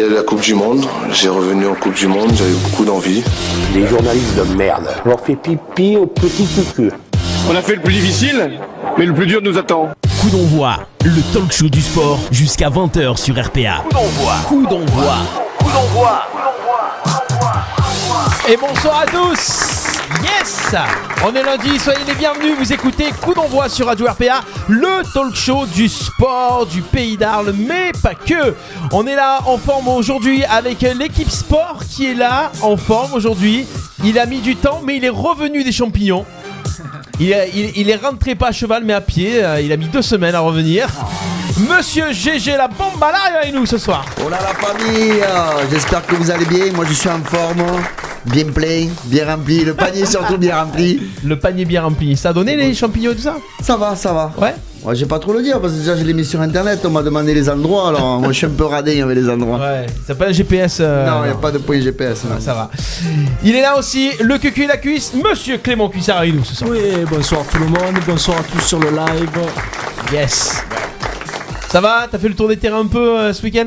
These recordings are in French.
il y a la Coupe du Monde. J'ai revenu en Coupe du Monde, j'avais beaucoup d'envie. Les journalistes de merde. On leur fait pipi au petit cucu. On a fait le plus difficile, mais le plus dur nous attend. Coup d'envoi, le talk show du sport jusqu'à 20h sur RPA. Coup d'envoi. Coup d'envoi. Coup d'envoi. Et bonsoir à tous Yes On est lundi, soyez les bienvenus, vous écoutez Coup d'envoi sur Radio RPA, le talk show du sport du pays d'Arles, mais pas que On est là en forme aujourd'hui avec l'équipe sport qui est là en forme aujourd'hui. Il a mis du temps, mais il est revenu des champignons. Il est, rentré pas à cheval mais à pied, euh, il a mis deux semaines à revenir. Monsieur GG la bombe là avec nous ce soir. Oh là la famille, euh, j'espère que vous allez bien. Moi je suis en forme, bien plein, bien rempli. Le panier surtout bien rempli. Le panier bien rempli. Ça a donné les champignons et tout ça Ça va, ça va. Ouais Ouais, j'ai pas trop le dire parce que déjà je l'ai mis sur internet. On m'a demandé les endroits. Alors moi je suis un peu radin avec les endroits. Ouais, ça pas un GPS. euh, Non, il n'y a pas de point GPS. non. Ça va. Il est là aussi, le cucu et la cuisse, monsieur Clément Cuissard avec nous ce soir. Oui, bonsoir tout le monde, bonsoir à tous sur le live. Yes. Ça va T'as fait le tour des terrains un peu euh, ce week-end?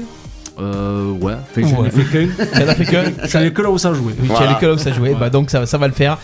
Euh, ouais, fait que j'en Ouais. ai fait qu'un. T'en as fait que J'en ai que là où ça jouait. Oui, tu as les colocs à jouer, bah donc ça, ça va le faire.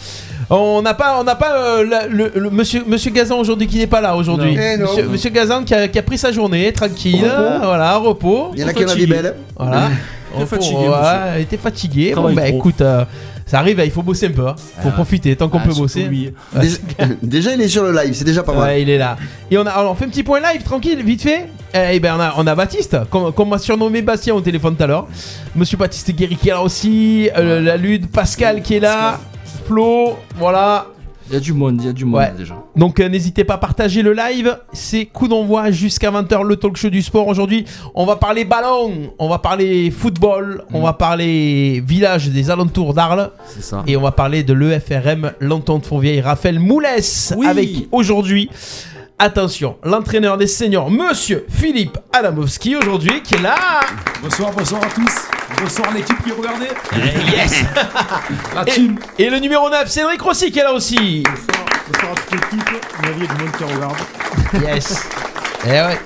On n'a pas, on n'a pas euh, la- le, le- monsieur, monsieur Gazan aujourd'hui qui n'est pas là aujourd'hui. Non. Eh non. Monsieur, monsieur Gazan qui a, qui a pris sa journée tranquille, Repos. voilà, repos. Il y en a qui en a des belles. Voilà. Très Repos, fatigué, voilà, il était fatigué. Bon bah trop. écoute, euh, ça arrive, il faut bosser un peu. hein. Faut Ah. profiter tant qu'on Ah, peut bosser. lui. Déjà, déjà, il est sur le live, c'est déjà pas mal. Ouais, il est là. Et on a, alors, on fait un petit point live, tranquille, vite fait. Eh ben, on a, on a Baptiste, qu'on qu'on m'a surnommé Bastien au téléphone tout à l'heure. Monsieur Baptiste Guéry qui est là aussi. euh, la Lude, Pascal qui est là. Flo, voilà. Il y a du monde, il y a du monde Ouais. déjà. Donc euh, n'hésitez pas à partager le live. C'est coup d'envoi jusqu'à 20h, le talk show du sport. Aujourd'hui, on va parler ballon, on va parler football, on va parler village des alentours d'Arles. C'est ça. Et on va parler de l'EFRM, l'entente Fontvieille, Raphaël Moulès, Oui. avec aujourd'hui, attention, l'entraîneur des seniors, monsieur Philippe Adamowski, aujourd'hui, qui est là. Bonsoir, bonsoir à tous. Bonsoir l'équipe qui regardait. Yes La et, team. et le numéro 9, Cédric Rossi, qui est là aussi. Bonsoir à toute l'équipe. Il y a du monde qui regarde. Yes Eh ouais.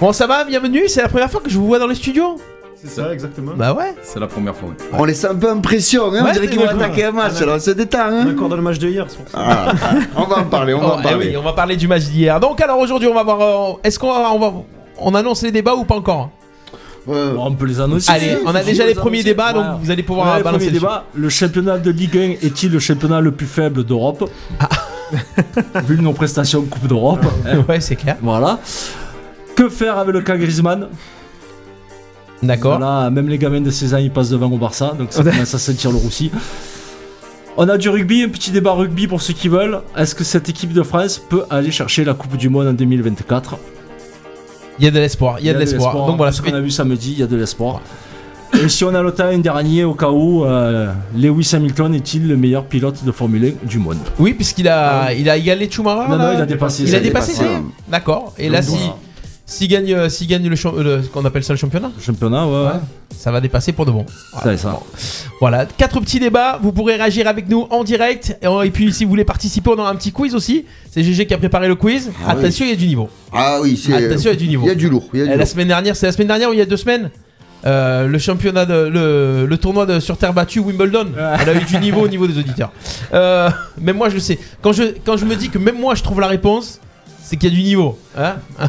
Bon, ça va, bienvenue, c'est la première fois que je vous vois dans les studios. C'est ça, exactement. Bah ouais. C'est la première fois. oui. On laisse un peu en pression, hein. Ouais, on dirait qu'ils vont d'accord. attaquer un match. Alors on se détend. Hein. Encore dans le match de hier. c'est pour ça. Ah, ah, on va en parler, on va Oh, en eh parler. oui, on va parler du match d'hier. Donc alors aujourd'hui, on va voir. euh, Est-ce qu'on va, on va, on annonce les débats ou pas encore Euh, Bon, on peut les annoncer. Allez, on a déjà les les premiers débats, donc Ouais. vous allez pouvoir le balancer premier dessus. débat, le championnat de Ligue 1 est-il le championnat le plus faible d'Europe Ah. Vu nos prestations en Coupe d'Europe. hein. Ouais, c'est clair. Voilà. Que faire avec le cas Griezmann? D'accord. Voilà, même les gamins de 16 ans ils passent devant au Barça, donc ça commence à sentir le roussi. On a du rugby, un petit débat rugby pour ceux qui veulent. Est-ce que cette équipe de France peut aller chercher la Coupe du Monde en 2024 Il y a de l'espoir. Il y a de l'espoir. Donc voilà, ce qu'on a vu samedi, il y a de l'espoir. Et si on a le temps un dernier au cas où, euh, Lewis Hamilton est-il le meilleur pilote de Formule 1 du monde? Oui, puisqu'il a, il a égalé Schumacher. Non, là non, il a dépassé. Il a dépassé, dépassé. D'accord. Et là, si, voilà. S'il gagne, euh, s'il gagne le, euh, le- ce qu'on appelle ça le championnat, Le championnat, ouais. ouais. ça va dépasser pour de bon. Ça, ça. Voilà, quatre petits débats. Vous pourrez réagir avec nous en direct. Et, et puis, si vous voulez participer, on aura un petit quiz aussi. C'est GG qui a préparé le quiz. Ah Attention, il y a du niveau. Ah oui, c'est. Attention, il y a du niveau. Il y a du lourd. Il y a du Euh, La lourd. semaine dernière, c'est la semaine dernière ou il y a deux semaines euh, le championnat de le, le tournoi de sur terre battue Wimbledon on a eu du niveau au niveau des auditeurs euh, même moi je le sais quand je quand je me dis que même moi je trouve la réponse c'est qu'il y a du niveau hein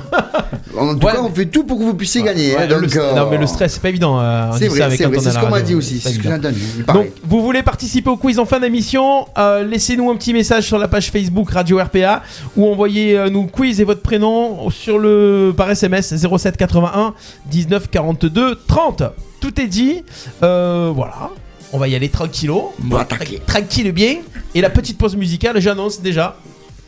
En tout Ouais, cas, on fait tout pour que vous puissiez gagner. Ouais, hein, donc, euh, non mais le stress c'est pas évident euh, C'est vrai, c'est ce qu'on m'a dit aussi. c'est ce que entendu. il paraît. donc, vous voulez participer au quiz en fin d'émission euh, Laissez-nous un petit message sur la page Facebook Radio RPA ou envoyez-nous quiz et votre prénom sur le par SMS 07 81 19 42 30. Tout est dit. Voilà. On va y aller tranquillo. On va attaquer. Tranquille bien. Et la petite pause musicale, j'annonce déjà.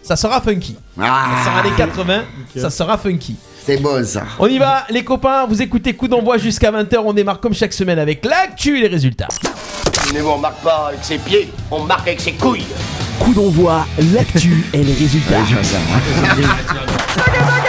Ça sera funky. Ça sera Ah, les 80. Ça sera funky. c'est bon ça. On y va, les copains. Vous écoutez Coup d'envoi jusqu'à 20h. On démarre comme chaque semaine avec l'actu et les résultats. Mais bon, on marque pas avec ses pieds, on marque avec ses couilles. Coup d'envoi, l'actu et les résultats.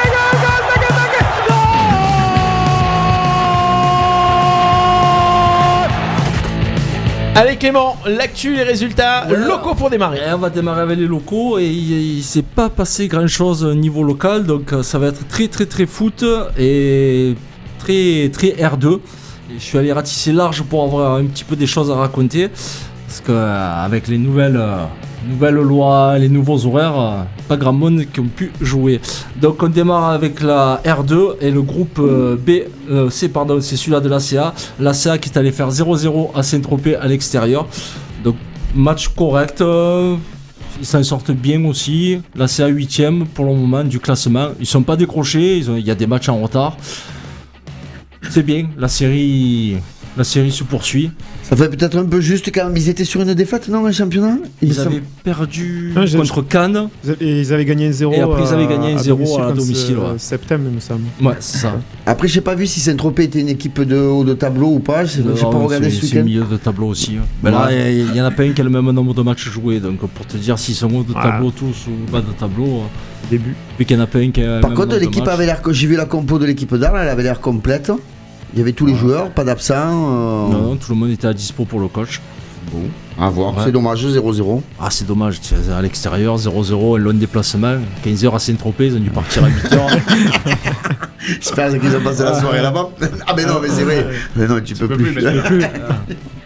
Allez Clément, l'actu, les résultats locaux pour démarrer. Et on va démarrer avec les locaux et il, il s'est pas passé grand chose au niveau local donc euh, ça va être très très très foot et très très R2 Et je suis allé ratisser large pour avoir un petit peu des choses à raconter. Parce qu'avec les nouvelles, euh, nouvelles lois, les nouveaux horaires, euh, pas grand monde qui ont pu jouer. Donc on démarre avec la R2 et le groupe euh, B, euh, C pardon, c'est celui-là de l'ACA. L'ACA qui est allé faire 0-0 à Saint-Tropez à l'extérieur. Donc match correct. euh, ils s'en sortent bien aussi. L'ACA 8ème pour le moment du classement. Ils sont pas décrochés, il y a des matchs en retard. C'est bien, la série, la série se poursuit. Ça fait peut-être un peu juste quand même. Ils étaient sur une défaite, non, un championnat me Ils avaient perdu Ah, contre Cannes. Et ils avaient gagné 1-0. Et après, ils avaient gagné à 1-0 à contre, domicile, euh, ouais. Septembre, il me semble. Ouais, c'est ça. Après, j'ai pas vu si Saint-Tropez était une équipe de haut de tableau ou pas. J'ai pas regardé ce C'est milieu de tableau aussi. hein. Ben là, il y, en a pas un qui a le même nombre de matchs joués. Donc pour te dire s'ils sont haut de Ouais. tableau tous ou bas de tableau, euh, Début. vu qu'il y en a pas un qui a Par même contre, l'équipe avait l'air. J'ai vu la compo de l'équipe d'Arles, elle avait l'air complète. Il y avait tous les joueurs, pas d'absents. euh, Non, non, tout le monde était à dispo pour le coach. Bon. À voir. Ouais. C'est dommage, 0-0. Ah, c'est dommage, tu à l'extérieur, 0-0, un long déplacement, 15h à Saint-Tropez, ils ont dû partir à 8h. J'espère qu'ils ont passé la soirée là-bas. Ah, mais non, mais c'est vrai. Mais non, tu peux plus.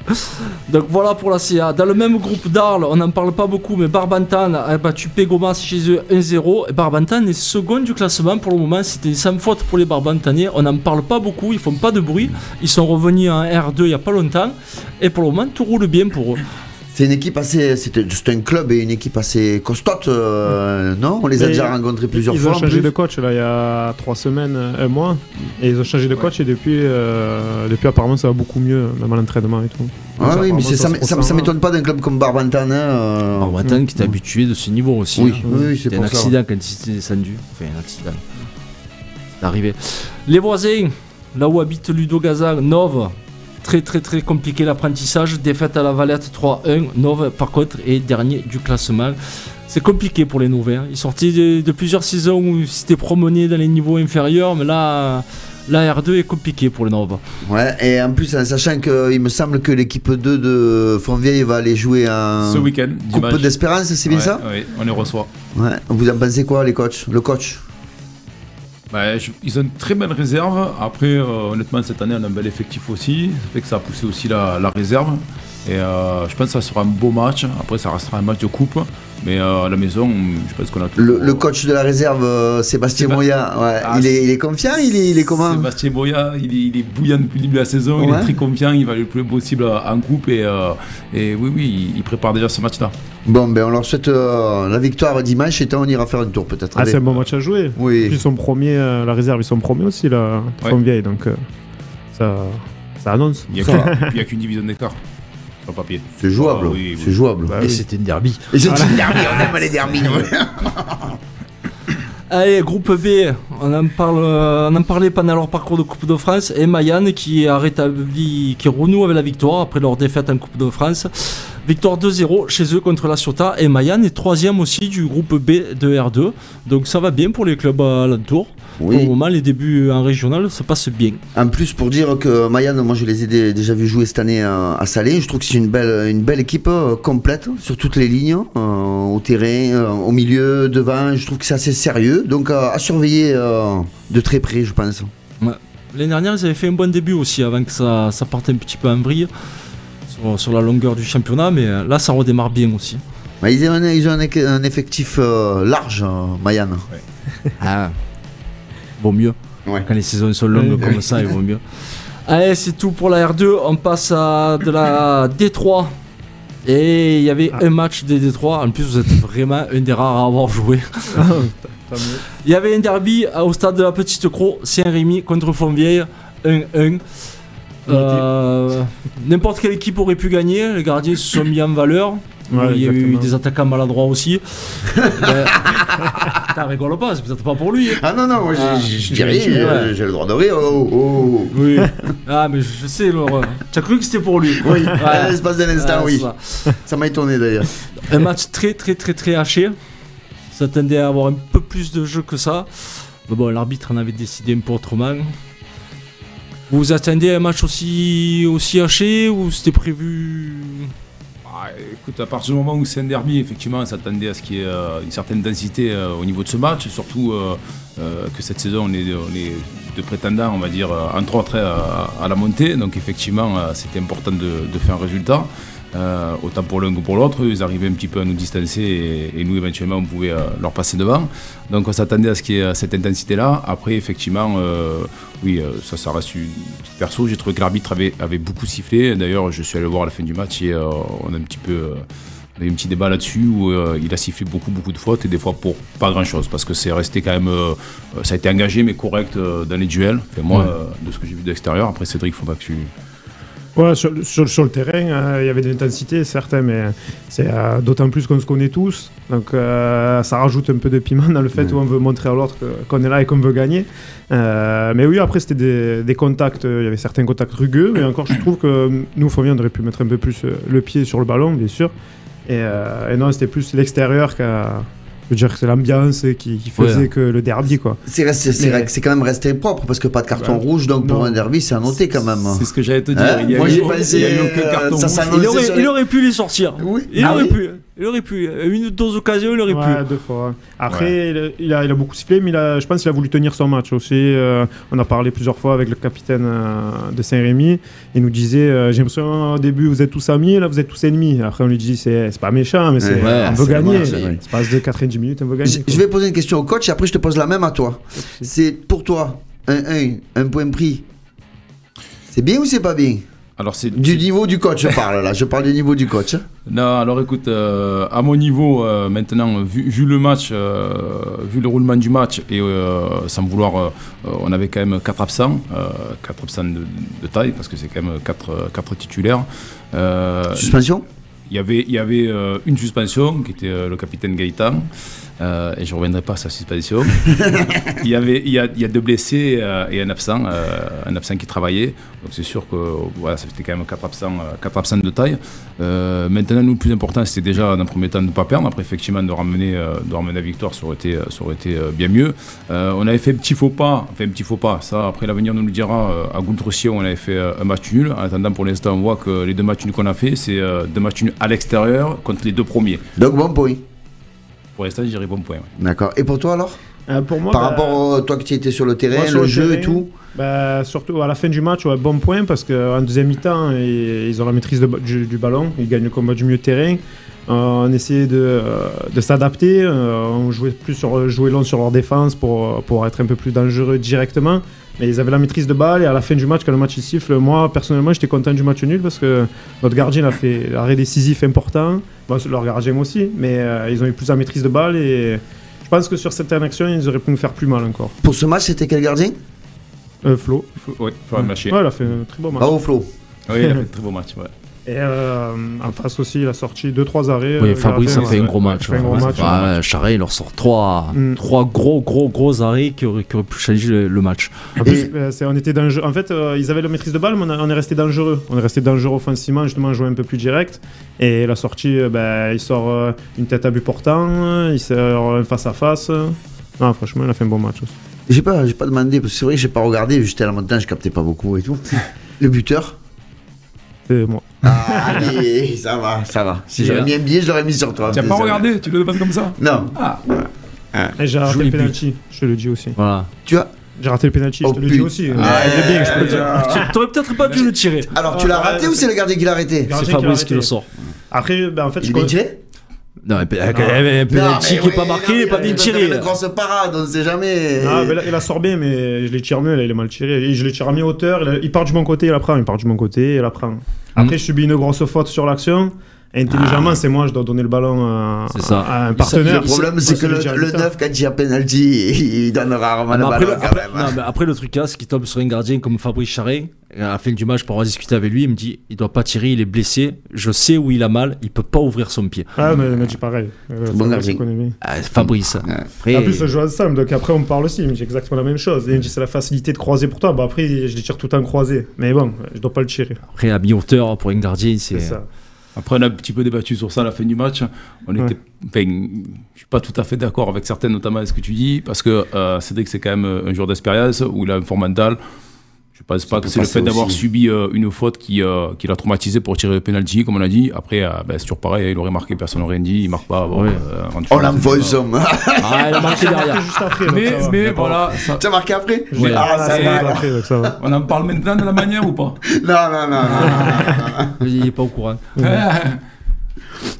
Donc voilà pour la CA. Dans le même groupe d'Arles, on n'en parle pas beaucoup, mais Barbantan a battu Pégomas chez eux 1-0. Et Barbantan est second du classement pour le moment. C'était sans faute pour les Barbantanais. On n'en parle pas beaucoup, ils font pas de bruit. Ils sont revenus en R2 il y a pas longtemps. Et pour le moment, tout roule bien pour eux. C'est une équipe assez. C'était c'est un club et une équipe assez costote, euh, non? On les a déjà rencontrés plusieurs ils fois. ont en changé plus. de coach là il y a trois semaines, un mois. Et ils ont changé de coach et depuis, euh, depuis apparemment ça va beaucoup mieux, même à l'entraînement et tout. Ah Ça, oui, mais ça, ça, ça m'étonne pas d'un club comme Barbantan. hein, euh, Barbantan qui est habitué de ce niveau aussi. Oui, hein. oui, oui, c'est C'était un pour ça. accident quand il s'était descendu. Enfin, un accident. C'est arrivé. Les voisins, là où habite Ludo Gazan, Nov. Très très très compliqué l'apprentissage. Défaite à la Valette 3-1. Nov, par contre, est dernier du classement. C'est compliqué pour les Nouvelles. Ils sortaient de, de plusieurs saisons où ils s'étaient promenés dans les niveaux inférieurs, mais là, la R2 est compliquée pour les Nov. Ouais, et en plus, en sachant qu'il me semble que l'équipe 2 de Fontvieille va aller jouer en Ce week-end, Coupe d'Espérance, c'est bien Ouais, ça Oui, on les reçoit. Ouais. Vous en pensez quoi, les coachs? Le coach? Bah, ils ont une très belle réserve. Après, euh, honnêtement, cette année, on a un bel effectif aussi. Ça fait que ça a poussé aussi la réserve. Et euh, je pense que ça sera un beau match. Après, ça restera un match de coupe. Mais euh, à la maison, je pense qu'on a tout. le, le coach de la réserve, euh, Sébastien Séba- Moya, ouais, Ah, il, est, c'est- il est confiant il est, il est comment Sébastien Boya, il est, il est bouillant depuis le début de la saison. Il est très confiant. Il va aller le plus possible en coupe. Et, euh, et oui, oui, il- il prépare déjà ce match-là. Bon, ben on leur souhaite euh, la victoire dimanche et on ira faire un tour peut-être. Ah, c'est un bon match à jouer. Oui. Puis ils sont premiers, euh, la réserve, ils sont premiers aussi, là, Ouais. Fontvieille, donc euh, ça, ça annonce. Il n'y a qu'une division d'écart sur le papier. C'est jouable. Ah, oui, oui. C'est jouable. Bah Et oui. c'était une derby. Et c'est une derby, on aime les derbies. Allez, groupe B, on en, parle, on en parlait pendant leur parcours de Coupe de France. Et Mayenne qui a rétabli, qui renoue avec la victoire après leur défaite en Coupe de France. Victoire 2-0 chez eux contre la Ciotat. Et Mayenne est troisième aussi du groupe B de R2. Donc ça va bien pour les clubs alentours. Pour le Oui. moment, les débuts en régional se passent bien. En plus, pour dire que Mayenne, moi je les ai dé- déjà vus jouer cette année à, à Salé. Je trouve que c'est une belle, une belle équipe euh, complète sur toutes les lignes, euh, au terrain, euh, au milieu, devant. Je trouve que c'est assez sérieux. Donc euh, à surveiller euh, de très près, je pense. L'année dernière, ils avaient fait un bon début aussi avant que ça, ça parte un petit peu en vrille sur, sur la longueur du championnat. Mais euh, là, ça redémarre bien aussi. Ils ont un, ils ont un éque- un effectif euh, large, euh, Mayenne. Ah, vaut mieux. Ouais. Quand les saisons sont longues Oui. comme ça, il vaut mieux. Allez, c'est tout pour la R2. On passe à de la D3. Et il y avait Ah. un match des D3. En plus, vous êtes vraiment un des rares à avoir joué. Il y avait un derby au stade de la Petite Croix, Saint-Rémy contre Fontvieille, 1-1. Euh, N'importe quelle équipe aurait pu gagner. Les gardiens se sont mis en valeur. Ouais, il y a eu des attaquants maladroits aussi. Mais- T'as rigole pas, c'est peut-être pas pour lui. hein. Ah non, non, moi Ah, j'ai- je dis j'ai- rien, j'ai- euh, j'ai le droit de rire. Oh, oh. Oui. ah, mais je sais, Laurent. Tu as cru que c'était pour lui? Oui, Ouais. à l'espace d'un instant, Ah, oui. ça. Ça m'a étonné d'ailleurs. Un match très, très, très, très haché. S'attendait à avoir un peu plus de jeu que ça. Mais bon, l'arbitre en avait décidé un peu autrement. Vous à un match aussi, aussi haché ou c'était prévu? Ah, à partir du moment où c'est un effectivement, on s'attendait à ce qu'il y ait euh, une certaine densité euh, au niveau de ce match, surtout euh, que cette saison, on est, de prétendants, on va dire, entre autres à, la montée. Donc effectivement, c'était important de faire un résultat. Euh, autant pour l'un que pour l'autre, ils arrivaient un petit peu à nous distancer et, et nous éventuellement on pouvait euh, leur passer devant. Donc on s'attendait à ce qu'il y ait euh, cette intensité-là. Après effectivement, euh, oui, ça, ça reste une petite perso. J'ai trouvé que l'arbitre avait, avait beaucoup sifflé. D'ailleurs, je suis allé le voir à la fin du match et on a un petit peu a eu un petit débat là-dessus où euh, il a sifflé beaucoup beaucoup de fautes et des fois pour pas grand chose parce que c'est resté quand même euh, ça a été engagé mais correct euh, dans les duels. Enfin, moi Ouais. de ce que j'ai vu de l'extérieur. Après Cédric, faudra que tu Ouais, sur, sur- sur le terrain, euh, il y avait de l'intensité, certes, mais c'est euh, d'autant plus qu'on se connaît tous. Donc euh, ça rajoute un peu de piment dans le fait où on veut montrer à l'autre qu'on est là et qu'on veut gagner. Euh, mais oui, après, c'était des, des contacts, il y avait certains contacts rugueux, mais encore, je trouve que nous, Fabien, on aurait pu mettre un peu plus le pied sur le ballon, bien sûr. Et, et non, c'était plus l'extérieur qu'à. Je veux dire que c'est l'ambiance qui, qui faisait Ouais. que le derby, quoi. C'est resté- c'est Mais- vrai- c'est quand même resté propre parce que pas de carton Bah, rouge, donc pour un derby, c'est à noter quand même. C'est ce que j'allais te dire. Hein il y a Moi, j'ai il pensé, eu aucun euh, carton ça rouge. s'annonce- Il c'est aurait, il aurait pu les sortir. Oui. Il Ah aurait oui. pu. Il aurait pu. Une ou deux occasions, il aurait Ouais, pu. deux fois. Après, il, il a, il a beaucoup sifflé, mais il a, je pense qu'il a voulu tenir son match aussi. Euh, on a parlé plusieurs fois avec le capitaine euh, de Saint-Rémy. Il nous disait euh, J'ai l'impression au début, vous êtes tous amis, là, vous êtes tous ennemis. Après, on lui dit C'est pas méchant, mais c'est, Ouais, on veut gagner. vrai. Ça passe de 90 minutes, on veut gagner. Je vais poser une question au coach et après je te pose la même à toi. C'est pour toi, un, un, un point pris. C'est bien ou c'est pas bien? Alors c'est Du niveau du coach, je parle là. Je parle du niveau du coach. Non, alors écoute, euh, à mon niveau, euh, maintenant, vu, vu le match, euh, vu le roulement du match, et sans vouloir, on avait quand même quatre absents, quatre absents de, de taille, parce que c'est quand même quatre, quatre titulaires. Suspension? il y avait, il y avait une suspension qui était le capitaine Gaëtan, euh, et je ne reviendrai pas à sa suspension. il, y avait, il, y a, il y a deux blessés euh, et un absent, euh, un absent qui travaillait. Donc c'est sûr que voilà, ça fait quand même quatre absents, quatre absents de taille. Maintenant, nous, le plus important, c'était déjà dans un premier temps de ne pas perdre. Après, effectivement, de ramener, de ramener la victoire, ça aurait été, ça aurait été bien mieux. On avait fait un petit faux pas, enfin un petit faux pas. Ça, après, l'avenir nous le dira. À Goultressier, on avait fait un match nul. En attendant, pour l'instant, on voit que les deux matchs nuls qu'on a fait, c'est deux matchs nuls à l'extérieur contre les deux premiers. Donc bon point. Pour l'instant, je dirais bon point. ouais. D'accord. Et pour toi alors Euh, pour moi, Par bah, rapport au toi qui étais sur le terrain, moi, sur le, le jeu et tout bah, surtout à la fin du match, ouais, bon point parce qu'en deuxième mi-temps, ils, ils ont la maîtrise de ba- du, du ballon, ils gagnent le combat du milieu de terrain. Euh, on essayait de, euh, de s'adapter, euh, on jouait plus sur jouer long sur leur défense pour, pour être un peu plus dangereux directement. Mais ils avaient la maîtrise de balle et à la fin du match, quand le match il siffle, moi personnellement j'étais content du match nul parce que notre gardien a fait l'arrêt décisif important, bon, leur gardien aussi, mais euh, ils ont eu plus la maîtrise de balle et je pense que sur certaines actions ils auraient pu nous faire plus mal encore. Pour ce match, c'était quel gardien? Euh, Flo, Oui. Ouais, il a fait un très bon match. Bravo Flo. Oui, il a fait un très beau match. ouais. Et euh, en face aussi, il a sorti 2-3 arrêts. Oui, euh, Fabrice a fait un gros match. Ouais. Charret, il leur sort trois, Mm. trois gros, gros, gros arrêts qui auraient, qui auraient pu changer le, le match. En plus, euh, c'est- on était dangereux. En fait, euh, ils avaient la maîtrise de balle, mais on, a- on est resté dangereux. On est resté dangereux offensivement, justement, jouer un peu plus direct. Et la sortie, euh, ben, il sort euh, une tête à but portant, il sort un face à face. Non, franchement, il a fait un bon match aussi. J'ai pas, j'ai pas demandé parce que c'est vrai que j'ai pas regardé. J'étais à la montagne, je captais pas beaucoup et tout. Le buteur C'est moi. Ah, allez, ça va, ça va. Si j'avais mis un billet, je l'aurais mis sur toi. Tu n'as pas regardé Tu le passes comme ça Non. Ah, Et j'ai raté le penalty, je te le dis aussi. Voilà. Tu as. J'ai raté le penalty, Oh, je te le dis aussi. Ah, il est bien, je peux le dire. Ah. T'aurais peut-être pas dû le tirer. Alors, tu l'as Ah, raté ou c'est le gardien qui l'a arrêté C'est Fabrice qui le sort. Après, ben, en fait, Il je est bien connais- tiré Non, mais il penalty qui n'est pas marqué, il n'est pas bien il tiré. Une grosse parade, on sait jamais. Ah, mais là, il a sort bien, mais je les tire mieux, là, il est mal tiré. Et je les tire à mi-hauteur, il, il part du bon côté, il la prend, il part du bon côté, il la prend. Après, je subis une grosse faute sur l'action. Intelligemment, c'est moi, je dois donner le ballon à, C'est ça. à un partenaire. Le problème, c'est que le, le 9, quand il y a penalty, il donne rarement Ah, le après, ballon le, quand après- même. non, mais après, le truc là, c'est qu'il tombe sur un gardien comme Fabrice Charret. Et À la fin du match, pour avoir discuté avec lui, il me dit il doit pas tirer, il est blessé. Je sais où il a mal, il peut pas ouvrir son pied. Ah, mais il m'a dit pareil. Euh, Bon Fabrice, gardien. je bien. Ah, Fabrice. Après, En plus, on joue ensemble, donc après, on me parle aussi. Il me dit exactement la même chose. Il me dit c'est la facilité de croiser pour toi. Bah, après, je les tire tout en croisé. Mais bon, je dois pas le tirer. après, à mi-hauteur, pour un gardien, c'est. Après, on a un petit peu débattu sur ça à la fin du match. On Ouais. était, enfin, je suis pas tout à fait d'accord avec certaines, notamment ce que tu dis, parce que euh, Cédric, c'est quand même un joueur d'expérience où il a un fort mental. Je pense pas que c'est le fait d'avoir subi euh, une faute qui, euh, qui l'a traumatisé pour tirer le penalty, comme on l'a dit. Après, euh, ben, c'est toujours pareil, il aurait marqué, personne n'aurait rien dit, il marque pas. Bon, Ouais. euh, On l'envoie hommes. Ah, elle a marqué derrière. juste après. Mais, mais voilà, ça- Tu as marqué après Ouais. Ah, ça c'est va. après, donc ça va. on en parle maintenant de la manière ou pas? Non, non, non, non. Il est pas au courant.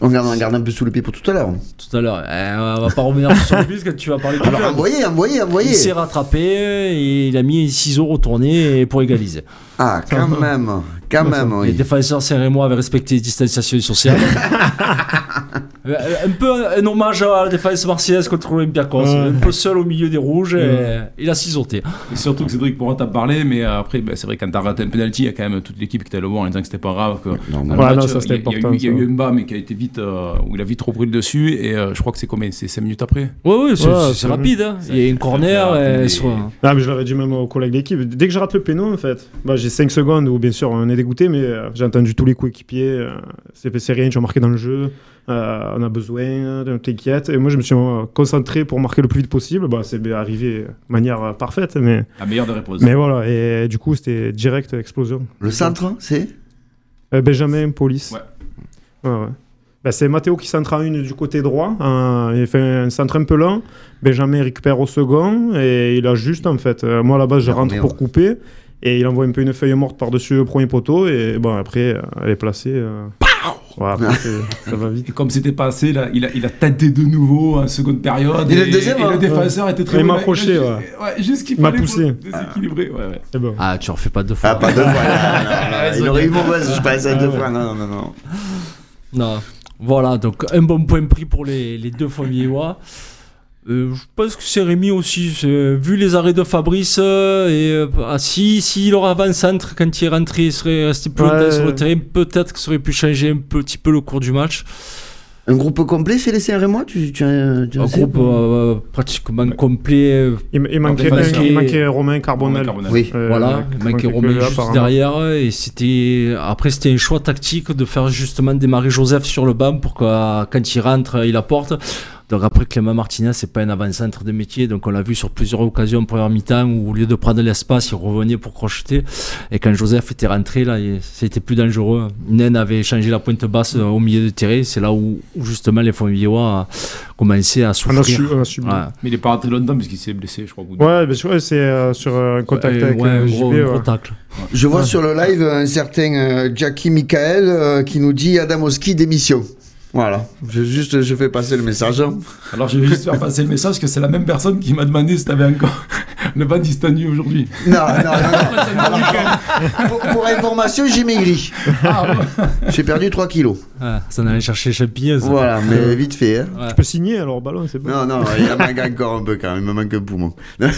On garde, on garde un peu sous le pied pour tout à l'heure. Tout à l'heure. Eh, on va pas revenir sur le bus quand tu vas parler Alors envoyez, envoyez, envoyez. Il s'est rattrapé et il a mis 6 euros retournés pour égaliser. Ah, quand même, quand même, Les oui. défenseurs saint-rémois avaient respecté les distanciations sociales. Euh, un peu un hommage à la défense marseillaise contre l'Olympiakos. Ouais. Un peu seul au milieu des rouges et il a cisoté. Et surtout que Cédric pourra t'en parler, mais euh, après, ben, c'est vrai, quand t'as raté un penalty, il y a quand même toute l'équipe qui était le voir en disant que c'était pas grave. Que Non, dans non. match, ça, c'était il y a- il y a important, eu- Il y a eu un bas, mais qui a été vite, euh, où il a vite repris le dessus, et euh, je crois que c'est combien? C'est 5 minutes après? Ouais, ouais, c'est Ouais, rapide. hein. Il y a une corner rapide, et et- soit. Ah, mais je l'avais dit même aux collègues d'équipe. Dès que je rate le péno, en fait, bah, j'ai 5 secondes où, bien sûr, on est dégoûté, mais euh, j'ai entendu tous les coéquipiers. Euh, c'est c'est rien, tu as marqué dans le jeu. Euh, on a besoin, euh, t'inquiète. Et moi, je me suis euh, concentré pour marquer le plus vite possible. Bah, c'est arrivé de manière parfaite, mais, La meilleure des réponses. mais voilà. Et du coup, c'était direct explosion. Le centre, c'est? Euh, Benjamin, police. Ouais. Ouais, ouais. Bah, c'est Mathéo qui centre en une du côté droit. hein, il fait un centre un peu lent. Benjamin récupère au second et il a juste en fait. euh, moi à la base je rentre pour couper et il envoie un peu une feuille morte par-dessus le premier poteau et bon après elle est placée. euh, ouais, après, c'est- ça va vite. Et comme c'était passé, là, il, a, il a tenté de nouveau en seconde période. Et et, le deuxième, et hein. le défenseur était très Il m'a approché, ouais. ouais. Juste qu'il Il m'a fallait poussé. pour déséquilibrer. Ouais, bon. Ah, tu refais pas deux fois. Ah, pas deux fois. là, là, là, Il aurait eu mauvaise, je pense, à deux fois. Non, non, non. Non. Voilà, donc un bon point pris pour les, les deux Fonvieillois. Euh, je pense que c'est Rémi aussi. c'est- Vu les arrêts de Fabrice, euh, et euh, ah, si, si leur avant-centre, quand il est rentré, il serait resté plus Ouais. longtemps sur le terrain, peut-être que ça aurait pu changer un petit peu le cours du match. Un groupe complet chez les CR tu, tu, as- tu as Un sais groupe euh, pratiquement complet. Il, il manquait, un- il manquait Romain Carbonel. Carbonel. Oui. Euh, Voilà, il manquait Romain juste apparemment. derrière et c'était après c'était un choix tactique de faire justement démarrer Joseph sur le banc pour que quand il rentre il apporte. Donc après Clément Martinez c'est pas un avant-centre de métier donc on l'a vu sur plusieurs occasions en première mi-temps où au lieu de prendre l'espace il revenait pour crocheter et quand Joseph était rentré là c'était plus dangereux. Nen avait changé la pointe basse euh, au milieu de terrain c'est là où, où justement les Fontvieillois commençaient à On a, souffrir. su, on a subi. Ouais. Mais il est pas rentré longtemps parce qu'il s'est blessé, je crois. au bout de- Ouais, bien sûr, c'est euh, sur euh, un contact Euh, avec ouais, euh, un JB. gros, un ouais. gros tacle. Je vois sur le live un certain euh, Jackie Michael euh, qui nous dit Adamowski démission. Voilà, je, juste je fais passer le message. Alors je vais juste faire passer le message que c'est la même personne qui m'a demandé si t'avais encore le bas distendu aujourd'hui. Non, non, non. Alors, pour, pour information, j'ai maigri. J'ai perdu 3 kilos. Ah, ça en allait chercher Champignon. ça. Voilà, mais vite fait. hein. Ouais. Tu peux signer alors, ballon, c'est bon. Non, non, il en manque encore un peu quand même, il me manque un poumon.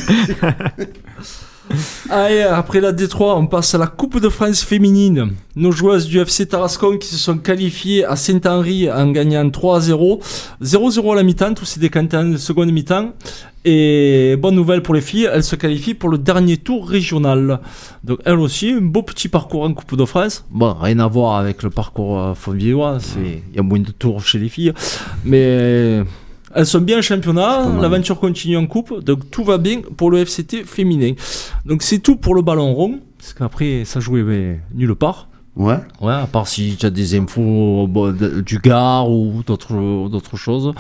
Allez, après la Détroit, on passe à la Coupe de France féminine. Nos joueuses du FC Tarascon qui se sont qualifiées à Saint-Henri en gagnant 3 à 0. 0-0 à la mi-temps, tout s'est décanté en seconde mi-temps. Et bonne nouvelle pour les filles, elles se qualifient pour le dernier tour régional. Donc elles aussi, un beau petit parcours en Coupe de France. Bon, rien à voir avec le parcours euh, Fontvieillois, il y a moins de tours chez les filles. Mais elles sont bien en championnat, l'aventure continue en coupe, donc tout va bien pour le FCT féminin. Donc c'est tout pour le ballon rond, parce qu'après ça jouait mais, nulle part. Ouais. Ouais, à part si tu as des infos bon, du Gard ou d'autres d'autres choses.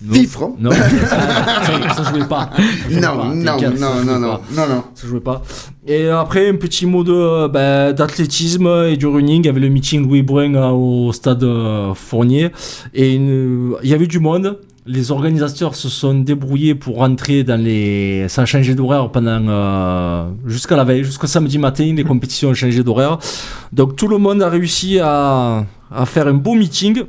Non. Fifre. Non, ça, ça jouait pas. Ça Non, pas, non, ça non, jouait non, pas. non, non, non. Ça jouait pas. Et après, un petit mot de, ben, d'athlétisme et du running avec le meeting Louis Brun euh, au stade euh, Fournier. Et il y avait du monde. Les organisateurs se sont débrouillés pour rentrer dans les. Ça a changé d'horaire pendant. euh, jusqu'à la veille, jusqu'au samedi matin, les compétitions ont changé d'horaire. Donc tout le monde a réussi à, à faire un beau meeting.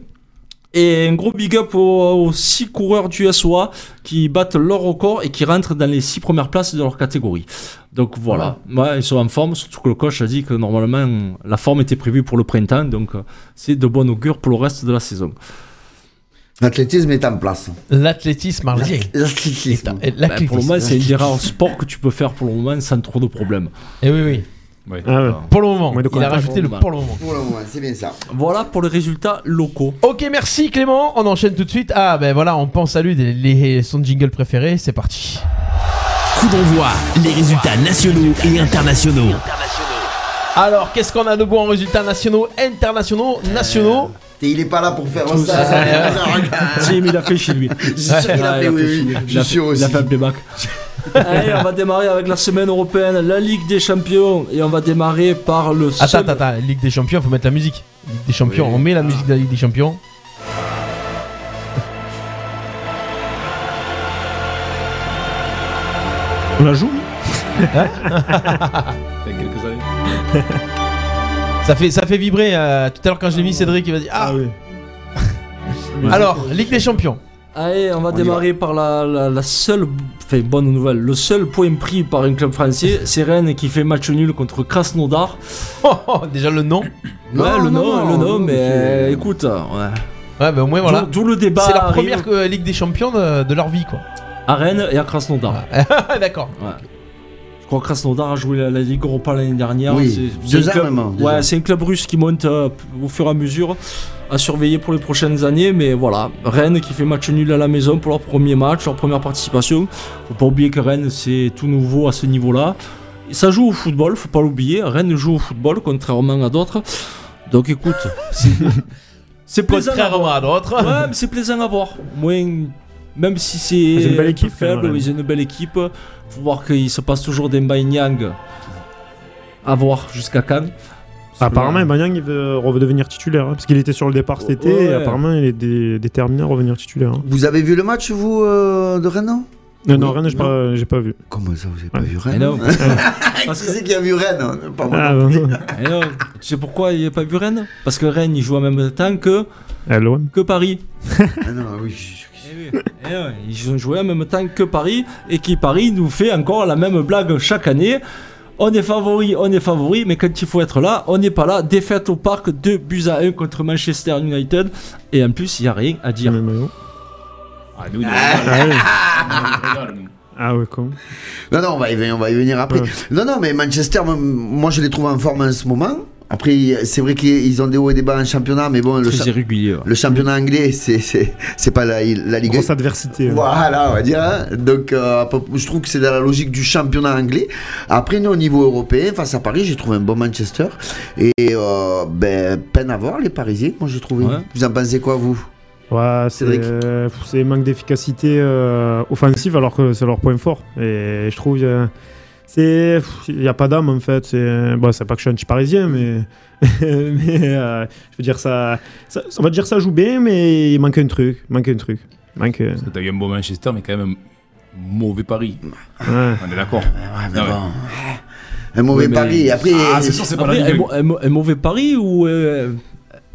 Et un gros big up aux, aux six coureurs du SOA qui battent leur record et qui rentrent dans les six premières places de leur catégorie. Donc voilà, ouais, ils sont en forme, surtout que le coach a dit que normalement la forme était prévue pour le printemps, donc euh, c'est de bon augure pour le reste de la saison. L'athlétisme est en place. L'athlétisme marlien. L'athlétisme. Et l'athlétisme. pour le moment, c'est un des rares sports que tu peux faire pour le moment sans trop de problèmes. Eh oui, oui. Ouais. Ah ouais. Pour le moment. Il a rajouté le Pour le pour le moment. Pour le moment, c'est bien ça. Voilà pour les résultats locaux. Ok, merci Clément. On enchaîne tout de suite. Ah, ben voilà, on pense à lui, des- les, son jingle préféré. C'est parti. Coup d'envoi, les résultats nationaux et internationaux. Alors, qu'est-ce qu'on a de bon en résultats nationaux, internationaux, nationaux? Et il est pas là pour faire Tout ça. ça. Je Tim, il a fait chez lui. suis sûr qu'il a fait, il oui. Je Il a suis sûr fait- Il a aussi. fait un playback. Allez, on va démarrer avec la semaine européenne, la Ligue des Champions. Et on va démarrer par le Attends, seul- attends, attends, Ligue des Champions, faut mettre la musique. Ligue des Champions, Oui. on met la musique de la Ligue des Champions. On la joue Il y a quelques années. Ça fait, ça fait vibrer. euh, tout à l'heure, quand je l'ai mis, Cédric, il va dire Ah, oui. Alors, Ligue des Champions. Allez, on va démarrer par la, la- la seule, enfin bonne nouvelle, le seul point pris par un club français, c'est Rennes qui fait match nul contre Krasnodar. Oh, oh, déjà le nom. ouais, le nom, le nom, mais euh, écoute, ouais. Ouais, mais au moins, voilà. D'où d'où le débat. C'est la arrive première euh, Ligue des Champions de, de leur vie, quoi. à Rennes et à Krasnodar. D'accord. Ouais. Que Krasnodar a joué la, la Ligue Europa l'année dernière. Oui, deux hein, déjà. Ouais, c'est un club russe qui monte euh, au fur et à mesure à surveiller pour les prochaines années. Mais voilà, Rennes qui fait match nul à la maison pour leur premier match, leur première participation. Faut pas oublier que Rennes c'est tout nouveau à ce niveau-là. Et Ça joue au football, faut pas l'oublier. Rennes joue au football contrairement à d'autres. Donc écoute, c'est plaisant. à voir. Contrairement à d'autres. Ouais, mais c'est plaisant à voir. Moins, même si c'est une belle équipe, faible, même. ils ont une belle équipe. Faut voir qu'il se passe toujours des Nyang à voir jusqu'à Cannes. Apparemment, Banyang il veut redevenir titulaire. hein, parce qu'il était sur le départ cet été. Ouais. Et apparemment, il est dé- déterminé à revenir titulaire. hein. Vous avez vu le match, vous, euh, de Rennes non? Non, Rennes, j'ai pas, pas vu. Comment ça, vous avez pas Ouais. vu Rennes? Non, parce que- Qui c'est qui a vu Rennes? Pas moi. Ah, non, tu sais pourquoi il n'y a pas vu Rennes? Parce que Rennes il joue en même temps que, que Paris. Ah non, oui. Eh oui, eh ouais, ils ont joué en même temps que Paris et qui Paris nous fait encore la même blague chaque année. On est favori, on est favori, mais quand il faut être là, on n'est pas là. Défaite au parc, 2 buts à 1 contre Manchester United. Et en plus, il n'y a rien à dire. Ah, nous, Ah. Ah, ouais, con. Non, non, on va y venir, on va y venir après. Ouais. Non, non, mais Manchester, moi, je les trouve en forme en ce moment. Après, c'est vrai qu'ils ont des hauts et des bas en championnat, mais bon, le, Très cha- irrégulier. ouais. le championnat anglais, c'est- pas la, la Ligue Grosse adversité. hein. Voilà, on va dire. hein. Donc, euh, je trouve que c'est dans la logique du championnat anglais. Après, nous, au niveau européen, face à Paris, j'ai trouvé un bon Manchester. Et euh, ben, peine à voir, les Parisiens, moi, j'ai trouvé. Ouais. Vous en pensez quoi, vous? Ouais, c'est Cédric? euh, manque d'efficacité euh, offensive alors que c'est leur point fort. Et je trouve euh, c'est il y a pas d'âme en fait. C'est bon, c'est pas que je suis anti-parisien, mais mais euh, je veux dire ça, ça, on va dire ça joue bien, mais il manque un truc, il manque un truc, manque. euh, t'as eu un beau Manchester, mais quand même un mauvais pari. ouais. On est d'accord. Ouais, mais ouais. bon. Un mauvais Ouais, mais- pari. Après, Ah, c'est sûr, c'est pas Après, la un, mauvais pari ou euh,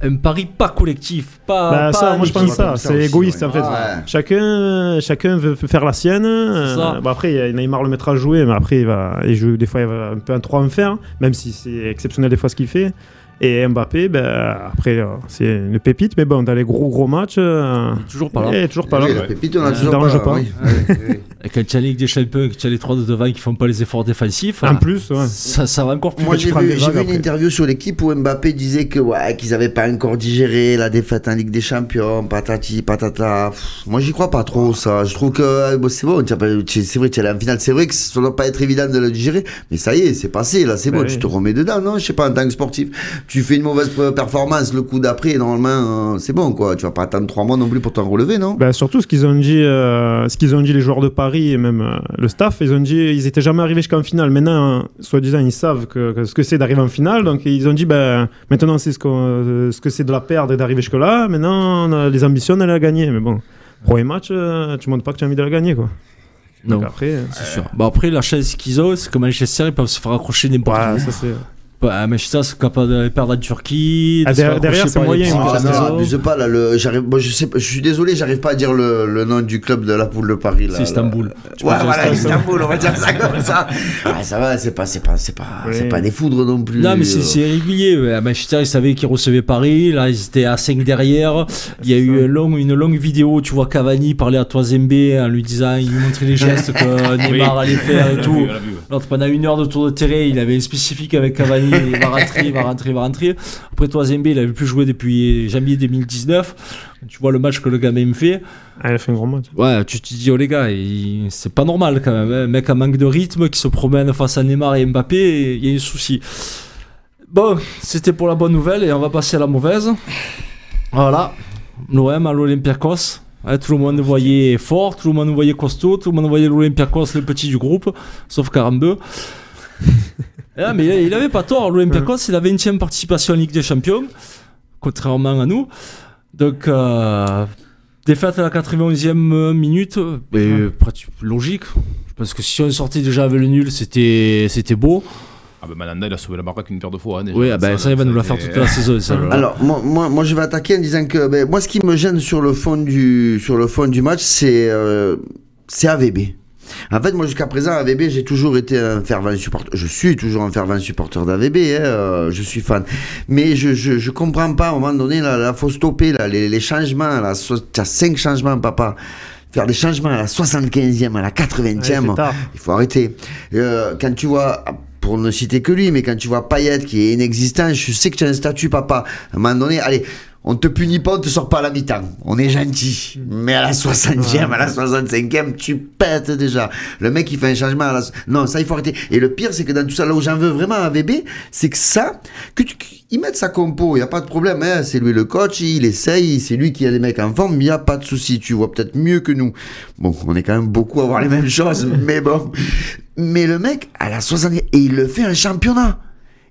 un pari pas collectif pas, Bah, pas ça, moi je pense ça, c'est égoïste ouais. en fait. Ouais. Chacun, chacun veut faire la sienne. euh, après, Neymar le mettra à jouer, mais après, il va, il joue, des fois, il va un peu un 3 en faire, même si c'est exceptionnel des fois ce qu'il fait. Et Mbappé, ben, après, euh, c'est une pépite, mais bon, dans les gros gros matchs, euh, Toujours pas là. il est toujours pas là. Oui, la pépite, on a Euh, toujours dérange pas. oui. Et quand tu as Ligue des Champions et que tu as les trois de devant qui font pas les efforts défensifs, En plus, ouais. ça, ça va encore plus Moi, j'ai vu, une après. interview sur l'équipe où Mbappé disait que ouais, qu'ils n'avaient pas encore digéré la défaite en Ligue des Champions, patati, patata. Pff, moi, j'y crois pas trop, ça. Je trouve que euh, bon, c'est bon, c'est vrai, tu es allé en finale. C'est vrai que ça doit pas être évident de le digérer, mais ça y est, c'est passé, là, c'est Bah bon, oui. tu te remets dedans, non? Je sais pas, en tant que sportif, tu fais une mauvaise performance le coup d'après, normalement, euh, c'est bon, quoi. Tu vas pas attendre trois mois non plus pour t'en relever, non? Ben, surtout ce qu'ils ont dit, euh, ce qu'ils ont dit les joueurs de Paris et même euh, le staff, ils ont dit ils étaient jamais arrivés jusqu'en finale. Maintenant, soi-disant, ils savent que, que ce que c'est d'arriver en finale, donc ils ont dit ben maintenant c'est ce, euh, ce que c'est de la perdre et d'arriver jusque là. Maintenant, on a les ambitions d'aller la gagner, mais bon, premier match, euh, tu montres pas que tu as envie de la gagner quoi. Non, Donc après, c'est sûr. Bon, après, la chance qu'ils ont, c'est que Manchester, ils peuvent se faire accrocher n'importe ouais, où. ça c'est. Ouais, Manchester, c'est capable de perdre en Turquie. de Ah, derrière- derrière, c'est moyen, Ah, non, pas là. Le, j'arrive, bon, je sais, je suis désolé, j'arrive pas à dire le, le nom du club de la poule de Paris là. C'est Istanbul. Tu Ouais, voilà, Istanbul. Istanbul, on va dire ça comme ça. Ah, ça va, c'est pas, c'est pas, c'est pas, pas des foudres non plus. Non, mais c'est euh. régulier. ouais. Manchester, ils savaient qu'ils recevaient Paris. Là, ils étaient à 5 derrière. Il y a eu un long- une longue vidéo. Tu vois Cavani parler à Toisembe en lui disant, il lui montrait les gestes que Neymar allait faire et l'a tout. l'a. L'autre, pendant une heure de tour de terrain, il avait un spécifique avec Cavani. Il va rentrer, il va rentrer, il va rentrer. Après, Toisembe, il avait plus joué depuis janvier 2019. Tu vois le match que le gamin me fait. Ah, il a fait un gros match. Ouais, tu te dis, oh les gars, il- c'est pas normal quand même. hein. Un mec à manque de rythme qui se promène face à Neymar et Mbappé, il y a un souci. Bon, c'était pour la bonne nouvelle et on va passer à la mauvaise. Voilà, l'OM à l'Olympiakos. Ouais, tout le monde nous voyait fort, tout le monde nous voyait costaud, tout le monde voyait l'Olympiakos le petit du groupe, sauf 42. Ah, mais il- avait pas tort, l'Olympiakos, c'est la 20e participation en Ligue des Champions, contrairement à nous. Donc, euh, défaite à la 91e minute, mais prati- logique. Parce que si on sortait déjà avec le nul, c'était c'était beau. Ah ben Mananda, il a sauvé la baraque une paire de fois. hein, déjà. Oui, ah ben, ça, il va nous la faire toute la saison. Alors, moi, moi, moi, je vais attaquer en disant que ben, moi, ce qui me gêne sur le fond du, sur le fond du match, c'est euh, c'est AVB. En fait, moi, jusqu'à présent, AVB, j'ai toujours été un fervent supporter. Je suis toujours un fervent supporter d'AVB. Hein, euh, je suis fan. Mais je, je, je comprends pas, à un moment donné, là, là faut stopper là, les, les changements. Là, so- t'as 5 changements, papa. Faire des changements à la 75e, à la 80e. Ouais, c'est tard. Il faut arrêter. Euh, quand tu vois, pour ne citer que lui, mais quand tu vois Payet qui est inexistant, je sais que tu as un statut, papa. À un moment donné, allez, on te punit pas, on te sort pas à la mi-temps. On est gentil. Mais à la 60e, à la 65e, tu pètes déjà. Le mec, il fait un changement à la... Non, ça, il faut arrêter. Et le pire, c'est que dans tout ça, là où j'en veux vraiment à VB, c'est que ça, que tu... Ils mettent sa compo, il n'y a pas de problème. Hein. C'est lui le coach, il essaye, c'est lui qui a les mecs en forme, il n'y a pas de souci. Tu vois peut-être mieux que nous. Bon, on est quand même beaucoup à voir les mêmes choses, mais bon. Mais le mec, à la 60e, et il le fait en championnat.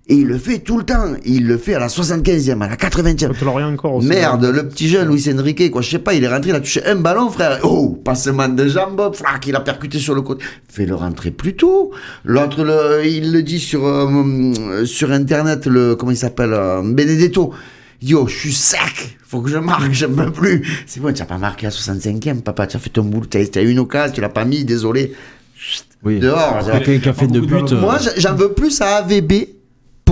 Et il le fait tout le temps. Il le fait à la 75e, à la 80e. Contre Lorient encore aussi. Merde, le petit jeune Luis Enrique, quoi, je sais pas, il est rentré, il a touché un ballon, frère. Oh, passement de jambe, flac, il a percuté sur le côté. Fais-le rentrer plus tôt. L'autre, le, il le dit sur, euh, sur internet, le, comment il s'appelle, euh, Benedetto. Dit, oh, je suis sec, faut que je marque, je peux plus. C'est bon, tu n'as pas marqué à 65e, papa, tu as fait ton boulot, tu as eu une occasion, tu l'as pas mis, désolé. Chut, Oui. Dehors. Quelqu'un qui a fait deux buts. euh, Moi, j'en veux plus à AVB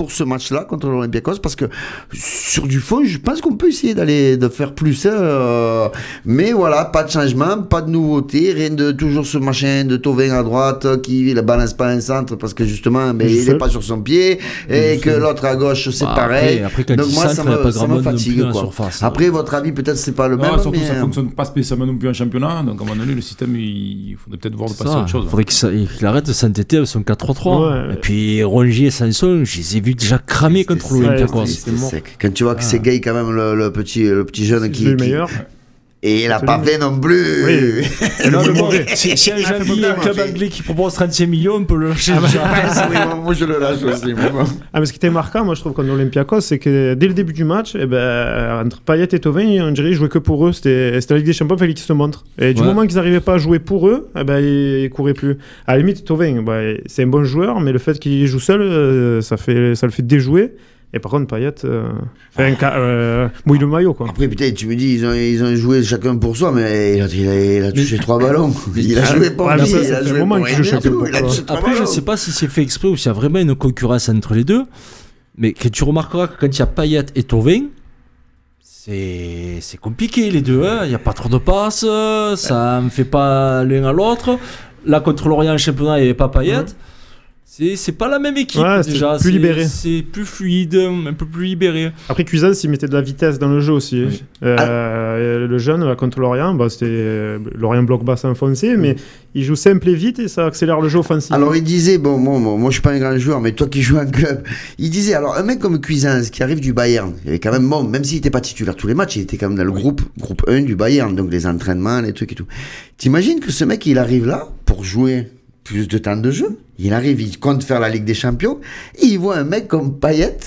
pour ce match-là contre l'Olympiakos parce que sur du fond, je pense qu'on peut essayer d'aller de faire plus. hein, euh, mais voilà, pas de changement, pas de nouveauté, rien de toujours ce machin de Tovin à droite qui ne balance pas un centre parce que justement, mais Il il n'est pas sur son pied et que l'autre à gauche c'est Bah, pareil. après- après, quand Donc il moi, centre, ça il me, ça me fatigue. quoi. surface. Après, votre avis, peut-être c'est pas le Non, même. surtout mais, ça euh, fonctionne pas spécialement non plus en championnat, donc à un moment donné le système il faudrait peut-être voir de passer à Ça, autre chose. faudrait qu'il sa- qu'il arrête de s'entêter avec son 4-3. Ouais. Et puis Rongier et Sanson, je les ai vus déjà cramer contre sec. Quand tu vois que c'est gay quand même le, le petit le petit jeune qui. Et il a C'est pas fait non plus. Oui. Non, mais bon, si, si un Janvier, un club anglais qui propose 35 millions, on peut le lâcher. Ah, oui, moi, je le lâche aussi. moi. Ah, mais ce qui était marquant, moi, je trouve, contre l'Olympiakos, c'est que dès le début du match, eh ben, entre Payet et Tovin, on dirait qu'ils jouaient que pour eux. C'était c'était la Ligue des Champions, il fallait qu'ils se montrent. Et du Ouais. moment qu'ils n'arrivaient pas à jouer pour eux, eh ben, ils, ils couraient plus. À la limite, Tovin, bah, c'est un bon joueur, mais le fait qu'il joue seul, euh, ça, fait, ça le fait déjouer. Et par contre, Payet euh, euh, mouille le maillot. Quoi. Après, putain, tu me dis, ils ont, ils ont joué chacun pour soi, mais il a, il a, il a touché trois ballons. Il a joué pour lui, il a joué un moment pour Après, je ballons. sais pas si c'est fait exprès ou s'il y a vraiment une concurrence entre les deux. Mais que tu remarqueras que quand il y a Payet et Tovin, c'est c'est compliqué les deux. hein. Il n'y a pas trop de passes, ça ne fait pas l'un à l'autre. Là, contre l'Orient, en championnat, il n'y avait pas Payet. C'est pas la même équipe Ouais, c'est déjà. plus C'est- libéré. C'est plus fluide, un peu plus libéré. Après, Cuisance, il mettait de la vitesse dans le jeu aussi. Euh, Le jeune, là, contre Lorient, bah, c'était euh, Lorient bloc basse enfoncé, mais il joue simple et vite et ça accélère le jeu offensif. Alors il disait, bon, moi, moi, moi, je suis pas un grand joueur, mais toi qui joues en club, il disait, alors un mec comme Cuisance qui arrive du Bayern, il est quand même bon, même s'il était pas titulaire tous les matchs, il était quand même dans le groupe, groupe 1 du Bayern, donc les entraînements, les trucs et tout. T'imagines que ce mec, il arrive là pour jouer? Plus de temps de jeu, il arrive, il compte faire la Ligue des Champions, et il voit un mec comme Payet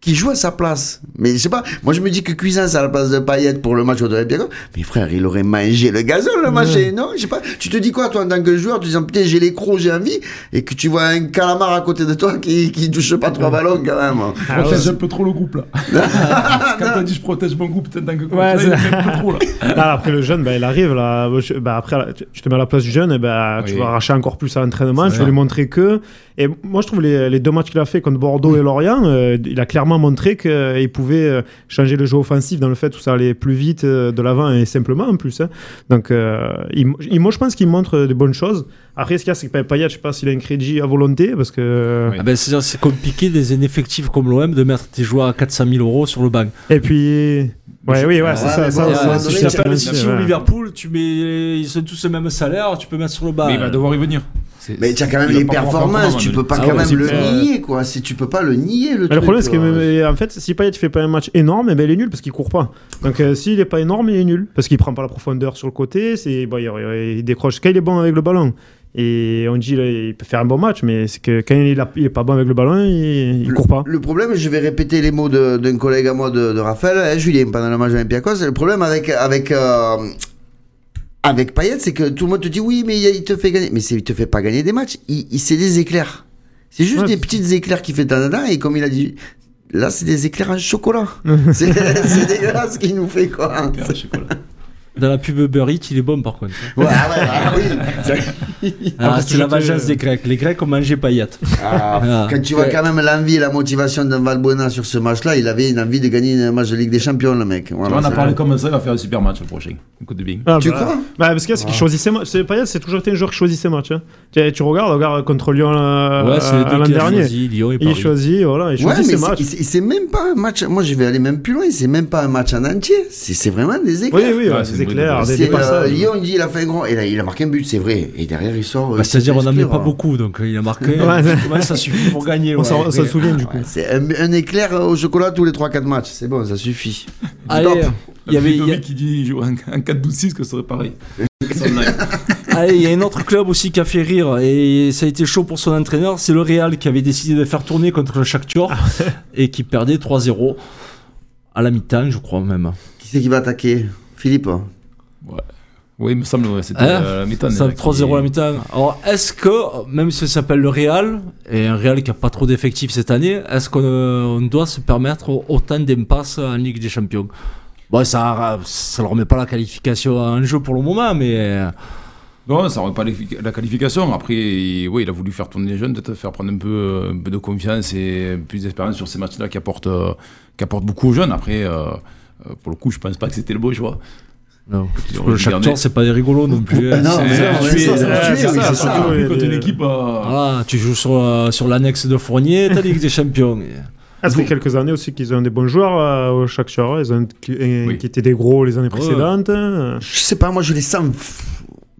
qui joue à sa place. Mais je sais pas, moi je me dis que Cuisance à la place de Payet pour le match contre l'Olympiakos, mais frère, il aurait mangé le gazon le match, non? Je sais pas, tu te dis quoi toi en tant que joueur, tu te dis putain j'ai les crocs, j'ai envie, et que tu vois un calamar à côté de toi qui, qui touche pas trois ballons quand même. Ah, protège ouais. un peu trop le groupe là. Quand t'as dit je protège mon groupe, t'es en tant que coach, Ouais, là, il un peu trop là. Là, après le jeune, bah, il arrive là. je- bah, après, tu- te mets à la place du jeune, et bah, tu vas arracher encore plus à l'entraînement. Tu vas lui montrer que. Et moi, je trouve les, les deux matchs qu'il a fait contre Bordeaux et Lorient, euh, il a clairement montré qu'il pouvait euh, changer le jeu offensif dans le fait où ça allait plus vite euh, de l'avant et simplement en plus. hein. Donc, euh, il- moi, je pense qu'il montre de bonnes choses. Après, ce qu'il y a, c'est que Payet, je sais pas s'il a un crédit à volonté parce que. Oui. Ah ben, c'est c'est compliqué des ineffectifs comme l'OM de mettre tes joueurs à 400 000 euros sur le banc. Et puis. Ouais, oui, ouais, c'est Ouais, ça. ça, Si sûr, tu appelles bien City sûr, ou ouais. Liverpool, tu mets, ils ont tous le même salaire, tu peux mettre sur le banc. Mais il va devoir y venir. c'est- Mais tu as quand même les performances, tu peux pas Ah quand ouais, même le nier, quoi. Si tu peux pas le nier, le le problème, c'est que en fait, si Payet fait pas un match énorme, eh ben, il est nul parce qu'il court pas. Donc euh, s'il est pas énorme, il est nul parce qu'il prend pas la profondeur sur le côté. C'est bon, il, il décroche quand il est bon avec le ballon. Et on dit il peut faire un bon match, mais c'est que quand il, a- il est pas bon avec le ballon, il, il Le- court pas. Le problème, je vais répéter les mots d'un collègue à moi de, de Raphaël, hein, Julien, pendant le match d'Olympiakos. Le problème avec, avec, euh, avec Payet, c'est que tout le monde te dit oui, mais il te fait gagner. Mais il te fait pas gagner des matchs. Il, il- c'est des éclairs. C'est juste Ouais, des petites éclairs qui fait tanana. Et comme il a dit, là, c'est des éclairs en chocolat. c'est dégueulasse ce qu'il nous fait, quoi. Chocolat. Dans la pub Uber Eats, il est bon par contre. Ouais, ouais, ah oui. Ah, parce c'est que la vengeance des Grecs. Les Grecs ont mangé paillettes. Ah, Ah. quand tu vois quand même l'envie et la motivation d'un Valbuena sur ce match-là, il avait une envie de gagner un match de Ligue des Champions, le mec. Voilà, on a parlé comme ça, il va faire un super match le prochain. Écoute de bien. Ah, Tu bah, crois? bah, Parce que c'est qu'il choisit ses matchs. Payet, c'est toujours été un joueur qui choisit ses matchs. hein. Tu, tu regardes, regarde contre Lyon euh, euh, l'an dernier. choisi, Lyon et Il choisit, voilà, il choisit ses c'est- matchs. c'est- c'est même pas un match. Moi, je vais aller même plus loin. C'est même pas un match en entier. C'est vraiment des Oui, éclaires. oui, C'est euh, dépassages. Lyon, il dit il a fait un grand. Et là, il a marqué un but, c'est vrai. Et derrière, il sort. Bah, euh, C'est-à-dire, on n'en met pas hein. beaucoup, donc euh, il a marqué. Ouais. Ça suffit pour gagner. On s'en souvient du coup. Ouais, c'est un, un éclair au chocolat tous les 3-4 matchs. C'est bon, ça suffit. Allez, Stop. il y avait. il y a- Ludovic qui dit un, un 4-12-6 que ce serait pareil. Ça. Allez, il y a un autre club aussi qui a fait rire et ça a été chaud pour son entraîneur. C'est le Real qui avait décidé de faire tourner contre le Shakhtar et qui perdait 3-0 à la mi-temps, je crois même. Qui c'est qui va attaquer? Philippe Oui, il me semble, c'était Hein euh, la mi-temps. Ça là, 3-0 à la qui- mi-temps. Alors, est-ce que, même si ça s'appelle le Real, et un Real qui a pas trop d'effectifs cette année, est-ce qu'on euh, doit se permettre autant d'impasses en Ligue des Champions? Bon, ça ça leur met pas la qualification en jeu pour le moment, mais euh, Non, ça ne pas l'effic- la qualification. Après, il- oui, il a voulu faire tourner les jeunes, peut-être faire prendre un peu, un peu de confiance et plus d'expérience sur ces matchs-là qui apportent, qui apportent beaucoup aux jeunes. Après, pour le coup, je pense pas que c'était le beau choix. Non. Il Parce aurait que le dû Shakhtar, garder. c'est pas des rigolos non plus. hein. Non, C'est- surtout quand une les- équipe. euh, Voilà, tu joues sur, euh, sur l'annexe de Fournier, t'as Ligue des Champions. Ah, ça fait quelques années aussi qu'ils ont des bons joueurs euh, au Shakhtar. Ils ont qui, euh, Oui. qui étaient des gros les années précédentes. Euh, Je sais pas, moi je les sens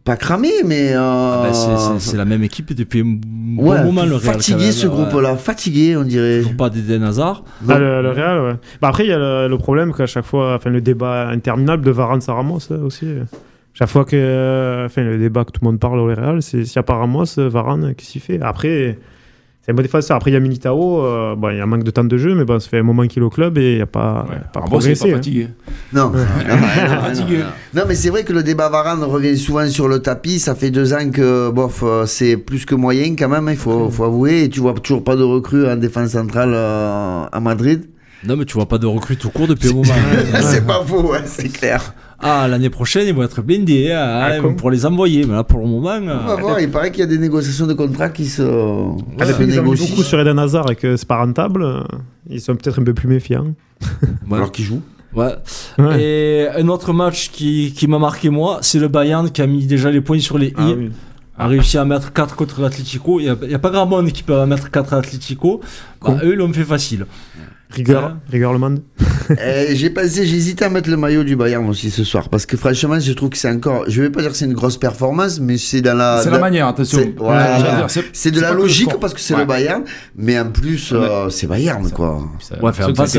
pas cramés, mais. euh, Ah bah, c'est- la même équipe depuis un bon ouais, moment, le Real. fatigué ce ouais. groupe-là, fatigué, on dirait. Toujours pas d'Eden Hazard. Ah, le, le Real, ouais. Bah, après, il y a le, le problème qu'à chaque fois, enfin, le débat interminable de Varane à Ramos euh, aussi. Chaque fois que, euh, enfin, le débat que tout le monde parle au Real, c'est s'il n'y a pas Ramos, euh, Varane, qu'est-ce qu'il fait? Après, c'est un bon défenseur. Après, il y a Militao, euh, bon, il y a un manque de temps de jeu, mais bon, ça fait un moment qu'il est au club et il n'y a pas, ouais. pas bon, c'est progressé. pas hein. fatigué. Non. non, non, non, Fatigué. non, mais c'est vrai que le débat Varane revient souvent sur le tapis. Ça fait deux ans que, bof, euh, c'est plus que moyen quand même, il faut, faut avouer. Et tu vois toujours pas de recrues en défense centrale euh, à Madrid. Non, mais tu vois pas de recrue tout court depuis un moment. c'est pas faux, c'est clair. Ah, l'année prochaine, ils vont être blindés hein, Ah, comme- pour les envoyer. Mais là, pour le moment. On va euh, voir, il paraît qu'il y a des négociations de contrats qui se, Ah, se qu'ils mis négocient. beaucoup sur Eden Hazard et que c'est pas rentable, ils sont peut-être un peu plus méfiants. ouais. Alors qu'il joue. Ouais. Ouais. Et un autre match qui, qui m'a marqué, moi, c'est le Bayern qui a mis déjà les points sur les i. Ah oui. A réussi à mettre 4 contre l'Atlético. Il n'y a, pas grand monde qui peut mettre 4 à l'Atlético. Bah, eux, ils l'ont fait facile. Rigueur, Hein rigueur le monde. Euh, j'ai pensé, j'ai hésité à mettre le maillot du Bayern aussi ce soir parce que franchement, je trouve que c'est encore. Je vais pas dire que c'est une grosse performance, mais c'est dans la. C'est dans- la manière, attention. c'est- voilà. De la logique parce que c'est Ouais. le Bayern, mais en plus, euh, c'est Bayern quoi. Ça- Ouais, que face.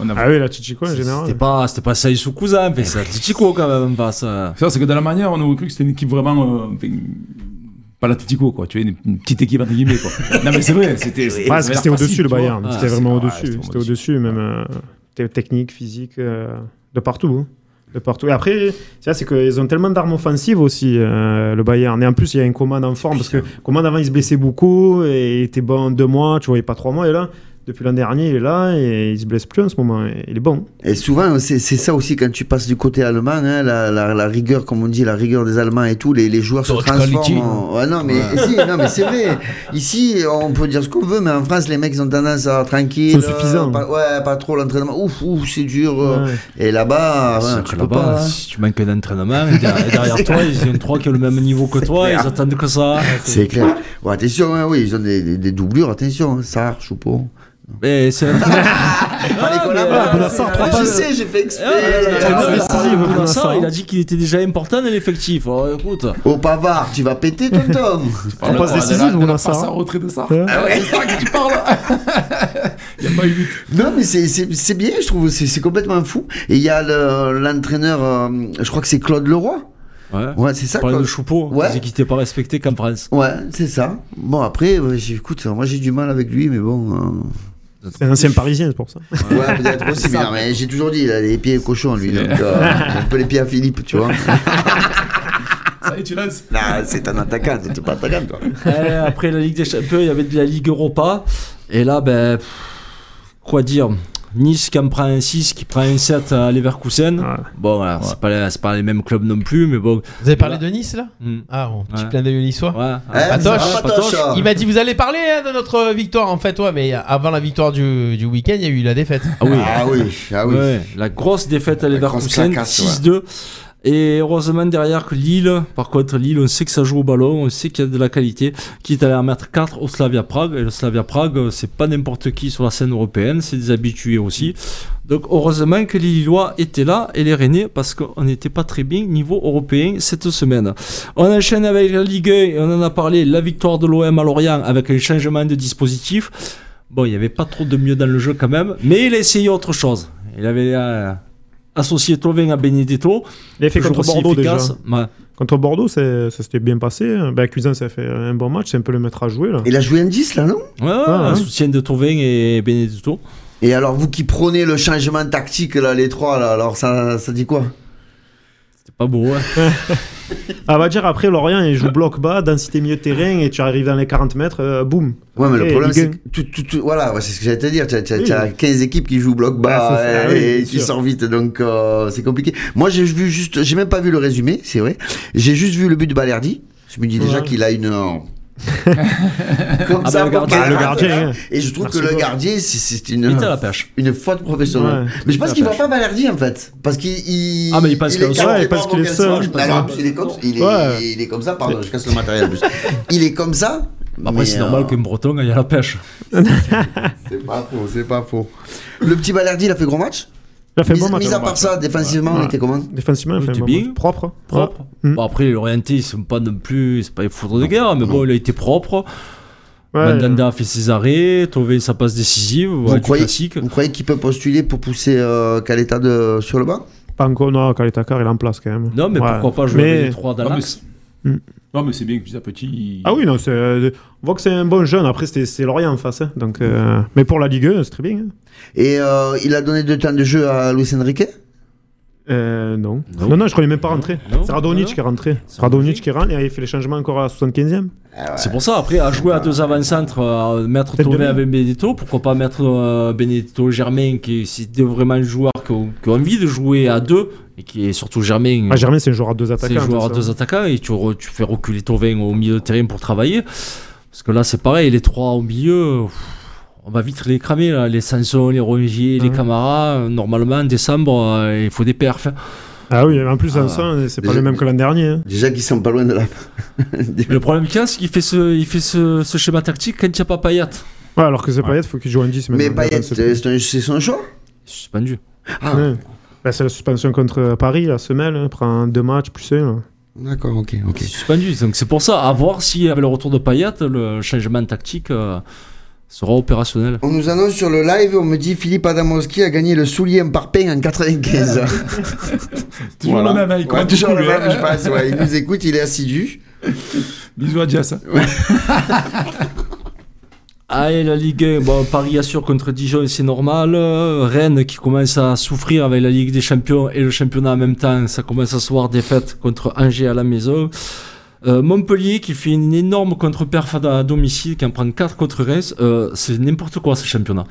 On a- Ah oui, la Chichico en général. C'était pas, c'était pas Saïsou Cousin, mais c'est l'Atlético quand même en face. euh. Ça, c'est que dans la manière, on aurait cru que c'était une équipe vraiment. Pas l'Atletico, quoi. Tu vois, une, une petite équipe entre guillemets, quoi. non, mais c'est vrai, c'était. Ouais, c'était au-dessus le Bayern. Ah, c'était vraiment au-dessus. c'était au-dessus, même euh, technique, physique, euh, de partout. hein. De partout. Et après, c'est c'est qu'ils ont tellement d'armes offensives aussi, euh, le Bayern. Et en plus, il y a un Coman en forme, parce que Coman avant, il se blessait beaucoup, et il était bon deux mois, tu voyais pas trois mois, et là, depuis l'an dernier, il est là, et il se blesse plus en ce moment. il est bon. Et souvent, c'est c'est ça aussi quand tu passes du côté allemand, hein, la, la, la rigueur, comme on dit, la rigueur des Allemands et tout, les, les joueurs se transforment. quality. en- Ouais, non, mais, si, non, mais c'est vrai. Ici, on peut dire ce qu'on veut, mais en France, les mecs ils ont tendance à tranquille. Ils sont suffisants. Pas, ouais, pas trop l'entraînement. Ouf, ouf, c'est dur. Ouais. Et là-bas, ouais, C'est tu que peux pas. hein. si tu manques d'entraînement, derrière, toi, ils ont trois qui ont le même niveau que toi, ils attendent que ça. C'est clair. Ouais, attention, hein, oui, ils ont des, des, des doublures, attention, hein, Sarr, Choupeau. Mais c'est la euh, Ah, je sais, j'ai fait exprès. Ah, il a dit, a qu'il était déjà important dans l'effectif. Écoute, Au pavard, tu vas péter, tonton. Parle passe de- décisive, la Bounassar. passe à retrait de ça. Ah ouais. C'est ça que tu parles. Il y a pas eu. Non, mais c'est- bien, je trouve. C'est c'est complètement fou. Et il y a le- l'entraîneur, euh, je crois que c'est Claude Leroy. ouais. Ouais, c'est ça, Parler de. Choupeau, Ouais. qu'il n'était pas respecté qu'en France. Ouais, c'est ça. Bon, après, ouais, écoute, moi j'ai du mal avec lui, mais bon. euh, C'est un ancien parisien, c'est pour ça. Ouais, peut-être aussi, mais, non, mais j'ai toujours dit, il a les pieds cochons, lui. Donc, euh, un peu les pieds à Philippe, tu vois. Ça y est, tu lances. Non, c'est un attaquant, c'est pas attaquant, toi. Eh, après la Ligue des Champions, il y avait de la Ligue Europa. Et là, ben, pff, quoi dire? Nice qui en prend un 6, qui prend un 7 à Leverkusen. Ouais. Bon, voilà, c'est pas, les- c'est pas les mêmes clubs non plus, mais bon. Vous avez parlé de Nice là Hmm. Ah, bon, petit Ouais. clin d'œil niçois. Ouais. Eh, Patoche. Patoche. Il m'a dit vous allez parler hein, de notre victoire en fait ouais mais avant la victoire du, du week-end il y a eu la défaite. Ah oui. Ah oui, ah oui. Ouais, la grosse défaite à Leverkusen, clacasse, 6-2. Et heureusement derrière que Lille, par contre Lille, on sait que ça joue au ballon, on sait qu'il y a de la qualité, qui est allé en mettre 4 au Slavia Prague. Et le Slavia Prague, c'est pas n'importe qui sur la scène européenne, c'est des habitués aussi. Donc heureusement que les Lillois étaient là et les Rennais, parce qu'on n'était pas très bien niveau européen cette semaine. On enchaîne avec la Ligue 1, et on en a parlé, la victoire de l'OM à Lorient avec un changement de dispositif. Bon, il n'y avait pas trop de mieux dans le jeu quand même, mais il a essayé autre chose. Il avait euh, associé Tovin à Benedetto. Il a fait contre Bordeaux déjà. efficace. Ouais. Contre Bordeaux, ça s'était bien passé. Ben, Cuisin, ça a fait un bon match. C'est un peu le maître à jouer. Là. Il a joué un 10 là, non? Ouais, ouais, Ah, un ouais. soutien de Tovin et Benedetto. Et alors, vous qui prenez le changement tactique, là, les trois, là, alors ça, ça dit quoi? Pas beau, ouais. Ah, va dire après, Lorient, il joue bloc bas, densité milieu de terrain, et tu arrives dans les 40 mètres, euh, boum. Ouais, mais le problème, c'est que voilà, ouais, c'est ce que j'allais te dire. Tu as, Oui. 15 équipes qui jouent bloc bas Ouais, c'est ça, euh, oui, et bien tu sûr. sors vite, donc euh, c'est compliqué. Moi, j'ai vu juste, j'ai même pas vu le résumé, c'est vrai. J'ai juste vu le but de Balerdi. Je me dis déjà Ouais. qu'il a une. euh, Comme Ah ça, bah, le gardien, le gardien, hein. Et je trouve Merci que le gardien, c'est- Il une, était à la pêche. une faute professionnelle. Ouais. Mais je pense Il qu'il à va pas Balerdi en fait. Parce qu'il. il- Ah, mais il sol. capté Ouais, parce par qu'il est seul, il est comme il il comme ça, pardon, je casse le matériel en plus. Il est comme ça. Après, mais, c'est euh, normal qu'un breton aille à la pêche. C'est pas faux, c'est pas faux. Le petit Balerdi, il a fait gros match? Il a fait un bon match. mis à part ça, défensivement, on était comment Défensivement, il a fait un bon. Propre. Propre. Ouais. Mm. Bon, après, les Lorientais, ils sont pas non plus. C'est pas les foudres de guerre, mais bon, il a été propre. Ouais. Mandanda a fait ses arrêts, Tovin sa passe décisive, vous, croyez, vous croyez qu'il peut postuler pour pousser euh, Caleta de, sur le banc? Pas encore, non, Kalitakar, il est en place quand même. Non, mais Ouais. pourquoi pas jouer Mais- les trois d'Alax Hmm. Non, mais c'est bien que petit à petit. il- Ah oui, non, c'est, euh, on voit que c'est un bon jeune. Après, c'était- c'est Lorient en face. hein. Donc, euh, mais pour la Ligue 1, c'est très bien. hein. Et euh, il a donné de temps de jeu à Luis Enrique? Euh, non. Non. non. non, je crois qu'il n'est même pas rentré. Non. C'est Radonic Non. qui est rentré. C'est Radonic qui rentre et il fait les changements encore à 75e. C'est pour ça, après, à jouer à deux avant-centres, euh, mettre demi. avec Benedetto, pourquoi pas mettre euh, Benedetto Germain, qui est vraiment un joueur qui a, envie de jouer à deux, et qui est surtout Germain. Ah, Germain, c'est un joueur à deux c'est attaquants. un joueur à deux attaquants, et tu, re- tu fais reculer Tovin au milieu de terrain pour travailler. Parce que là, c'est pareil, les trois au milieu, pff, on va vite les cramer, là. les Sanson, les Rongier, les Ouais. Camara. euh, Normalement, en décembre, euh, il faut des perfs. hein. Ah oui, en plus, Ah. Sanson, c'est pas le même que l'an dernier. hein. Déjà qu'ils sont pas loin de la. Le problème qu'il y a, c'est qu'il fait, ce, il fait ce, ce schéma tactique quand il n'y a pas Payet. Ouais, alors que c'est Payet, il faut qu'il joue un 10. Mais. Payet, C'est- c'est son choix Suspendu. Ah, Ouais. Bah, c'est la suspension contre Paris, la semelle. hein, prend deux matchs plus un. là. d'accord, ok, ok. Suspendu. Donc c'est pour ça, à voir si avec le retour de Payet, le changement tactique euh, sera opérationnel. On nous annonce sur le live, on me dit Philippe Adamowski a gagné le soulier Mparpin en 95. Toujours Voilà. le même, il Ouais, toujours le même, hein. je pense. ouais. Il nous écoute, il est assidu. Bisous à Dias. Allez, la Ligue 1, bon, Paris assure contre Dijon, c'est normal. Rennes qui commence à souffrir avec la Ligue des Champions et le championnat en même temps, ça commence à se voir défaite contre Angers à la maison. Euh, Montpellier qui fait une énorme contre-perf à domicile, qui en prend 4 contre Reims. Euh, c'est n'importe quoi ce championnat.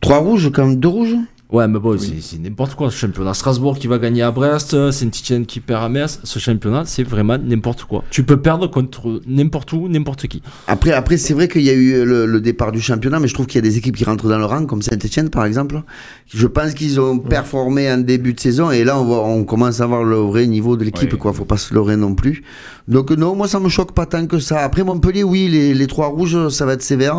Trois rouges, quand même deux rouges? Ouais, mais bon, c'est- c'est n'importe quoi ce championnat. Strasbourg qui va gagner à Brest, Saint-Etienne qui perd à Metz. Ce championnat, c'est vraiment n'importe quoi. Tu peux perdre contre n'importe où, n'importe qui. Après, après c'est vrai qu'il y a eu le, le départ du championnat, mais je trouve qu'il y a des équipes qui rentrent dans le rang, comme Saint-Etienne par exemple. Je pense qu'ils ont performé en début de saison, et là on, voit, on commence à voir le vrai niveau de l'équipe, Ouais. quoi. Faut pas se leurrer non plus. Donc non, moi ça me choque pas tant que ça. Après Montpellier, oui, les, les trois rouges, ça va être sévère.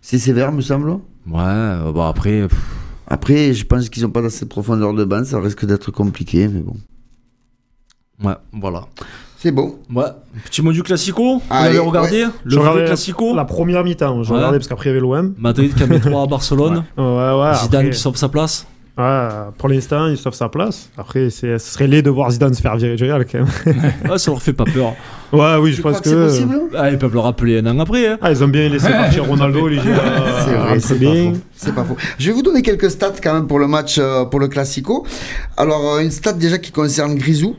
C'est sévère, me semble. Ouais, euh, bon après. pff, Après, je pense qu'ils n'ont pas assez de profondeur de banc, ça risque d'être compliqué, mais bon. Ouais, voilà. C'est bon. Ouais. Petit mot du Classico Vous Allez, l'avez regardé Le vrai Classico La première mi-temps, j'ai Ouais. regardé parce qu'après il y avait l'OM. Madrid qui a mis 3 à Barcelone. Ouais, ouais. Zidane après- qui sauve sa place. Ouais, pour l'instant, il sauve sa place. Après, ce serait laid de voir Zidane se faire virer du Real quand même. Ouais, ça leur fait pas peur. Ouais, oui, je Tu pense crois que c'est possible Ah, ils peuvent le rappeler un an après. hein. Ah, ils ont bien laissé partir Ronaldo, les gars. C'est vrai, c'est pas, bien. faux. C'est pas faux. Je vais vous donner quelques stats quand même pour le match, euh, pour le Classico. Alors, euh, une stat déjà qui concerne Grisou.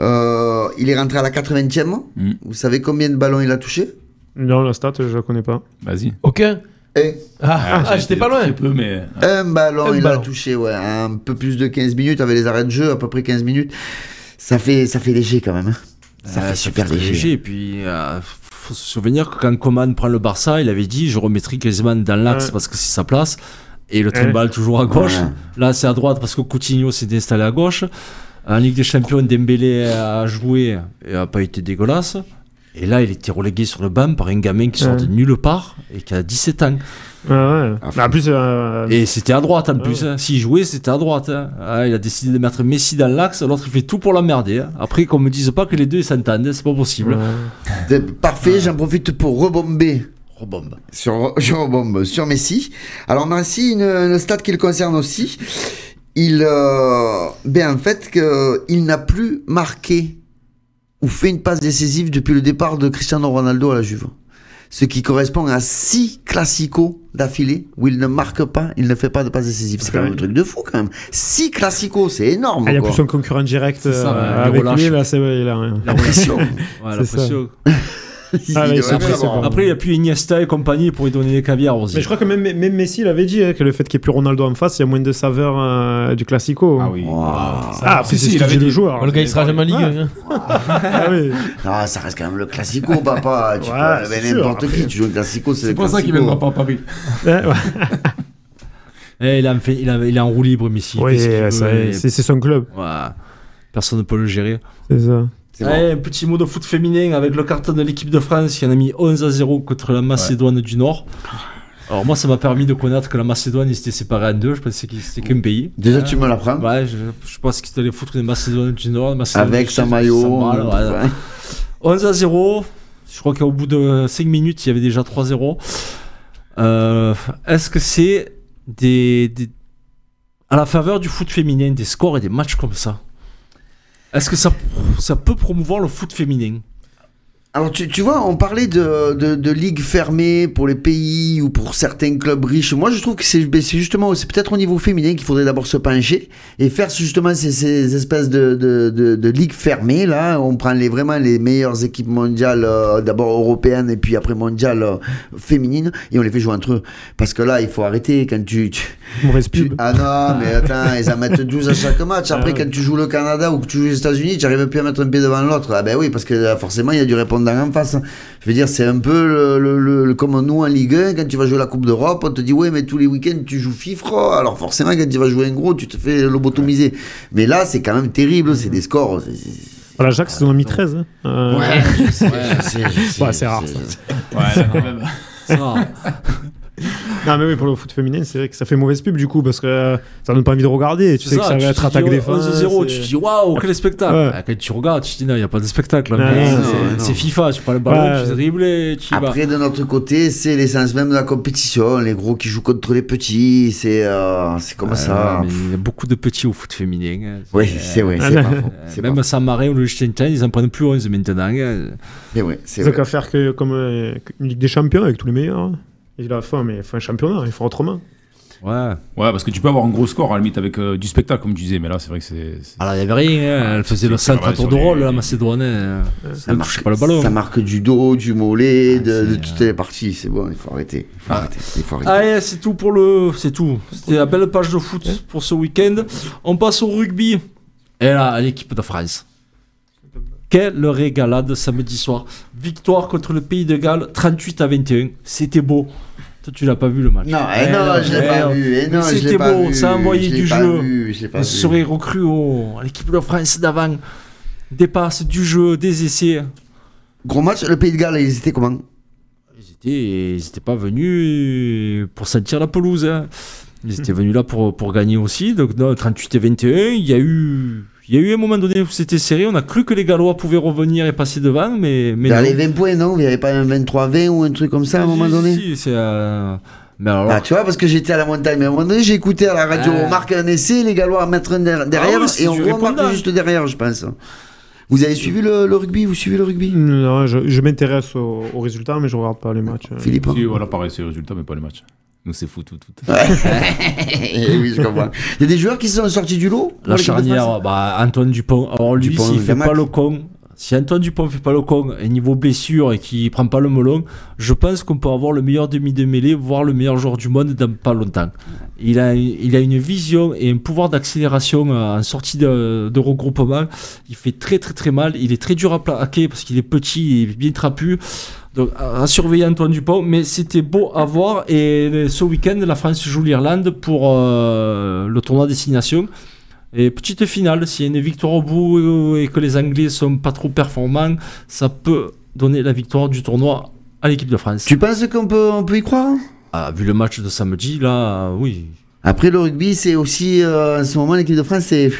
Euh, il est rentré à la 80e. Mm. Vous savez combien de ballons il a touché? Non, la stat, je la connais pas. Vas-y. Aucun? Et Ah, ah, j'étais pas loin. Peu, mais. Un ballon, Un il ballon. a touché, ouais, un peu plus de 15 minutes avec les arrêts de jeu, à peu près 15 minutes. Ça fait, ça fait léger quand même. hein. Ça Euh, fait super léger. Et puis, euh, faut se souvenir que quand Coman prend le Barça, il avait dit je remettrai Griezmann dans l'axe Ouais. parce que c'est sa place. Et le Ouais. trimballe toujours à gauche. Ouais. Là, c'est à droite parce que Coutinho s'est installé à gauche. En Ligue des Champions, Dembélé a joué et a pas été dégueulasse. Et là, il était relégué sur le banc par un gamin qui sort de nulle part et qui a 17 ans. Ouais, ouais. Ah, en plus, euh, Et c'était à droite en Ouais. plus. hein. S'il jouait, c'était à droite. hein. Ah, il a décidé de mettre Messi dans l'axe, l'autre il fait tout pour l'emmerder. hein. Après, qu'on me dise pas que les deux s'entendent, c'est pas possible. Parfait, j'en profite pour rebomber Rebombe. sur, je rebombe sur Messi. Alors Messi, une, une stat qui le concerne aussi. Il, euh, ben en fait, que, il n'a plus marqué ou fait une passe décisive depuis le départ de Cristiano Ronaldo à la Juve. Ce qui correspond à 6 classicos d'affilée où il ne marque pas, il ne fait pas de passe décisive. C'est quand même un truc de fou quand même. 6 classicos, c'est énorme. Ah, il y a quoi. plus son concurrent direct C'est ça, euh, avec lui, là, c'est ouais, il a rien. La pression. Ouais, la pression. Il Ah, pas- Après, il n'y a plus Iniesta et compagnie pour lui donner des caviars aussi. Mais je crois que même, même Messi l'avait dit hein, que le fait qu'il n'y ait plus Ronaldo en face, il y a moins de saveur euh, du Classico. Ah oui. Wow. Ah, après, Si, c'est si, il avait dit le dit. joueur. Le gars, il sera jamais en Ligue 1. hein. Ah oui. Ah, ça reste quand même le classico, papa. Tu Ouais, peux n'importe qui. Tu joues le classico, c'est pour ça qu'il classico. viendra pas à Paris. Eh, il, a fait, il, a, il est en roue libre, Messi. Oui, c'est c'est son club. Ouais. Personne ne peut le gérer. C'est ça. Bon. Allez, un petit mot de foot féminin avec le carton de l'équipe de France qui en a mis 11 à 0 contre la Macédoine du Nord. Alors moi, ça m'a permis de connaître que la Macédoine ils s'était séparée en deux. Je pensais que c'était qu'un pays. Déjà, tu me l'apprends. Ouais, je, je pense qu'ils allaient foutre une Macédoine du Nord. Macédoine Avec sa maillot. sans balle, ouais. ouais. 11 à 0. Je crois qu'au bout de 5 minutes, il y avait déjà 3-0. Euh, Est-ce que c'est des, des- à la faveur du foot féminin, des scores et des matchs comme ça? Est-ce que ça, ça peut promouvoir le foot féminin? Alors, tu, tu vois, on parlait de, de, de ligue fermée pour les pays ou pour certains clubs riches. Moi, je trouve que c'est ben, justement, c'est peut-être au niveau féminin qu'il faudrait d'abord se pencher et faire justement ces, ces espèces de, de, de, de ligues fermées. Là, on prend les, vraiment les meilleures équipes mondiales, euh, d'abord européennes et puis après mondiales euh, féminines, et on les fait jouer entre eux. Parce que là, il faut arrêter quand tu- tu, Mauvaise Tu- pub. Ah non, mais attends, ils en mettent 12 à chaque match. Après, Ah quand tu joues le Canada ou que tu joues les États-Unis, tu n'arrives plus à mettre un pied devant l'autre. Ah ben oui, parce que euh, forcément, il y a du répondant en face. Je veux dire, c'est un peu le, le- le- le- comme nous en Ligue 1, quand tu vas jouer la Coupe d'Europe, on te dit, ouais, mais tous les week-ends, tu joues FIFRA. Alors forcément, quand tu vas jouer un gros, tu te fais lobotomiser. Mais là, c'est quand même terrible, c'est des scores. c'est- c'est- Voilà, Jacques, c'est en a mis 13. hein. Euh, je sais, je sais, je sais, Ouais, c'est rare. Ouais, là, quand même. Ça, Non, mais oui, pour le foot féminin, c'est vrai que ça fait mauvaise pub du coup, parce que euh, ça donne pas envie de regarder. Tu sais que ça va être attaque défense. 11-0, tu te dis waouh, quel spectacle Ouais. Ah, Quand tu regardes, tu te dis non, il n'y a pas de spectacle. non, c'est- FIFA, tu prends le ballon, Ouais. tu dribbles et tu y vas. Après, de notre côté, c'est l'essence même de la compétition. Les gros qui jouent contre les petits, c'est euh, c'est comme ça. il y a beaucoup de petits au foot féminin. hein. Oui, c'est vrai, c'est pas faux. Euh, C'est Même pas San Marin ou le Liechtenstein, ils en prennent plus 11 maintenant. hein. C'est vrai, c'est qu'à faire que, comme une Ligue des Champions avec tous les meilleurs. Il a faim, mais il faut un championnat, il faut autrement. Ouais. Ouais, parce que tu peux avoir un gros score à la limite avec euh, du spectacle, comme tu disais, mais là, c'est vrai que c'est. c'est- Alors, il n'y avait rien. hein. Elle faisait le C'est centre à tour sur de les- rôle, la Macédoine. hein. Ça Elle marque, pas le ballon. ça marque du dos, du mollet, de, Ah, de toutes les parties. C'est bon, il faut arrêter. Il faut arrêter. Il faut arrêter. Allez, c'est tout pour le. C'est tout. C'était la belle page de foot pour ce week-end. On passe au rugby. Et là, à l'équipe de France. Quelle régalade samedi soir. Victoire contre le pays de Galles, 38 à 21. C'était beau. Toi, tu l'as pas vu le match. Non, eh non, je l'ai pas vu. Eh non, je l'ai C'était pas beau, vu. ça a envoyé du jeu. vu, je l'ai pas On vu. au... à l'équipe de France d'avant. Des passes, du jeu, des essais. Gros match, le Pays de Galles, ils étaient comment? Étaient, ils étaient pas venus pour sentir la pelouse. hein. Ils étaient venus là pour, pour gagner aussi. Donc, non, 38 et 21, il y a eu. Il y a eu un moment donné où c'était serré, on a cru que les Gallois pouvaient revenir et passer devant, mais, mais Dans non. les 20 points, non Il n'y avait pas un 23-20 ou un truc comme ça à un moment donné si, c'est, euh, Mais alors, Ah, tu vois, parce que j'étais à la montagne, mais à un moment donné, j'ai écouté à la radio, Ah. on marque un essai, les Gallois mettre un der- derrière, Ah oui, c'est et on remarque juste derrière, je pense. Vous avez suivi le, le rugby Vous suivez le rugby? Non, je, je m'intéresse aux au résultats, mais je regarde pas les matchs. Philippe hein Si, voilà, pareil, c'est le résultat, mais pas les matchs. Nous, c'est foot, tout, tout. Eh oui, je comprends. Il y a des joueurs qui sont sortis du lot La charnière, bah, Antoine Dupont. Alors lui, Dupont, s'il fait Gamac. pas le con, si Antoine Dupont fait pas le con, et niveau blessure et qu'il prend pas le melon, je pense qu'on peut avoir le meilleur demi de mêlée, voire le meilleur joueur du monde dans pas longtemps. Il a, il a une vision et un pouvoir d'accélération euh, en sortie de, de regroupement. Il fait très très très mal. Il est très dur à plaquer parce qu'il est petit et bien trapu. Donc à à surveiller Antoine Dupont, mais c'était beau à voir. Et ce week-end, la France joue l'Irlande pour euh, le tournoi destination. Et petite finale, s'il y a une victoire au bout et que les Anglais sont pas trop performants, ça peut donner la victoire du tournoi à l'équipe de France. Tu penses qu'on peut, on peut y croire? Ah, vu le match de samedi, là, oui. Après, le rugby, c'est aussi, euh, en ce moment, l'équipe de France, c'est.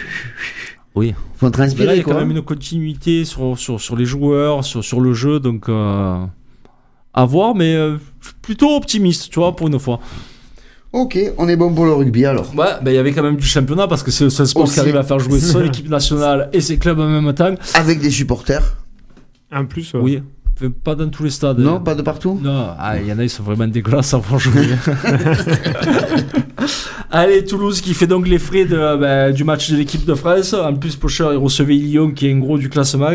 Oui. Faut Mais transpirer, là, il y a quoi. quand même une continuité sur, sur, sur les joueurs, sur, sur le jeu, donc euh, à voir, mais euh, plutôt optimiste, tu vois, pour une fois. Ok, on est bon pour le rugby alors. Ouais, ben, il y avait quand même du championnat parce que c'est le seul sport Aussi. qui arrive à faire jouer son équipe nationale et ses clubs en même temps. Avec des supporters En plus, ouais. Oui, pas dans tous les stades. Non, pas de partout Non, ah, il y en a, ils sont vraiment dégueulasses à voir jouer. Allez, Toulouse qui fait donc les frais de, ben, du match de l'équipe de France. En plus, Pocher, il recevait Lyon qui est un gros du classement.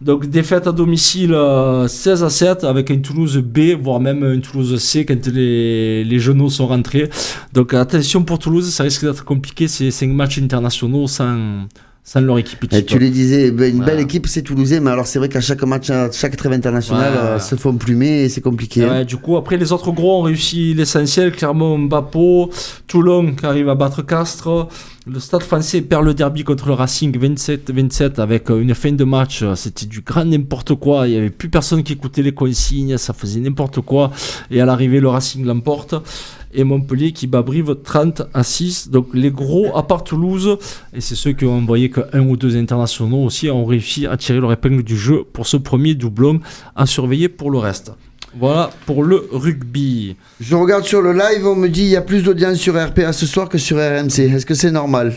Donc, défaite à domicile euh, 16 à 7 avec un Toulouse B, voire même un Toulouse C quand les, les genoux sont rentrés. Donc, attention pour Toulouse, ça risque d'être compliqué. C'est 5 matchs internationaux sans, sans leur équipe Et tu le disais, ben, une Voilà. belle équipe, c'est Toulousain, mais alors c'est vrai qu'à chaque match, à chaque trêve international, Voilà. euh, se font plumer et c'est compliqué. hein. Ouais, du coup, après, les autres gros ont réussi l'essentiel. Clermont, Mbappé, Toulon qui arrive à battre Castres. Le Stade français perd le derby contre le Racing 27-27 avec euh, une fin de match. euh, C'était du grand n'importe quoi. Il n'y avait plus personne qui écoutait les consignes. Ça faisait n'importe quoi. Et à l'arrivée, le Racing l'emporte. Et Montpellier qui bat Brive 30 à 6. Donc les gros, à part Toulouse, et c'est ceux qui ont envoyé que un ou deux internationaux aussi, ont réussi à tirer leur épingle du jeu pour ce premier doublon à surveiller pour le reste. Voilà pour le rugby. Je regarde sur le live, on me dit il y a plus d'audience sur RPA ce soir que sur RMC. Est-ce que c'est normal?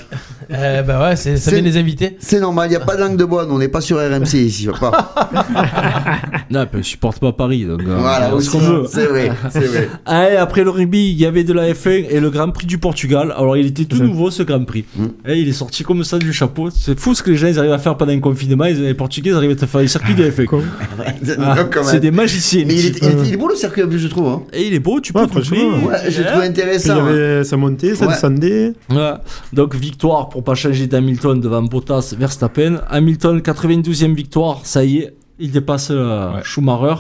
Euh, bah ouais, c'est- ça C'est- vient les invités. C'est normal, il n'y a pas de langue de bois, nous, on n'est pas sur RMC ici. Pas. Non, on supporte pas Paris, donc euh, voilà, on ce aussi, qu'on veut. c'est vrai, c'est vrai. Allez, après le rugby, il y avait de la F1 et le Grand Prix du Portugal. Alors, il était tout nouveau ce Grand Prix. Mm. Et il est sorti comme ça du chapeau. C'est fou ce que les gens ils arrivent à faire pendant un confinement. Les, les Portugais ils arrivent à faire les circuits de F1. Quoi Ah, c'est des magiciens. Mais il. Il est- il est beau le circuit en plus, je trouve. hein. Et il est beau, tu peux Ouais, doubler. Ouais, je le trouve Il y intéressant. hein. avait, ça montait, ça Ouais. descendait. Ouais. Donc victoire pour pas changer d'Hamilton devant Bottas, Verstappen. Hamilton 92e victoire, ça y est, il dépasse euh, Ouais. Schumacher.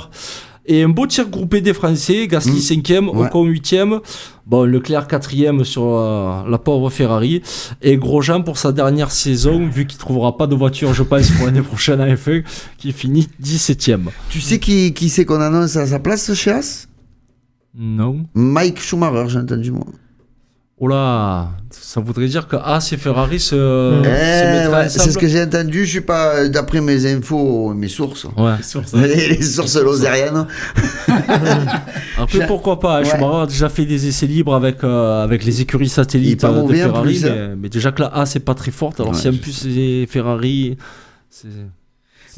Et un beau tir groupé des Français, Gasly 5e, Mm. Ouais. Ocon 8e, bon, Leclerc 4e sur euh, la pauvre Ferrari, et Grosjean pour sa dernière saison, vu qu'il trouvera pas de voiture, je pense, pour l'année prochaine à F1, qui finit 17e. Tu sais qui, qui c'est qu'on annonce à sa place chez As Non. Mike Schumacher, j'ai entendu moi. Oh là, ça voudrait dire que As et Ferrari se, Mm. se Eh, ouais, c'est ce que j'ai entendu, je suis pas euh, d'après mes infos, mes sources. Ouais. Les, les sources lozériennes. Après, pourquoi pas Ouais. Schumacher a déjà fait des essais libres avec, euh, avec les écuries satellites euh, de Ferrari, plus, hein. mais, mais déjà que la A c'est pas très forte. Alors Ouais, si en plus c'est Ferrari, c'est-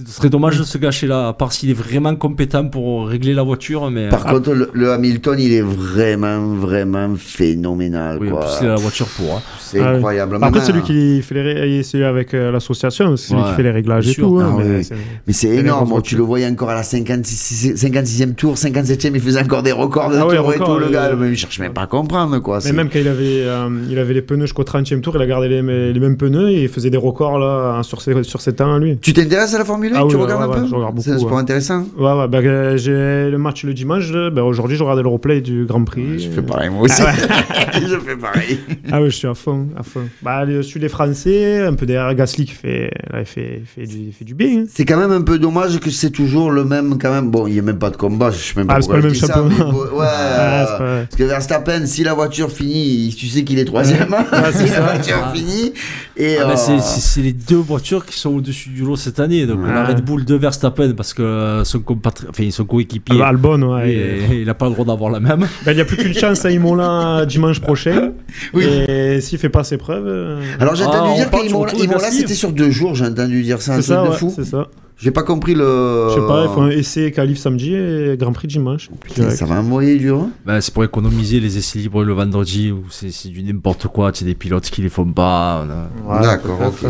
ce serait dommage de se gâcher là, à part s'il est vraiment compétent pour régler la voiture. Mais Par euh, contre, le, le Hamilton, il est vraiment, vraiment phénoménal. oui, en quoi. plus il a la voiture pour. hein. C'est Ah incroyable. Après, c'est lui qui fait les ré- c'est lui avec euh, l'association, c'est lui qui fait les réglages et tout. hein, Ah mais oui. c'est- c'est énorme. Tu le voyais encore à la 56, 56e tour, 57e, il faisait encore des records de Ah ouais, tour et records, tout, le euh, gars. Mais je cherche même pas à comprendre, quoi. Mais C'est- même quand il avait, euh, il avait les pneus jusqu'au 30e tour, il a gardé les, les mêmes pneus et il faisait des records là, sur, ses, sur ses temps lui. Tu t'intéresses à la Formule Formule 1 Ah Tu oui, regardes ouais, un ouais, peu je regarde beaucoup, C'est un sport ouais. intéressant. Ouais, ouais, bah, euh, j'ai le match le dimanche. Bah, Aujourd'hui, je regardais le replay du Grand Prix. Je fais pareil, moi aussi. Ah ouais. je fais pareil. Ah ouais, je suis à fond, à fond. Bah, je suis les Français, un peu derrière Gasly qui fait, là, il fait, il fait, du, il fait du bien. hein. C'est quand même un peu dommage que c'est toujours le même, quand même. Bon, il n'y a même pas de combat, je sais même pas Ah, c'est pas le même ça, championnat. ouais, Ah, c'est euh, pas- parce que Verstappen, si la voiture finit, tu sais qu'il est troisième. hein. c'est si la voiture finit. Et, Ah, euh, c'est- les deux voitures qui sont au-dessus du lot cette année. Donc la. Red Bull de Verstappen parce que euh, son, compatri- enfin, son coéquipier, Ah bah, Albon, ouais. il- il n'a pas le droit d'avoir la même. bah, il n'y a plus qu'une chance à Imola dimanche prochain. Oui. Et s'il fait pas ses preuves. euh, Alors j'ai Ah, entendu dire du qu'Imola, Imola, c'était sur deux jours, j'ai entendu dire ça, un c'est truc ça, de ouais, fou. c'est ça. J'ai pas compris le. Je sais pas, il faut un essai qualif samedi et Grand Prix dimanche. Putain, Direct. ça va envoyer dur. hein. Bah, c'est pour économiser les essais libres le vendredi où c'est c'est du n'importe quoi. Tu sais, des pilotes qui les font pas. voilà. D'accord, ok.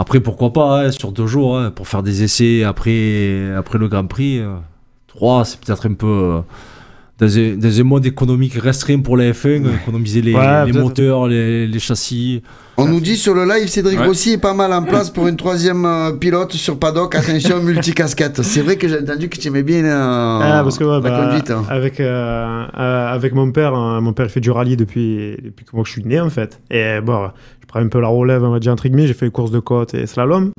Après, pourquoi pas, hein, sur deux jours, hein, pour faire des essais après, après le Grand Prix. euh, trois, c'est peut-être un peu. euh, dans, un, dans un mode économique restreint pour la F1, euh, économiser les, Ouais, les peut-être. moteurs, les, les châssis. On nous dit sur le live, Cédric Ouais. Rossi est pas mal en place pour une troisième euh, pilote sur paddock. Attention, multicasquette. C'est vrai que j'ai entendu que tu aimais bien euh, Ah, parce que ouais, la bah, conduite. hein. avec, euh, euh, avec mon père, hein, mon père fait du rallye depuis, depuis que moi je suis né en fait. Et bon, prends un peu la relève, on va dire entre guillemets, j'ai fait les courses de côte et slalom.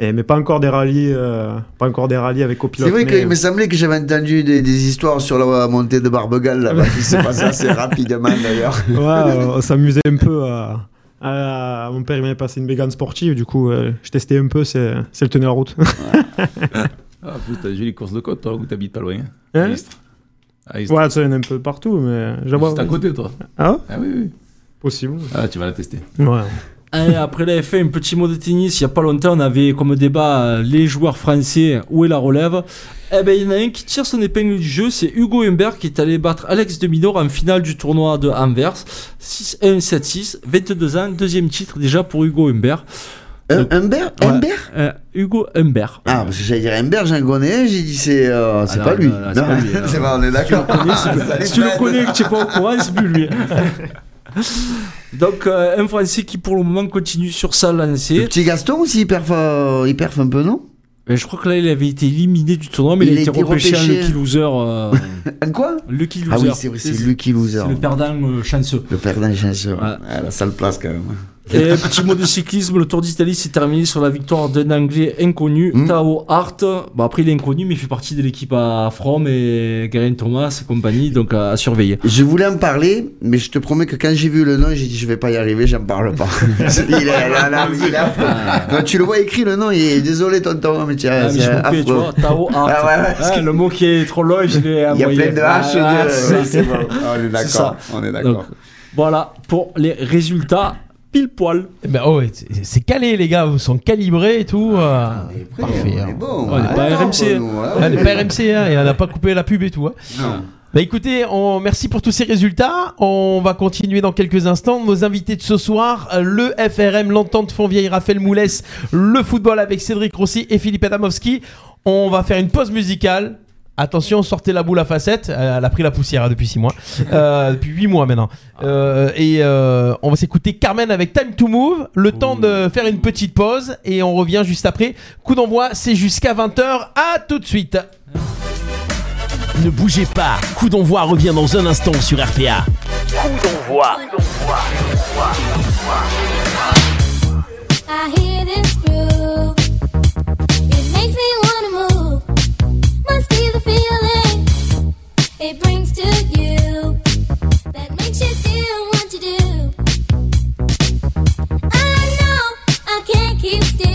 Et, mais pas encore des rallyes, euh, pas encore des rallyes avec copilote. C'est vrai qu'il me semblait que j'avais entendu des, des histoires sur la montée de Barbegal là-bas qui s'est passé assez rapidement d'ailleurs. Ouais, on s'amusait un peu à, à- Mon père il m'avait passé une bégane sportive, du coup euh, je testais un peu, c'est c'est le tenait la route. Ah, t'as vu les courses de côte, toi, où t'habites pas loin? Hein? À Istres. À Istres. ouais, ça il y en a un peu partout, mais j'avoue. Juste à côté, toi. Ah ouais? Ah oui, oui. Possible. Ah, tu vas la tester. Ouais. Et après la F1, un petit mot de tennis. Il n'y a pas longtemps, on avait comme débat euh, les joueurs français, où est la relève? Eh ben, il y en a un qui tire son épingle du jeu, c'est Hugo Humbert qui est allé battre Alex de Minaur en finale du tournoi de Anvers. 6-1, 7-6, 22 ans, deuxième titre déjà pour Hugo Humbert. Un- Humbert? Ouais. Humbert? Euh, Hugo Humbert. Ah, parce que j'allais dire Humbert, j'en connais un, j'ai dit c'est euh, c'est non, pas lui. non, non, c'est pas lui, c'est non. pas, on est d'accord. si tu le connais et que tu n'es pas au courant, c'est plus lui. Donc, euh, un Français qui pour le moment continue sur sa Le lancée. petit Gaston aussi, il perf, euh, il perf un peu, non? Et je crois que là, il avait été éliminé du tournoi, mais il, Il a été été repêché en. Lucky Loser. euh, Un quoi? Lucky Loser. Ah oui, c'est Lucky Loser. C'est le perdant euh, chanceux. Le perdant chanceux. Ouais. Ah, la sale place quand même. Et petit mot de cyclisme, le Tour d'Italie s'est terminé sur la victoire d'un Anglais inconnu, Mm. Tao Hart. Bon, après, il est inconnu, mais il fait partie de l'équipe à From et Geraint Thomas et compagnie, donc à, à surveiller. Je voulais en parler, mais je te promets que quand j'ai vu le nom, j'ai dit je vais pas y arriver, j'en parle pas. il est là, là, il est là. Non, tu le vois écrit le nom, il est désolé tonton, mais tu Ah, mais je coupais, tu vois, Tao Hart. Ah ouais, ouais, parce Ah, que- Le mot qui est trop long, je l'ai Il y a plein de H. Ah, de-. Oui, c'est bon. Ah, on est d'accord. On est d'accord. Donc, voilà pour les résultats pile poil. Eh Ben, oh, ouais, c'est- calé, les gars, vous sont calibrés et tout. euh, On est parfait. on hein. est bon. On est pas Ah, RMC. hein. Ah, pas RMC, hein, et on n'a pas coupé la pub et tout. hein. Non. Bah écoutez, on, merci pour tous ces résultats. On va continuer dans quelques instants. Nos invités de ce soir, euh, le FRM, l'entente Fontvieille, Raphaël Moulès, le football avec Cédric Rossi et Philippe Adamowski. On va faire une pause musicale. Attention, sortez la boule à facettes. Euh, Elle a pris la poussière hein, depuis 6 mois. Euh, depuis 8 mois maintenant. Euh, et euh, on va s'écouter Carmen avec Time to Move. Le temps de faire une petite pause. Et on revient juste après. Coup d'envoi, c'est jusqu'à 20h. À tout de suite. Ne bougez pas, Coup d'envoi revient dans un instant sur RPA. Coup d'envoi. I hear this groove. It makes me wanna it brings to you that makes you feel what you do. I know I can't keep still,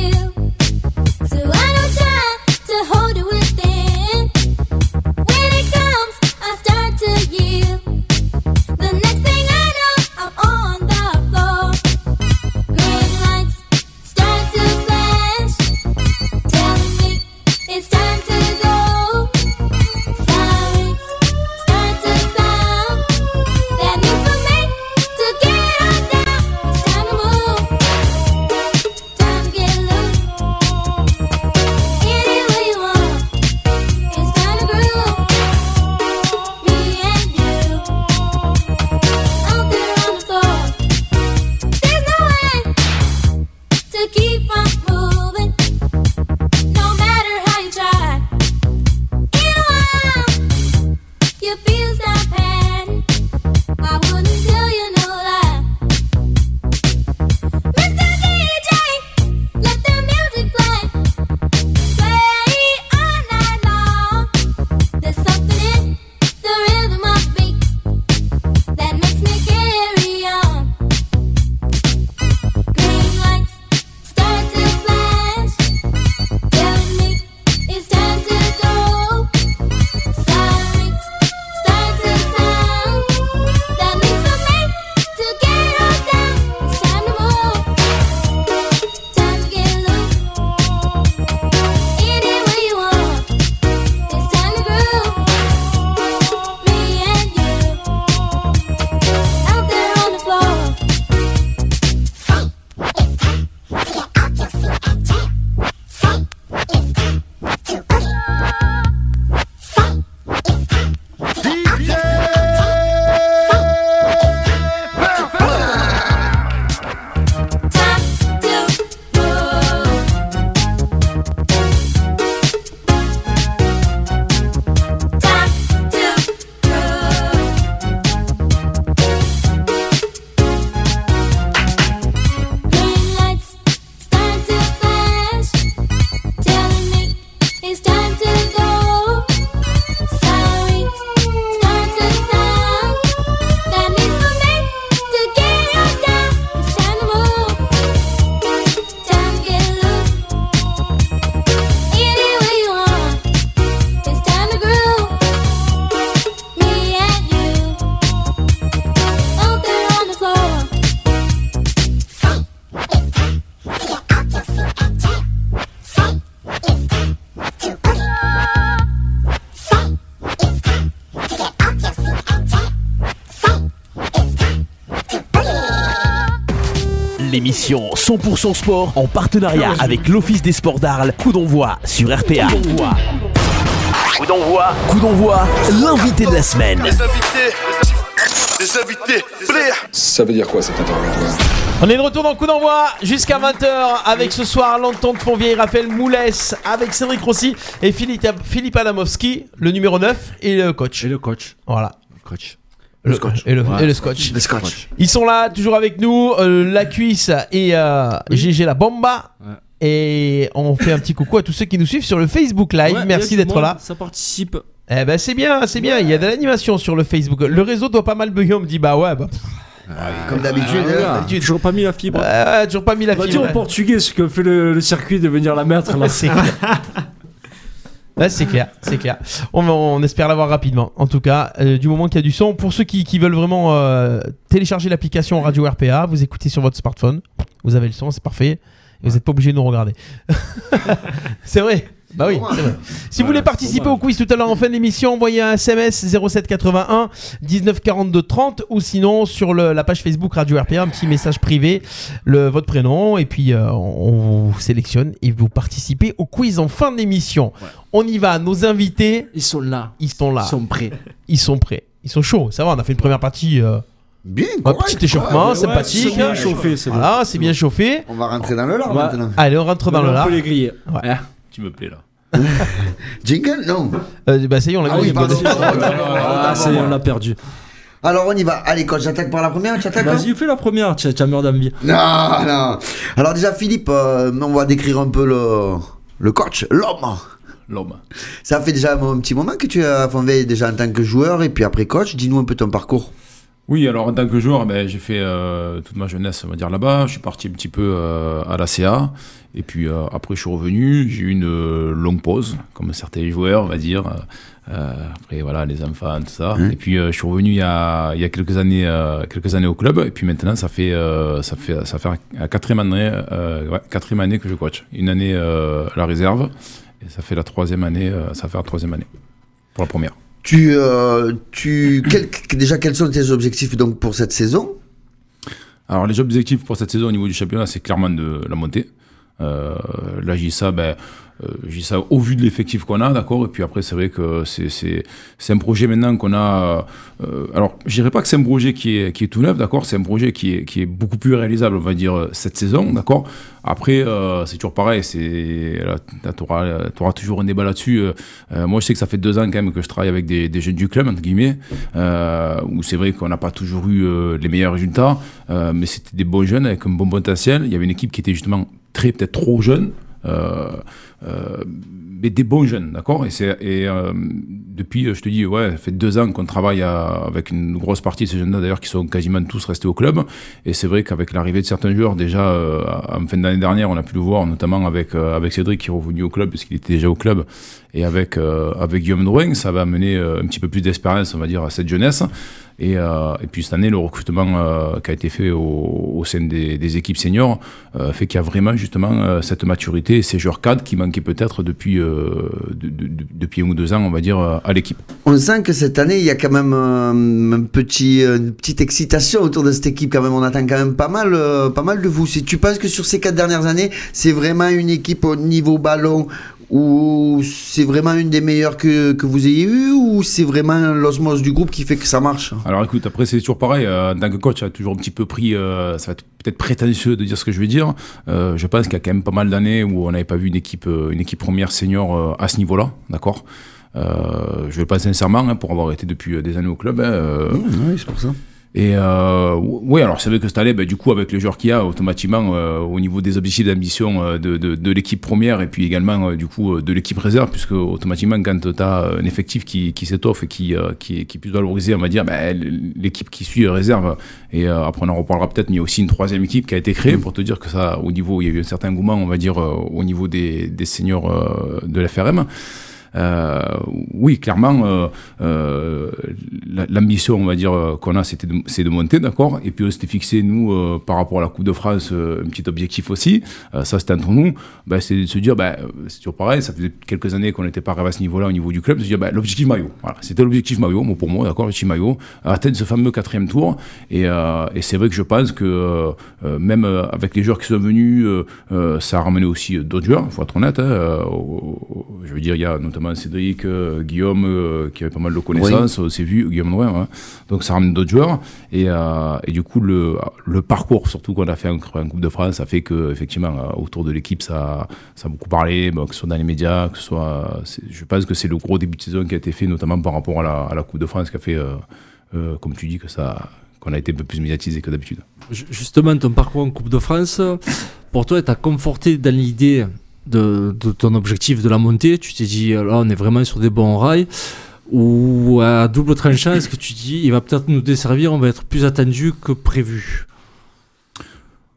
L'émission 100% sport en partenariat avec l'Office des sports d'Arles. Coup d'envoi sur RPA. Coup d'envoi. Coup d'envoi, l'invité de la semaine. invités, les invités, Ça veut dire quoi cet interrogatoire On est de retour dans Coup d'envoi jusqu'à 20h avec ce soir l'entente Fontvieille, Raphaël Moulès, avec Cédric Rossi et Philippe, Philippe Adamowski, le numéro 9 et le coach. Et le coach. Voilà. Coach. Le, Et, le, Ouais. et le scotch. Le scotch. Ils sont là, toujours avec nous, euh, la cuisse et euh, GG la bomba. Ouais. Et on fait un petit coucou à tous ceux qui nous suivent sur le Facebook Live. Ouais, Merci d'être là. Ça participe. Eh ben c'est bien, c'est bien. Il y a de l'animation sur le Facebook. Le réseau doit pas mal bugger. On me dit bah ouais, bah, Comme d'habitude. Ah, hein. toujours pas mis la fibre. ouais, ouais, toujours pas mis la On va fibre. dire au portugais ce que fait le, le circuit de venir la mettre là. C'est clair. C'est clair. On, espère l'avoir rapidement. En tout cas, euh, du moment qu'il y a du son, pour ceux qui, qui veulent vraiment euh, télécharger l'application Radio RPA, vous écoutez sur votre smartphone, vous avez le son, c'est parfait. Et vous n'êtes pas obligé de nous regarder. c'est vrai. Bah oui, c'est vrai. Si vous voulez participer au quiz tout à l'heure en fin d'émission, envoyez un SMS 0781 19 42 30 ou sinon sur le- la page Facebook Radio RPA, un petit message privé, le, votre prénom et puis euh, on vous sélectionne et vous participez au quiz en fin d'émission. On y va, nos invités, Ils sont là. ils sont là, Ils sont prêts. ils sont prêts, ils sont chauds, ça va, on a fait une première partie, euh, Bien, un correct, petit échauffement, ouais, sympathique. C'est bien chauffé, c'est bon. Voilà, c'est bien chauffé. On va rentrer dans le lard Ouais. maintenant. Allez, on rentre dans le On lard. peut les griller. Ouais. Tu me plais là. Jingle Non. Euh, bah ça y est, on l'a Ah oui, mis. pardon. Ah, ça y est, on l'a perdu. Alors on y va. Allez, coach, j'attaque par la première. Tu attaques hein Vas-y, fais la première, tu as mort d'envie. Non, non. Alors déjà, Philippe, euh, on va décrire un peu le, le coach, l'homme. L'homme. Ça fait déjà un petit moment que tu es à Fontvieille déjà en tant que joueur et puis après coach. Dis-nous un peu ton parcours. Oui, alors en tant que joueur, ben, j'ai fait euh, toute ma jeunesse, on va dire là-bas. Je suis parti un petit peu euh, à la CA. Et puis euh, après, je suis revenu. J'ai eu une euh, longue pause, comme certains joueurs, on va dire. Euh, après, voilà, les enfants, tout ça. Mmh. Et puis, euh, je suis revenu il y a, il y a quelques, années, euh, quelques années au club. Et puis maintenant, ça fait, euh, ça fait, ça fait la quatrième année, euh, ouais, quatrième année que je coach. Une année euh, à la réserve. Et ça fait la troisième année, euh, ça fait la troisième année. Pour la première. Tu, euh, tu, déjà, quels sont tes objectifs donc pour cette saison? Alors les objectifs pour cette saison au niveau du championnat, c'est clairement de la montée. Euh, là, j'ai ça, ben, euh, j'ai ça au vu de l'effectif qu'on a, d'accord. Et puis après, c'est vrai que c'est un projet maintenant qu'on a. euh, alors, je dirais pas que c'est un projet qui est qui est tout neuf, d'accord. C'est un projet qui est qui est beaucoup plus réalisable, on va dire cette saison, d'accord. Après, euh, c'est toujours pareil. Tu auras, toujours un débat là-dessus. Euh, moi, je sais que ça fait deux ans quand même que je travaille avec des, des jeunes du club entre guillemets, où c'est vrai qu'on n'a pas toujours eu les meilleurs résultats, mais c'était des bons jeunes avec un bon potentiel. Il y avait une équipe qui était justement très peut-être trop jeune. Euh, euh, mais des bons jeunes, d'accord? Et, et euh, depuis, je te dis, ouais, ça fait deux ans qu'on travaille avec une grosse partie de ces jeunes-là, d'ailleurs, qui sont quasiment tous restés au club. Et c'est vrai qu'avec l'arrivée de certains joueurs, déjà, en fin d'année dernière, on a pu le voir, notamment avec, avec Cédric qui est revenu au club, parce qu'il était déjà au club, et avec, avec Guillaume Drouin, ça va amener un petit peu plus d'expérience, on va dire, à cette jeunesse. Et, euh, et puis cette année, le recrutement euh, qui a été fait au, au sein des, des équipes seniors euh, fait qu'il y a vraiment justement euh, cette maturité ces joueurs cadres qui manquaient peut-être depuis, euh, de- de- de- depuis un ou deux ans, on va dire, euh, à l'équipe. On sent que cette année, il y a quand même un petit, une petite excitation autour de cette équipe. Quand même, on attend quand même pas mal, pas mal de vous. Si tu penses que sur ces quatre dernières années, c'est vraiment une équipe au niveau ballon ou c'est vraiment une des meilleures que, que vous ayez eues ou c'est vraiment l'osmose du groupe qui fait que ça marche? Alors écoute, après c'est toujours pareil, euh, en tant que coach, as toujours un petit peu pris, euh, ça va être peut-être prétentieux de dire ce que je vais dire, Euh, je pense qu'il y a quand même pas mal d'années où on n'avait pas vu une équipe, euh, une équipe première senior euh, à ce niveau-là, d'accord? Euh, Je le pense sincèrement, hein, pour avoir été depuis euh, des années au club. hein, euh, oui, c'est pour ça. Et euh, oui, alors c'est vrai que cette année, bah, du coup, avec les joueurs qu'il y a, automatiquement, euh, au niveau des objectifs d'ambition euh, de, de, de l'équipe première et puis également, euh, du coup, euh, de l'équipe réserve, puisque automatiquement, quand tu as un effectif qui, qui s'étoffe et qui, euh, qui, est- qui est plus valorisé, on va dire, bah, l'équipe qui suit réserve, et euh, après on en reparlera peut-être, mais il y a aussi une troisième équipe qui a été créée pour te dire que ça, au niveau, il y a eu un certain engouement, on va dire, euh, au niveau des, des seniors euh, de l'FRM. Euh, oui, clairement, euh, euh, la- l'ambition, on va dire, euh, qu'on a, c'était c'est de monter, d'accord? Et puis on s'était fixé, nous, euh, par rapport à la Coupe de France, euh, un petit objectif aussi. Euh, ça, c'était entre nous. Ben, c'est de se dire, euh, c'est toujours pareil, ça faisait quelques années qu'on n'était pas arrivé à ce niveau-là au niveau du club, de se dire, ben, l'objectif maillot. Voilà, c'était l'objectif maillot, moi, pour moi, d'accord, l'objectif maillot, atteindre ce fameux quatrième tour. Et, euh, c'est vrai que je pense que euh, euh, même euh, avec les joueurs qui sont venus, euh, euh, ça a ramené aussi euh, d'autres joueurs, il faut être honnête. hein, euh, je veux dire, il y a notamment Cédric, euh, Guillaume, euh, qui avait pas mal de connaissances, on s'est vu, Guillaume Noël, hein. donc ça ramène d'autres joueurs. Et, euh, et du coup, le, le parcours, surtout qu'on a fait en, en Coupe de France, ça fait que effectivement euh, autour de l'équipe, ça, ça a beaucoup parlé, bon, que ce soit dans les médias, que ce soit. Je pense que c'est le gros début de saison qui a été fait, notamment par rapport à la, à la Coupe de France, qui a fait, euh, euh, comme tu dis, que ça qu'on a été un peu plus médiatisé que d'habitude. Ju- Justement, ton parcours en Coupe de France, pour toi, t'as conforté dans l'idée de, de ton objectif de la montée. Tu t'es dit, là, on est vraiment sur des bons rails. Ou à double tranchant, est-ce que tu dis, il va peut-être nous desservir, on va être plus attendu que prévu?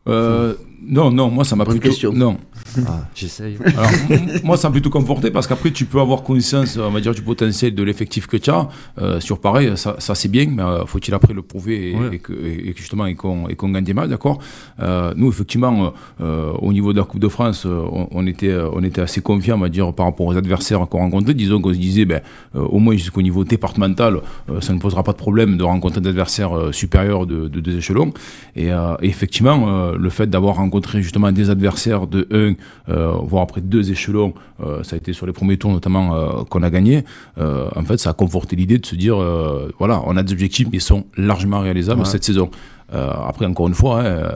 Euh, non, non, moi ça m'a plutôt. question. Non. Ah, J'essaye. Alors, moi, ça m'a plutôt conforté parce qu'après, tu peux avoir conscience, on va dire, du potentiel de l'effectif que tu as. Euh, sur pareil, ça, ça, c'est bien, mais euh, faut-il après le prouver et, Ouais. et que, et, et que justement, et qu'on, et qu'on gagne des matchs, d'accord? Euh, Nous, effectivement, euh, au niveau de la Coupe de France, on, on était, on était assez confiants, on va dire, par rapport aux adversaires qu'on rencontrait. Disons qu'on se disait, ben, euh, au moins jusqu'au niveau départemental, euh, ça ne posera pas de problème de rencontrer des adversaires euh, supérieurs de, de deux échelons. Et, euh, effectivement, euh, le fait d'avoir rencontré justement des adversaires de 1, euh, voire après deux échelons, euh, ça a été sur les premiers tours notamment euh, qu'on a gagné, euh, en fait, ça a conforté l'idée de se dire, euh, voilà, on a des objectifs, mais ils sont largement réalisables Ouais. cette saison. Euh, après, encore une fois, hein, euh,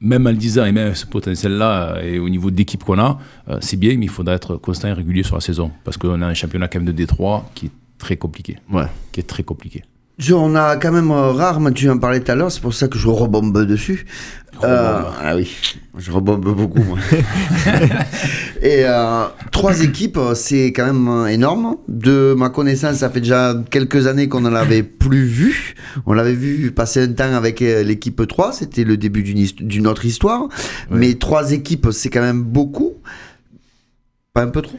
même en le disant et même ce potentiel-là, euh, et au niveau d'équipe qu'on a, euh, c'est bien, mais il faudra être constant et régulier sur la saison. Parce qu'on a un championnat quand même de Détroit qui est très compliqué. Ouais. Qui est très compliqué. On a quand même euh, rare, mais tu en parlais tout à l'heure, c'est pour ça que je rebombe dessus. Euh, ah oui, je rebombe beaucoup. moi. Et euh, trois équipes, c'est quand même énorme. De ma connaissance, ça fait déjà quelques années qu'on ne l'avait plus vu. On l'avait vu passer un temps avec l'équipe 3, c'était le début d'une autre histoire. Mais trois équipes, c'est quand même beaucoup. Pas un peu trop?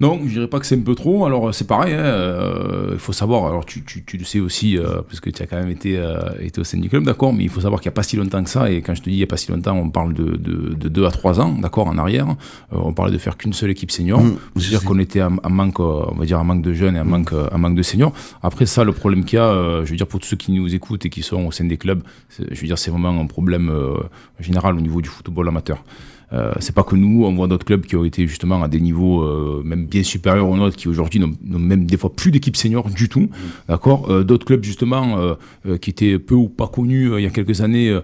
Non, je dirais pas que c'est un peu trop. Alors c'est pareil, hein, euh, il faut savoir. Alors tu, tu, tu le sais aussi euh, parce que tu as quand même été, euh, été au sein du club, d'accord. Mais il faut savoir qu'il n'y a pas si longtemps que ça. Et quand je te dis il n'y a pas si longtemps, on parle de, de, de 2 à 3 ans, d'accord, en arrière. Euh, on parlait de faire qu'une seule équipe senior. Mmh, C'est-à-dire qu'on était en, manque, euh, on va dire, en manque de jeunes et manque, euh, en manque de seniors. Après ça, le problème qu'il y a, euh, je veux dire pour tous ceux qui nous écoutent et qui sont au sein des clubs, je veux dire c'est vraiment un problème euh, général au niveau du football amateur. Euh, c'est pas que nous, on voit d'autres clubs qui ont été justement à des niveaux euh, même bien supérieurs aux nôtres, qui aujourd'hui n'ont même des fois plus d'équipe senior du tout, d'accord. Euh, d'autres clubs justement euh, euh, qui étaient peu ou pas connus euh, il y a quelques années,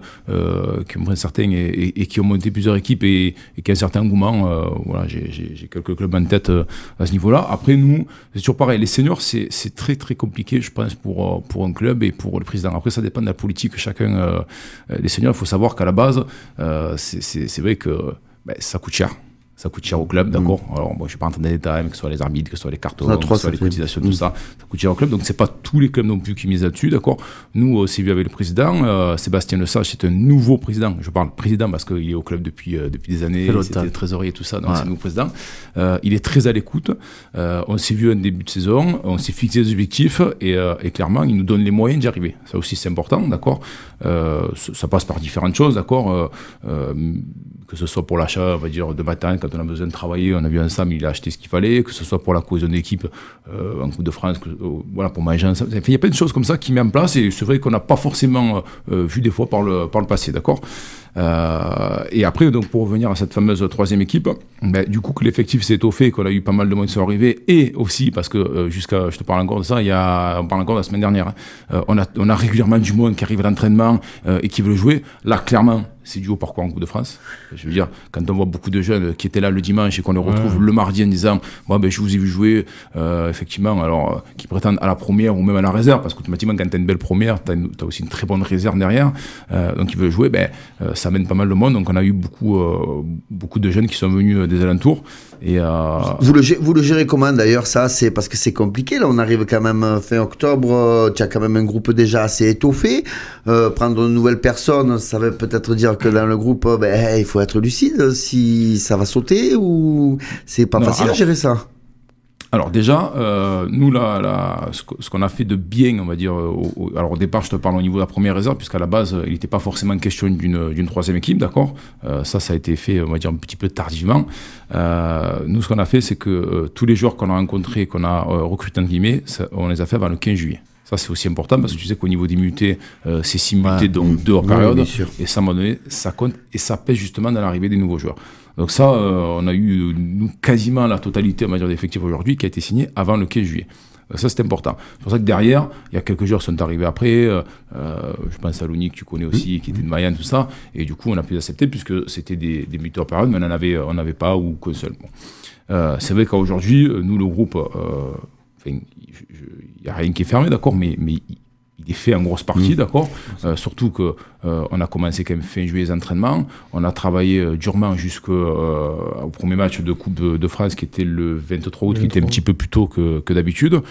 qui ont certains et, et- et qui ont monté plusieurs équipes et, et qui ont un certain engouement. voilà, j'ai- quelques clubs en tête à ce niveau-là. Après nous, c'est toujours pareil. Les seniors, c'est très très compliqué, je pense, pour pour un club et pour le président. Après, ça dépend de la politique que chacun. Les seniors, il faut savoir qu'à la base, c'est vrai que ben, ça coûte cher. Ça coûte cher au club, d'accord Alors, bon, je ne vais pas entrer dans les détails, mais que ce soit les arbitres, que ce soit les cartons, que ce soit les cotisations, Mm. tout ça, ça coûte cher au club. Donc, c'est pas tous les clubs non plus qui misent là-dessus, d'accord Nous, euh, c'est vu avec le président. euh, Sébastien Lesage, c'est un nouveau président. Je parle président parce qu'il est au club depuis, euh, depuis des années. C'était trésorier et tout ça, donc Ouais. c'est un nouveau président. Euh, il est très à l'écoute. Euh, on s'est vu en début de saison, on s'est fixé des objectifs et, euh, et clairement, il nous donne les moyens d'y arriver. Ça aussi, c'est important, d'accord Euh, ça passe par différentes choses, d'accord Euh, euh, que ce soit pour l'achat, on va dire, de matin, quand on a besoin de travailler, on a vu ensemble, il a acheté ce qu'il fallait, que ce soit pour la cohésion d'équipe en Coupe de France, voilà, pour manger ensemble. Il y a plein de choses comme ça qui met en place et c'est vrai qu'on n'a pas forcément vu des fois par le, par le passé, d'accord et après, donc, pour revenir à cette fameuse troisième équipe, ben, du coup, que l'effectif s'est étoffé, qu'on a eu pas mal de monde qui sont arrivés, et aussi parce que, euh, jusqu'à, je te parle encore de ça, il y a, on parle encore de la semaine dernière, hein, euh, on, a, on a régulièrement du monde qui arrive à l'entraînement euh, et qui veut jouer. Là, clairement, c'est dû au parcours en Coupe de France. Je veux dire, quand on voit beaucoup de jeunes qui étaient là le dimanche et qu'on les retrouve le mardi en disant bon, ben, Je vous ai vu jouer, euh, effectivement, alors euh, qui prétendent à la première ou même à la réserve, parce qu'automatiquement, quand tu as une belle première, tu as, aussi une très bonne réserve derrière. Euh, donc, ils veulent jouer, ben, euh, ça amène pas mal de monde. Donc, on a eu beaucoup, euh, beaucoup de jeunes qui sont venus euh, des alentours. Et, euh, Vous le, gé- vous le gérez comment d'ailleurs ça C'est parce que c'est compliqué là. On arrive quand même euh, fin octobre. euh, Tu as quand même un groupe déjà assez étoffé. Euh, prendre de nouvelles personnes, ça veut peut-être dire que dans le groupe, ben, il faut être lucide si ça va sauter ou c'est pas Non, facile alors- à gérer ça. Alors déjà, euh, nous, là, là, ce qu'on a fait de bien, on va dire, euh, au, au- alors au départ, je te parle au niveau de la première réserve, puisqu'à la base, il n'était pas forcément question d'une troisième équipe, d'accord? Euh, Ça, ça a été fait, on va dire, un petit peu tardivement. Euh, nous, ce qu'on a fait, c'est que tous les joueurs qu'on a rencontrés, qu'on a recrutés, entre guillemets, ça- on les a fait avant le 15 juillet. Ça, c'est aussi important parce que tu sais qu'au niveau des mutés, euh, c'est 6 mutés, donc deux hors Oui, période. et ça, à un moment donné, ça compte et ça pèse justement dans l'arrivée des nouveaux joueurs. Donc ça, euh, on a eu nous, quasiment la totalité, on va dire, d'effectifs aujourd'hui qui a été signé avant le 15 juillet. Donc ça, c'est important. C'est pour ça que derrière, il y a quelques joueurs qui sont arrivés après. euh, euh, je pense à Louni, que tu connais aussi, qui était de Mayenne, tout ça. Et du coup, on a pu accepter puisque c'était des, des muteurs période, mais on n'en avait, on n'avait pas ou qu'un seul. Bon. Euh, c'est vrai qu'aujourd'hui, euh, nous, le groupe, euh, il n'y a rien qui est fermé, d'accord, mais, mais il- est fait en grosse partie, d'accord. Euh, surtout que euh, on a commencé quand même fin juillet les entraînements. On a travaillé euh, durement jusqu'au euh, premier match de Coupe de, de France qui était le 23 août, qui était un petit peu plus tôt que, que d'habitude.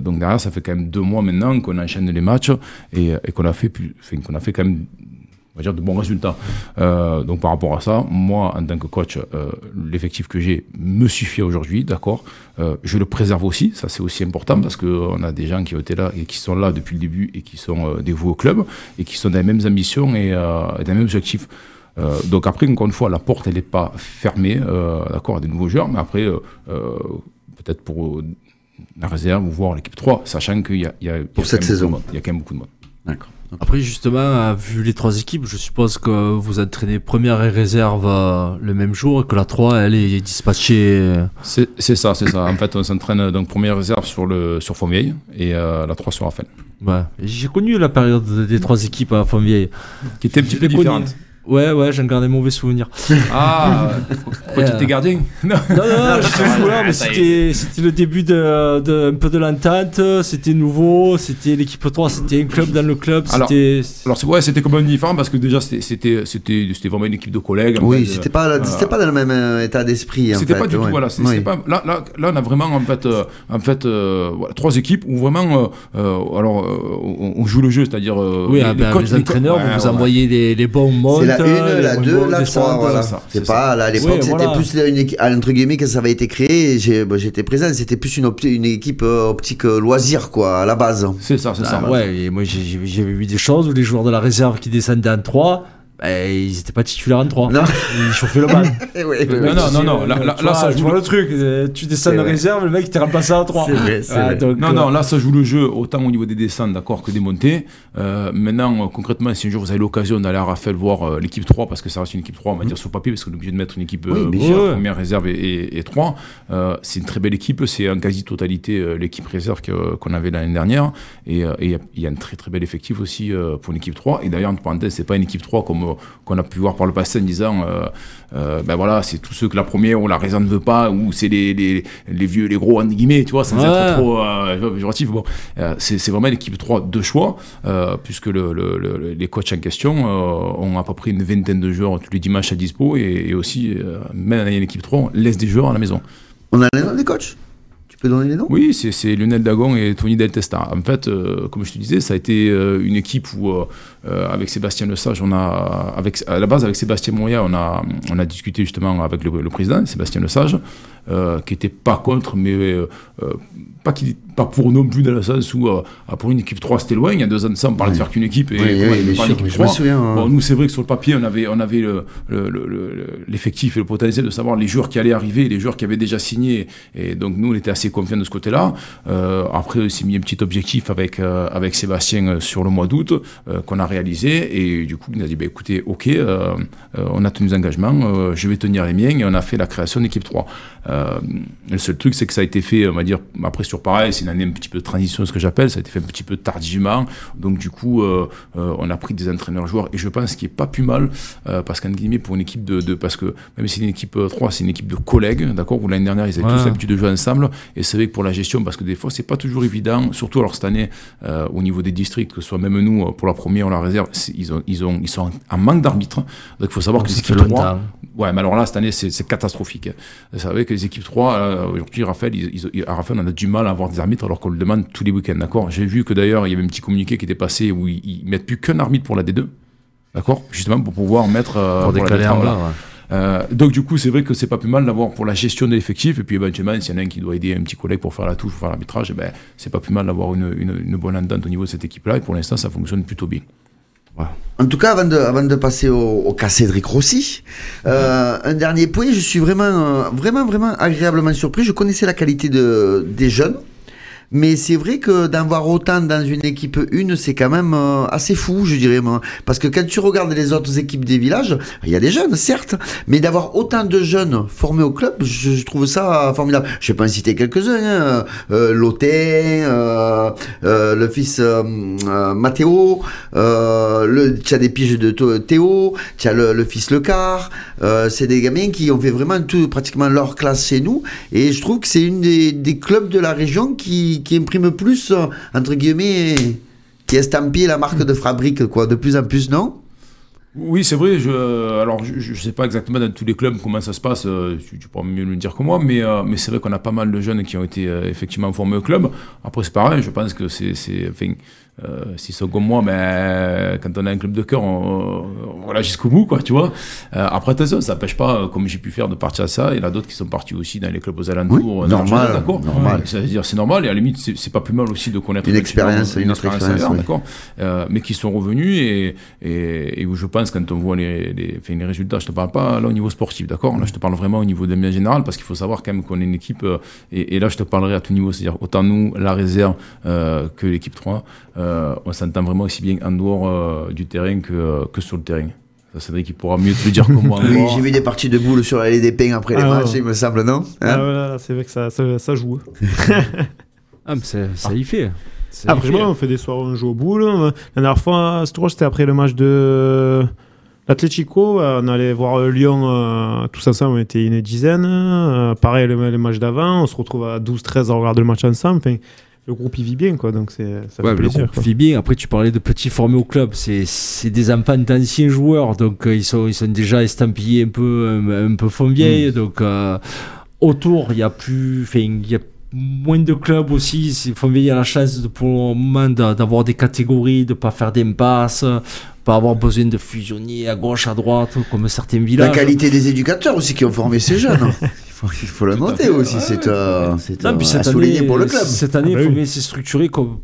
Donc derrière, ça fait quand même deux mois maintenant qu'on enchaîne les matchs et, et qu'on a fait qu'on a fait quand même va dire de bons résultats. Euh, donc par rapport à ça, moi en tant que coach, euh, l'effectif que j'ai me suffit aujourd'hui, d'accord. Euh, je le préserve aussi, ça c'est aussi important parce que on a des gens qui ont été là et qui sont là depuis le début et qui sont dévoués au club et qui sont dans les mêmes ambitions et, et dans les mêmes objectifs. Euh, donc après, encore une fois, la porte elle n'est pas fermée, euh, d'accord, à des nouveaux joueurs, mais après euh, peut-être pour la réserve ou voir l'équipe 3, sachant qu'il y a, il Pour cette saison. Il y a quand même beaucoup de monde. D'accord. Après, justement, euh, vu les trois équipes, je suppose que vous entraînez première et réserve euh, le même jour et que la 3, elle est dispatchée. euh, C'est ça, c'est ça. En fait, on s'entraîne donc première réserve sur le sur Fontvieille et euh, la 3 sur Raphaël. Ouais. J'ai connu la période des trois équipes à Fontvieille. Qui était un petit peu connu. Ouais, ouais, garde des mauvais souvenirs. Ah, pourquoi tu Euh, étais gardien Non, Non, non, Ah, joueur, mais c'était, c'était le début de, de- un peu de l'entente, c'était nouveau, c'était l'équipe 3, c'était un club dans le club, Alors, c'était... Alors ouais, c'était complètement différent parce que déjà c'était c'était c'était c'était vraiment une équipe de collègues. en Oui, fait, c'était euh, pas, euh, c'était pas dans le même euh, état d'esprit. en C'était fait, pas du tout voilà. Oui. pas là, là là on a vraiment en fait euh, en fait euh, voilà, trois équipes où vraiment euh, euh, alors euh, on, on joue le jeu, c'est-à-dire euh, Oui, les- ah, les ben, coachs- les entraîneurs, ouais, vous envoyez les, les bons C'est la 1, les la moins 2, bons la 3, descendent. voilà. c'est ça, pas, là, à l'époque, Oui, c'était voilà. plus une équipe, entre guillemets, quand ça avait été créé, bah, j'étais présent, c'était plus une, opti- une équipe euh, optique euh, loisir, quoi, à la base. C'est ça, c'est ça. Ah, ouais, et moi j'ai, vu des choses où les joueurs de la réserve qui descendaient en 3, ben, ils n'étaient pas titulaires en 3. Non. Ils chauffaient le ouais, Non, non, non, non, là- ça joue le- le truc, euh, tu descends en vrai. réserve, le mec il t'est remplacé en 3. C'est vrai, c'est vrai. donc, Non, euh, non, là, ça joue le jeu autant au niveau des descentes, d'accord, que des montées. Euh, maintenant, concrètement, si un jour vous avez l'occasion d'aller à Raphaël voir euh, l'équipe 3, parce que ça reste une équipe 3, on va dire sur papier, parce qu'on est obligé de mettre une équipe sûr. première réserve et, et, et 3. Euh, c'est une très belle équipe, c'est en quasi-totalité euh, l'équipe réserve qu'on avait l'année dernière. Et euh, il y a- il y, a un très très bel effectif aussi euh, pour une équipe 3. Et d'ailleurs, entre parenthèses, c'est pas une équipe 3 comme qu'on a pu voir par le passé en disant, euh, euh, ben voilà, c'est tous ceux que la première ou la réserve ne veut pas, ou c'est les, les, les vieux, les gros, entre guillemets, tu vois, sans Ouais. être trop euh, péjoratif. Bon, euh, c'est c'est vraiment l'équipe 3 de choix, euh, puisque le, le- le- les coachs en question euh, ont à peu près une vingtaine de joueurs tous les dimanches à dispo, et, et aussi, euh, même dans l'équipe 3, on laisse des joueurs à la maison. On a les noms des coachs? Tu peux donner les noms? Oui, c'est c'est Lionel Dagon et Tony Del Testa. En fait, euh, comme je te disais, ça a été euh, une équipe où, euh, euh, avec Sébastien Lesage, on a, avec, à la base, avec Sébastien Moya, on a, on a discuté justement avec le, le président, Sébastien Lesage, euh, qui était pas contre, mais euh, euh, pas, qu'il- pas pour non plus dans le sens où, pour une équipe 3, c'était loin. Il y a deux ans de ça, on parlait de faire qu'une équipe. Et Oui, oui, sûr, équipe je me 3. souviens, hein. Bon, nous, c'est vrai que sur le papier, on avait, on avait le- le- le- le- l'effectif et le potentiel de savoir les joueurs qui allaient arriver, les joueurs qui avaient déjà signé. Et donc, nous, on était assez confiants de ce côté-là. Après, on s'est mis un petit objectif avec, avec Sébastien sur le mois d'août qu'on a réalisé. Et du coup, il nous a dit bah, écoutez, OK, euh, euh, on a tenu nos engagements, euh, je vais tenir les miens. Et on a fait la création d'équipe 3. Euh, le seul truc, c'est que ça a été fait, on va dire, après, toujours pareil, c'est une année un petit peu de transition, ce que j'appelle, ça a été fait un petit peu tardivement, donc du coup, on a pris des entraîneurs-joueurs, et je pense qu'il est pas plus mal, parce qu'en guillemets, pour une équipe de, de- parce que même si c'est une équipe euh, 3, c'est une équipe de collègues, d'accord, où l'année dernière, ils avaient Ouais. tous l'habitude de jouer ensemble, et c'est vrai que pour la gestion, parce que des fois, c'est pas toujours évident, surtout alors cette année, au niveau des districts, que ce soit même nous, pour la première ou la réserve, ils, ont, ils, ont, ils sont en manque d'arbitres, donc il faut savoir Oh, que les équipes 3, longtemps. Ouais, mais alors là, cette année, c'est catastrophique. Vous savez que les équipes 3, euh, aujourd'hui, Raphaël, ils- Raphaël, on a du mal à avoir des arbitres alors qu'on le demande tous les week-ends, d'accord? J'ai vu que d'ailleurs, il y avait un petit communiqué qui était passé où ils, ils mettent plus qu'un arbitre pour la D2, d'accord? Justement pour pouvoir mettre. euh, Pour décaler D3, un ouais. Euh, donc du coup, c'est vrai que c'est pas plus mal d'avoir pour la gestion de l'effectif et puis éventuellement, s'il y en a un qui doit aider un petit collègue pour faire la touche, pour faire l'arbitrage, eh ben, c'est pas plus mal d'avoir une, une, une bonne entente au niveau de cette équipe-là et pour l'instant, ça fonctionne plutôt bien. En tout cas, avant de, de passer au, au cas Cédric Rossi, euh, un dernier point, je suis vraiment, euh, vraiment, vraiment agréablement surpris. Je connaissais la qualité de, des jeunes, mais c'est vrai que d'en voir autant dans une équipe une, c'est quand même euh, assez fou, je dirais moi. Parce que quand tu regardes les autres équipes des villages, il y a des jeunes, certes, mais d'avoir autant de jeunes formés au club, je, trouve ça formidable. Je vais pas en citer quelques-uns, hein. euh, Lotin, euh, euh, le fils euh, Mathéo, le, tu as des piges de Théo, tu as le, le fils Lecar, c'est des gamins qui ont fait vraiment tout, pratiquement leur classe chez nous, et je trouve que c'est une des, des clubs de la région qui, qui imprime plus, euh, entre guillemets, qui estampille la marque de fabrique, quoi, de plus en plus, non? Oui, c'est vrai. Alors, je ne sais pas exactement dans tous les clubs comment ça se passe. euh, Tu, pourras mieux le dire que moi. Mais, euh, mais c'est vrai qu'on a pas mal de jeunes qui ont été effectivement formés au club. Après, c'est pareil. Je pense que c'est. Euh, S'ils sont comme moi, mais quand on a un club de cœur, on, on va là jusqu'au bout, quoi, tu vois. Euh, après, attention, ça n'empêche pas, euh, comme j'ai pu faire, de partir à ça. Il y en a d'autres qui sont partis aussi dans les clubs aux alentours. Oui, normal, dans le d'accord. normal. C'est-à-dire, c'est normal. Et à la limite, c'est pas plus mal aussi de connaître Une expérience, une autre expérience, ailleurs, oui. d'accord euh, mais qui sont revenus et, et, et où je pense quand on voit les, les, les résultats, je te parle pas là au niveau sportif, d'accord Là, je te parle vraiment au niveau de l'ambiance générale parce qu'il faut savoir quand même qu'on est une équipe euh, et, et là, je te parlerai à tout niveau, c'est-à-dire autant nous, la réserve que l'équipe 3, euh, on s'entend vraiment aussi bien en dehors euh, du terrain que, euh, que sur le terrain. Ça, Cédric, il pourra mieux te le dire que moi. Oui, j'ai vu des parties de boules sur l'allée des Pins après les Ah, matchs, ouais. il me semble, non Hein Ah, voilà, c'est vrai que ça, ça, ça joue. Ah, mais c'est- ça y fait. Ça y Après, fait. moi, on fait des soirées, on joue au boule. La dernière fois, c'était après le match de l'Atlético. On allait voir Lyon tous ensemble, on était une dizaine. Pareil, le, le match d'avant, on se retrouve à 12-13 à regarder le match ensemble. Enfin, le groupe, il vit bien, quoi. Donc, c'est, ça Ouais, fait mais le plaisir. groupe vit bien. Après, tu parlais de petits formés au club. C'est, c'est des enfants d'anciens joueurs. Donc, euh, ils, sont, ils sont déjà estampillés un peu, un, un peu fond vieille. Donc, euh, autour, il y a plus. Enfin, il y a moins de clubs aussi. C'est- Fond vieille a la chance de, pour le moment d'a- d'avoir des catégories, de pas faire d'impasse, pas avoir besoin de fusionner à gauche, à droite, comme certains La villages. qualité des éducateurs aussi qui ont formé ces jeunes. il, faut, il faut le noter aussi, c'est euh, c'est, euh, souligner année, pour le club. Cette année, Ah bah il faut oui. bien s'est structuré comme,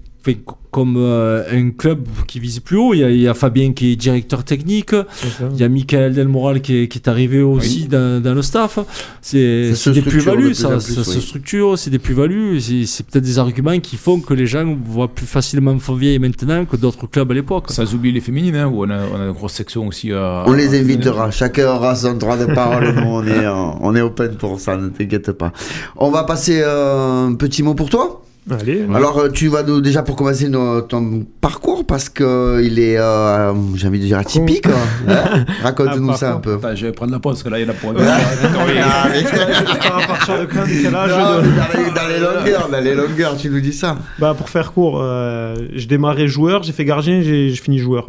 comme euh, un club qui vise plus haut. Il y, a, il y a Fabien qui est directeur technique. Ça. Il y a Michael Delmoral qui est, qui est arrivé aussi dans, dans le staff. C'est Ça des plus-values, plus ça, plus, ça se structure, c'est des plus-values. C'est peut-être des arguments qui font que les gens voient plus facilement Fontvieille maintenant que d'autres clubs à l'époque. Sans oublier les féminines, hein, où on a, on a une grosse section aussi. à- On les à- invitera, chacun aura son droit de parole, nous on est, on est open pour ça, ne t'inquiète pas. On va passer euh, un petit mot pour toi? Allez. Alors euh, tu vas nous, déjà pour commencer ton parcours parce que il est, euh, j'ai envie de dire atypique. hein. Raconte-nous Ah, ça un peu. Attends, je vais prendre la pause parce que là, il y en a pour un Ah, mais- à partir de quand, de quel âge Non, de- mais dans, les, dans les longueurs, dans les longueurs, tu nous dis ça. Bah pour faire court, euh, j'ai démarré joueur, j'ai fait gardien, j'ai j'ai fini joueur.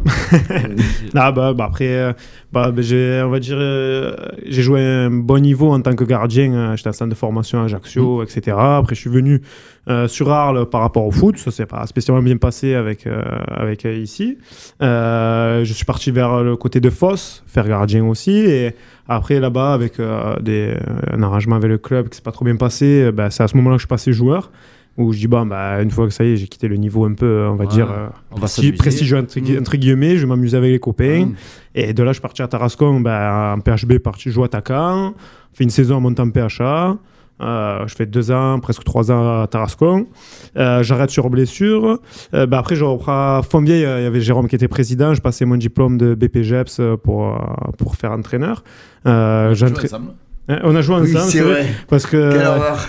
ah bah, bah, après, euh, bah, bah, j'ai on va dire, euh, j'ai joué à un bon niveau en tant que gardien. euh, J'étais en centre de formation à Ajaccio, etc. Après je suis venu euh, sur Arles par rapport au foot, ça s'est pas spécialement bien passé avec euh, avec euh, ici. Je suis parti vers le côté de Foss, faire gardien aussi et après là-bas avec des, un arrangement avec le club qui s'est pas trop bien passé, bah, c'est à ce moment-là que je suis passé joueur où je dis bon bah une fois que ça y est j'ai quitté le niveau un peu on va Ouais, dire euh, on prestigieux entre, gui- Mm. entre guillemets je vais m'amuser avec les copains Mm. et de là je suis parti à Tarascon bah, en PHB parti jouer attaquant fait une saison en montant PHA euh, je fais deux ans, presque trois ans à Tarascon. Euh, J'arrête sur blessure. Euh, bah, après, je reprends à Fontvieille. euh, Il y avait Jérôme qui était président. Je passais mon diplôme de BPGEPS pour, euh, pour faire entraîneur. Euh. Hein, on a joué Oui, ensemble, c'est c'est vrai. Parce que Quelle horreur.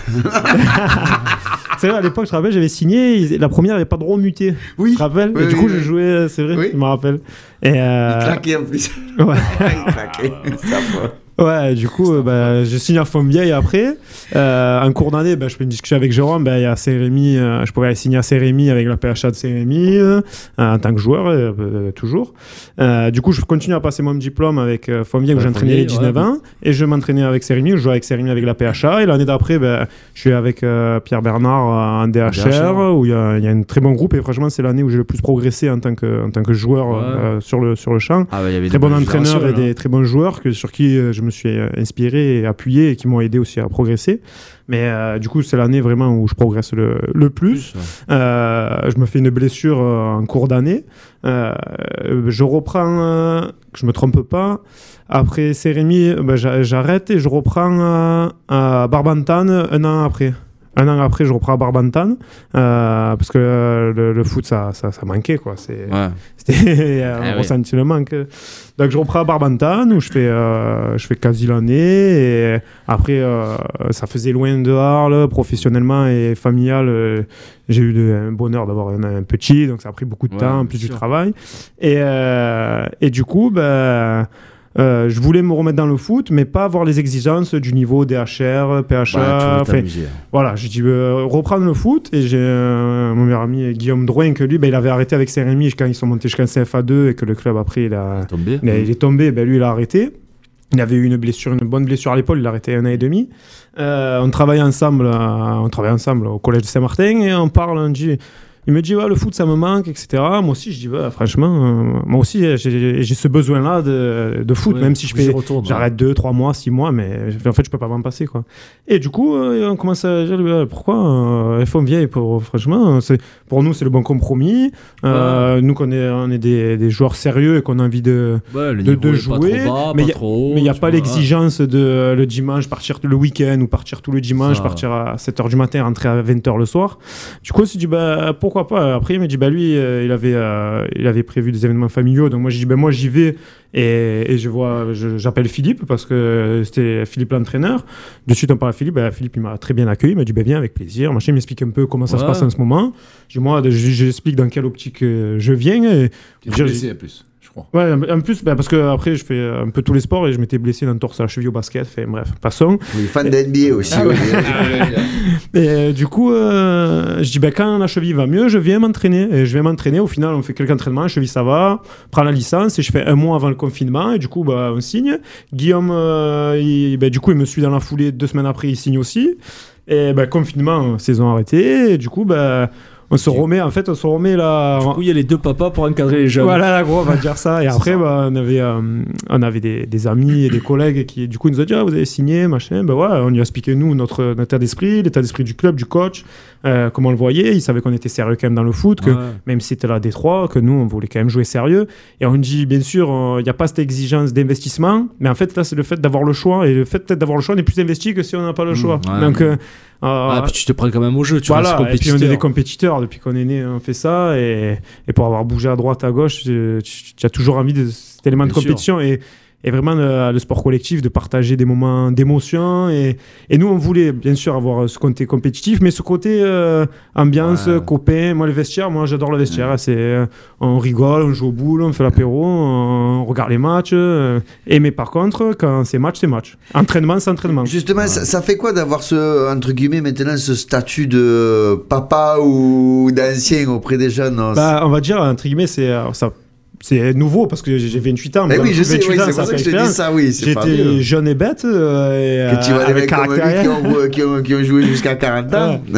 C'est vrai, à l'époque, je te rappelle, j'avais signé. ils- La première, il n'y avait pas de droit muté. Oui. Tu te rappelles Oui, Et du oui, coup, oui. je jouais, c'est vrai, Oui. je me rappelle. Et euh, Il claquait en plus. Ouais. il claquait. Ouais, du coup, euh, bah, je signe à Fontvieille après. Euh, en cours d'année, bah, je peux discuter avec Jérôme. Bah, Il y a euh, je pourrais aller signer à Saint-Rémy avec la PHA de Saint-Rémy euh, en tant que joueur, toujours. Du coup, je continue à passer mon diplôme avec Fontvieille où j'entraînais les Fontvieille, 19 ouais. ans. Et je m'entraînais avec Saint-Rémy, je jouais avec Saint-Rémy avec la PHA. Et l'année d'après, bah, je suis avec Pierre Bernard en DHR, DHR. où il y, y a un très bon groupe. Et franchement, c'est l'année où j'ai le plus progressé en tant que, en tant que joueur Ouais. sur, le, sur le champ Ah, bah, y avait très bon entraîneur et des très bons joueurs que, sur qui je me suis euh, inspiré et appuyé et qui m'ont aidé aussi à progresser. Mais euh, du coup, c'est l'année vraiment où je progresse le, le plus. Euh, je me fais une blessure en cours d'année. Euh, je reprends, je me trompe pas. Après Cérémy, ben, j'a- j'arrête et je reprends à Barbantane un an après. Un an après, je reprends à Barbantane euh, parce que euh, le, le foot, ça, ça, ça manquait. Quoi. C'est, Ouais. c'était, euh, Eh on oui. ressentit le manque. Donc je reprends à Barbantane où je fais, euh, je fais quasi l'année. Et après, euh, ça faisait loin de Arles, professionnellement et familial. euh, j'ai eu le un bonheur d'avoir un, un petit, donc ça a pris beaucoup de Ouais, temps, bien plus du travail. Et, euh, et du coup, ben. Euh, je voulais me remettre dans le foot, mais pas avoir les exigences du niveau DHR, PHA. Bah, t'amuser. voilà, j'ai dit euh, reprendre le foot et j'ai euh, mon meilleur ami Guillaume Drouin que lui, ben, il avait arrêté avec Saint-Rémy quand ils sont montés jusqu'en CFA2 et que le club après il a, Tombé. il, a- il est tombé, ben, lui il a arrêté. Il avait eu une blessure, une bonne blessure à l'épaule, il a arrêté un an et demi. Euh, on travaille ensemble, on travaille ensemble au collège de Saint-Martin et on parle, on dit, il me dit ouais, le foot ça me manque, etc. Moi aussi je dis ouais, franchement, euh, moi aussi j'ai j'ai ce besoin-là de, de foot, Ouais, même si je fais, retourne, j'arrête 2, 3 mois, 6 mois, mais en fait je peux pas m'en passer quoi. Et du coup euh, on commence à dire euh, pourquoi euh, FO vieille pour franchement, c'est pour nous c'est le bon compromis. Euh, Nous qu'on est on est des, des joueurs sérieux et qu'on a envie de Ouais, de, jouer, bas, mais il n'y a pas l'exigence de euh, le dimanche partir le week-end ou partir tout le dimanche, Ça. partir à 7h du matin, rentrer à 20h le soir. Du coup, on s'est dit bah pourquoi pas? Après, il m'a dit bah lui, euh, il avait euh, il avait prévu des événements familiaux, donc moi j'ai dit bah moi j'y vais et, et je vois j'appelle Philippe parce que c'était Philippe l'entraîneur. De suite on parle à Philippe, bah, Philippe il m'a très bien accueilli, il m'a dit bah viens avec plaisir. Machin, il m'explique un peu comment ça se passe en ce moment. Je dis moi je- j'explique dans quelle optique euh, je viens et J'ai- blessé en plus, je crois. Ouais, en plus, bah, parce que après, je fais un peu tous les sports et je m'étais blessé dans le torse à la cheville au basket. Fait, bref, passons. Oui, fan de NBA aussi. Ah oui. Et euh, du coup, euh, je dis, bah, quand la cheville va mieux, je viens m'entraîner. Et je viens m'entraîner. Au final, on fait quelques entraînements, la cheville ça va, prends la licence et je fais un mois avant le confinement. Et du coup, bah, on signe. Guillaume, euh, il- bah, du coup, il me suit dans la foulée. Deux semaines après, il signe aussi. Et bah, confinement, saison arrêtée. Et du coup, bah, on se remet, en fait, on se remet là. Du coup, il y a les deux papas pour encadrer les jeunes. Voilà, là, gros, on va dire ça. Et après, bah, on avait, euh, on avait des, des amis et des collègues qui, du coup, nous ont dit Ah, vous avez signé, machin. Ben ouais, on lui a expliqué, nous, notre, notre état d'esprit, l'état d'esprit du club, du coach, euh, comment on le voyait. Il savait qu'on était sérieux quand même dans le foot, que Ouais. même si c'était la Détroit, que nous, on voulait quand même jouer sérieux. Et on dit, bien sûr, euh, il n'y a pas cette exigence d'investissement, mais en fait, là, c'est le fait d'avoir le choix. Et le fait peut-être d'avoir le choix, on est plus investi que si on n'a pas le Mmh, choix. ouais, Donc, Ah, euh, puis tu te prends quand même au jeu, tu voilà, vois, et puis on est des compétiteurs depuis qu'on est né, on fait ça, et, et pour avoir bougé à droite, à gauche, tu, tu- tu as toujours envie de cet élément de Bien sûr. compétition et, et vraiment le, le sport collectif, de partager des moments d'émotion. Et, et nous, on voulait bien sûr avoir ce côté compétitif, mais ce côté euh, ambiance, Ouais. copain. Moi, le vestiaire, moi j'adore le vestiaire. C'est, euh, on rigole, on joue au boule, on fait l'apéro, on regarde les matchs. euh, et mais par contre, quand c'est match, c'est match. Entraînement, c'est entraînement. Justement, ça, ça fait quoi d'avoir ce, entre guillemets, maintenant, ce statut de papa ou d'ancien auprès des jeunes non Bah, on va dire, entre guillemets, c'est ça. C'est nouveau parce que j'ai 28 ans. Eh dans oui, je sais, 28 oui, c'est pour ça que je te dis ça, oui. J'étais jeune et bête. euh, et, Que tu vois euh, des avec mecs comme lui caractère. qui ont, qui ont- qui ont joué jusqu'à 40 ans.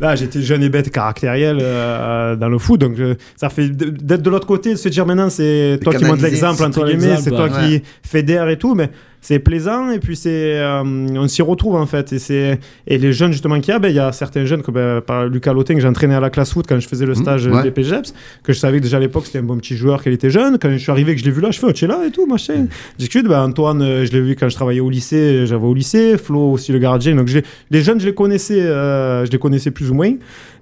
Là, j'étais jeune et bête caractériel euh, dans le foot, donc je- ça fait d'être de l'autre côté, de se dire maintenant c'est toi qui montres l'exemple c'est entre toi guillemets, c'est toi ouais. qui fédère et tout, mais c'est plaisant et puis c'est euh, on s'y retrouve en fait et c'est et les jeunes justement qu'il y a, ben, il y a certains jeunes comme ben, par Lucas Lotin que j'entraînais à la classe foot quand je faisais le stage ouais. des PGEPS, que je savais que déjà à l'époque c'était un bon petit joueur qu'il était jeune, quand je suis arrivé que je l'ai vu là, je fais oh, tu es là et tout machin. Discute, ben, Antoine, euh, je l'ai vu quand je travaillais au lycée, j'avais au lycée, Flo aussi le gardien, donc j'ai- les jeunes je les connaissais, euh, je les connaissais plus ou moins.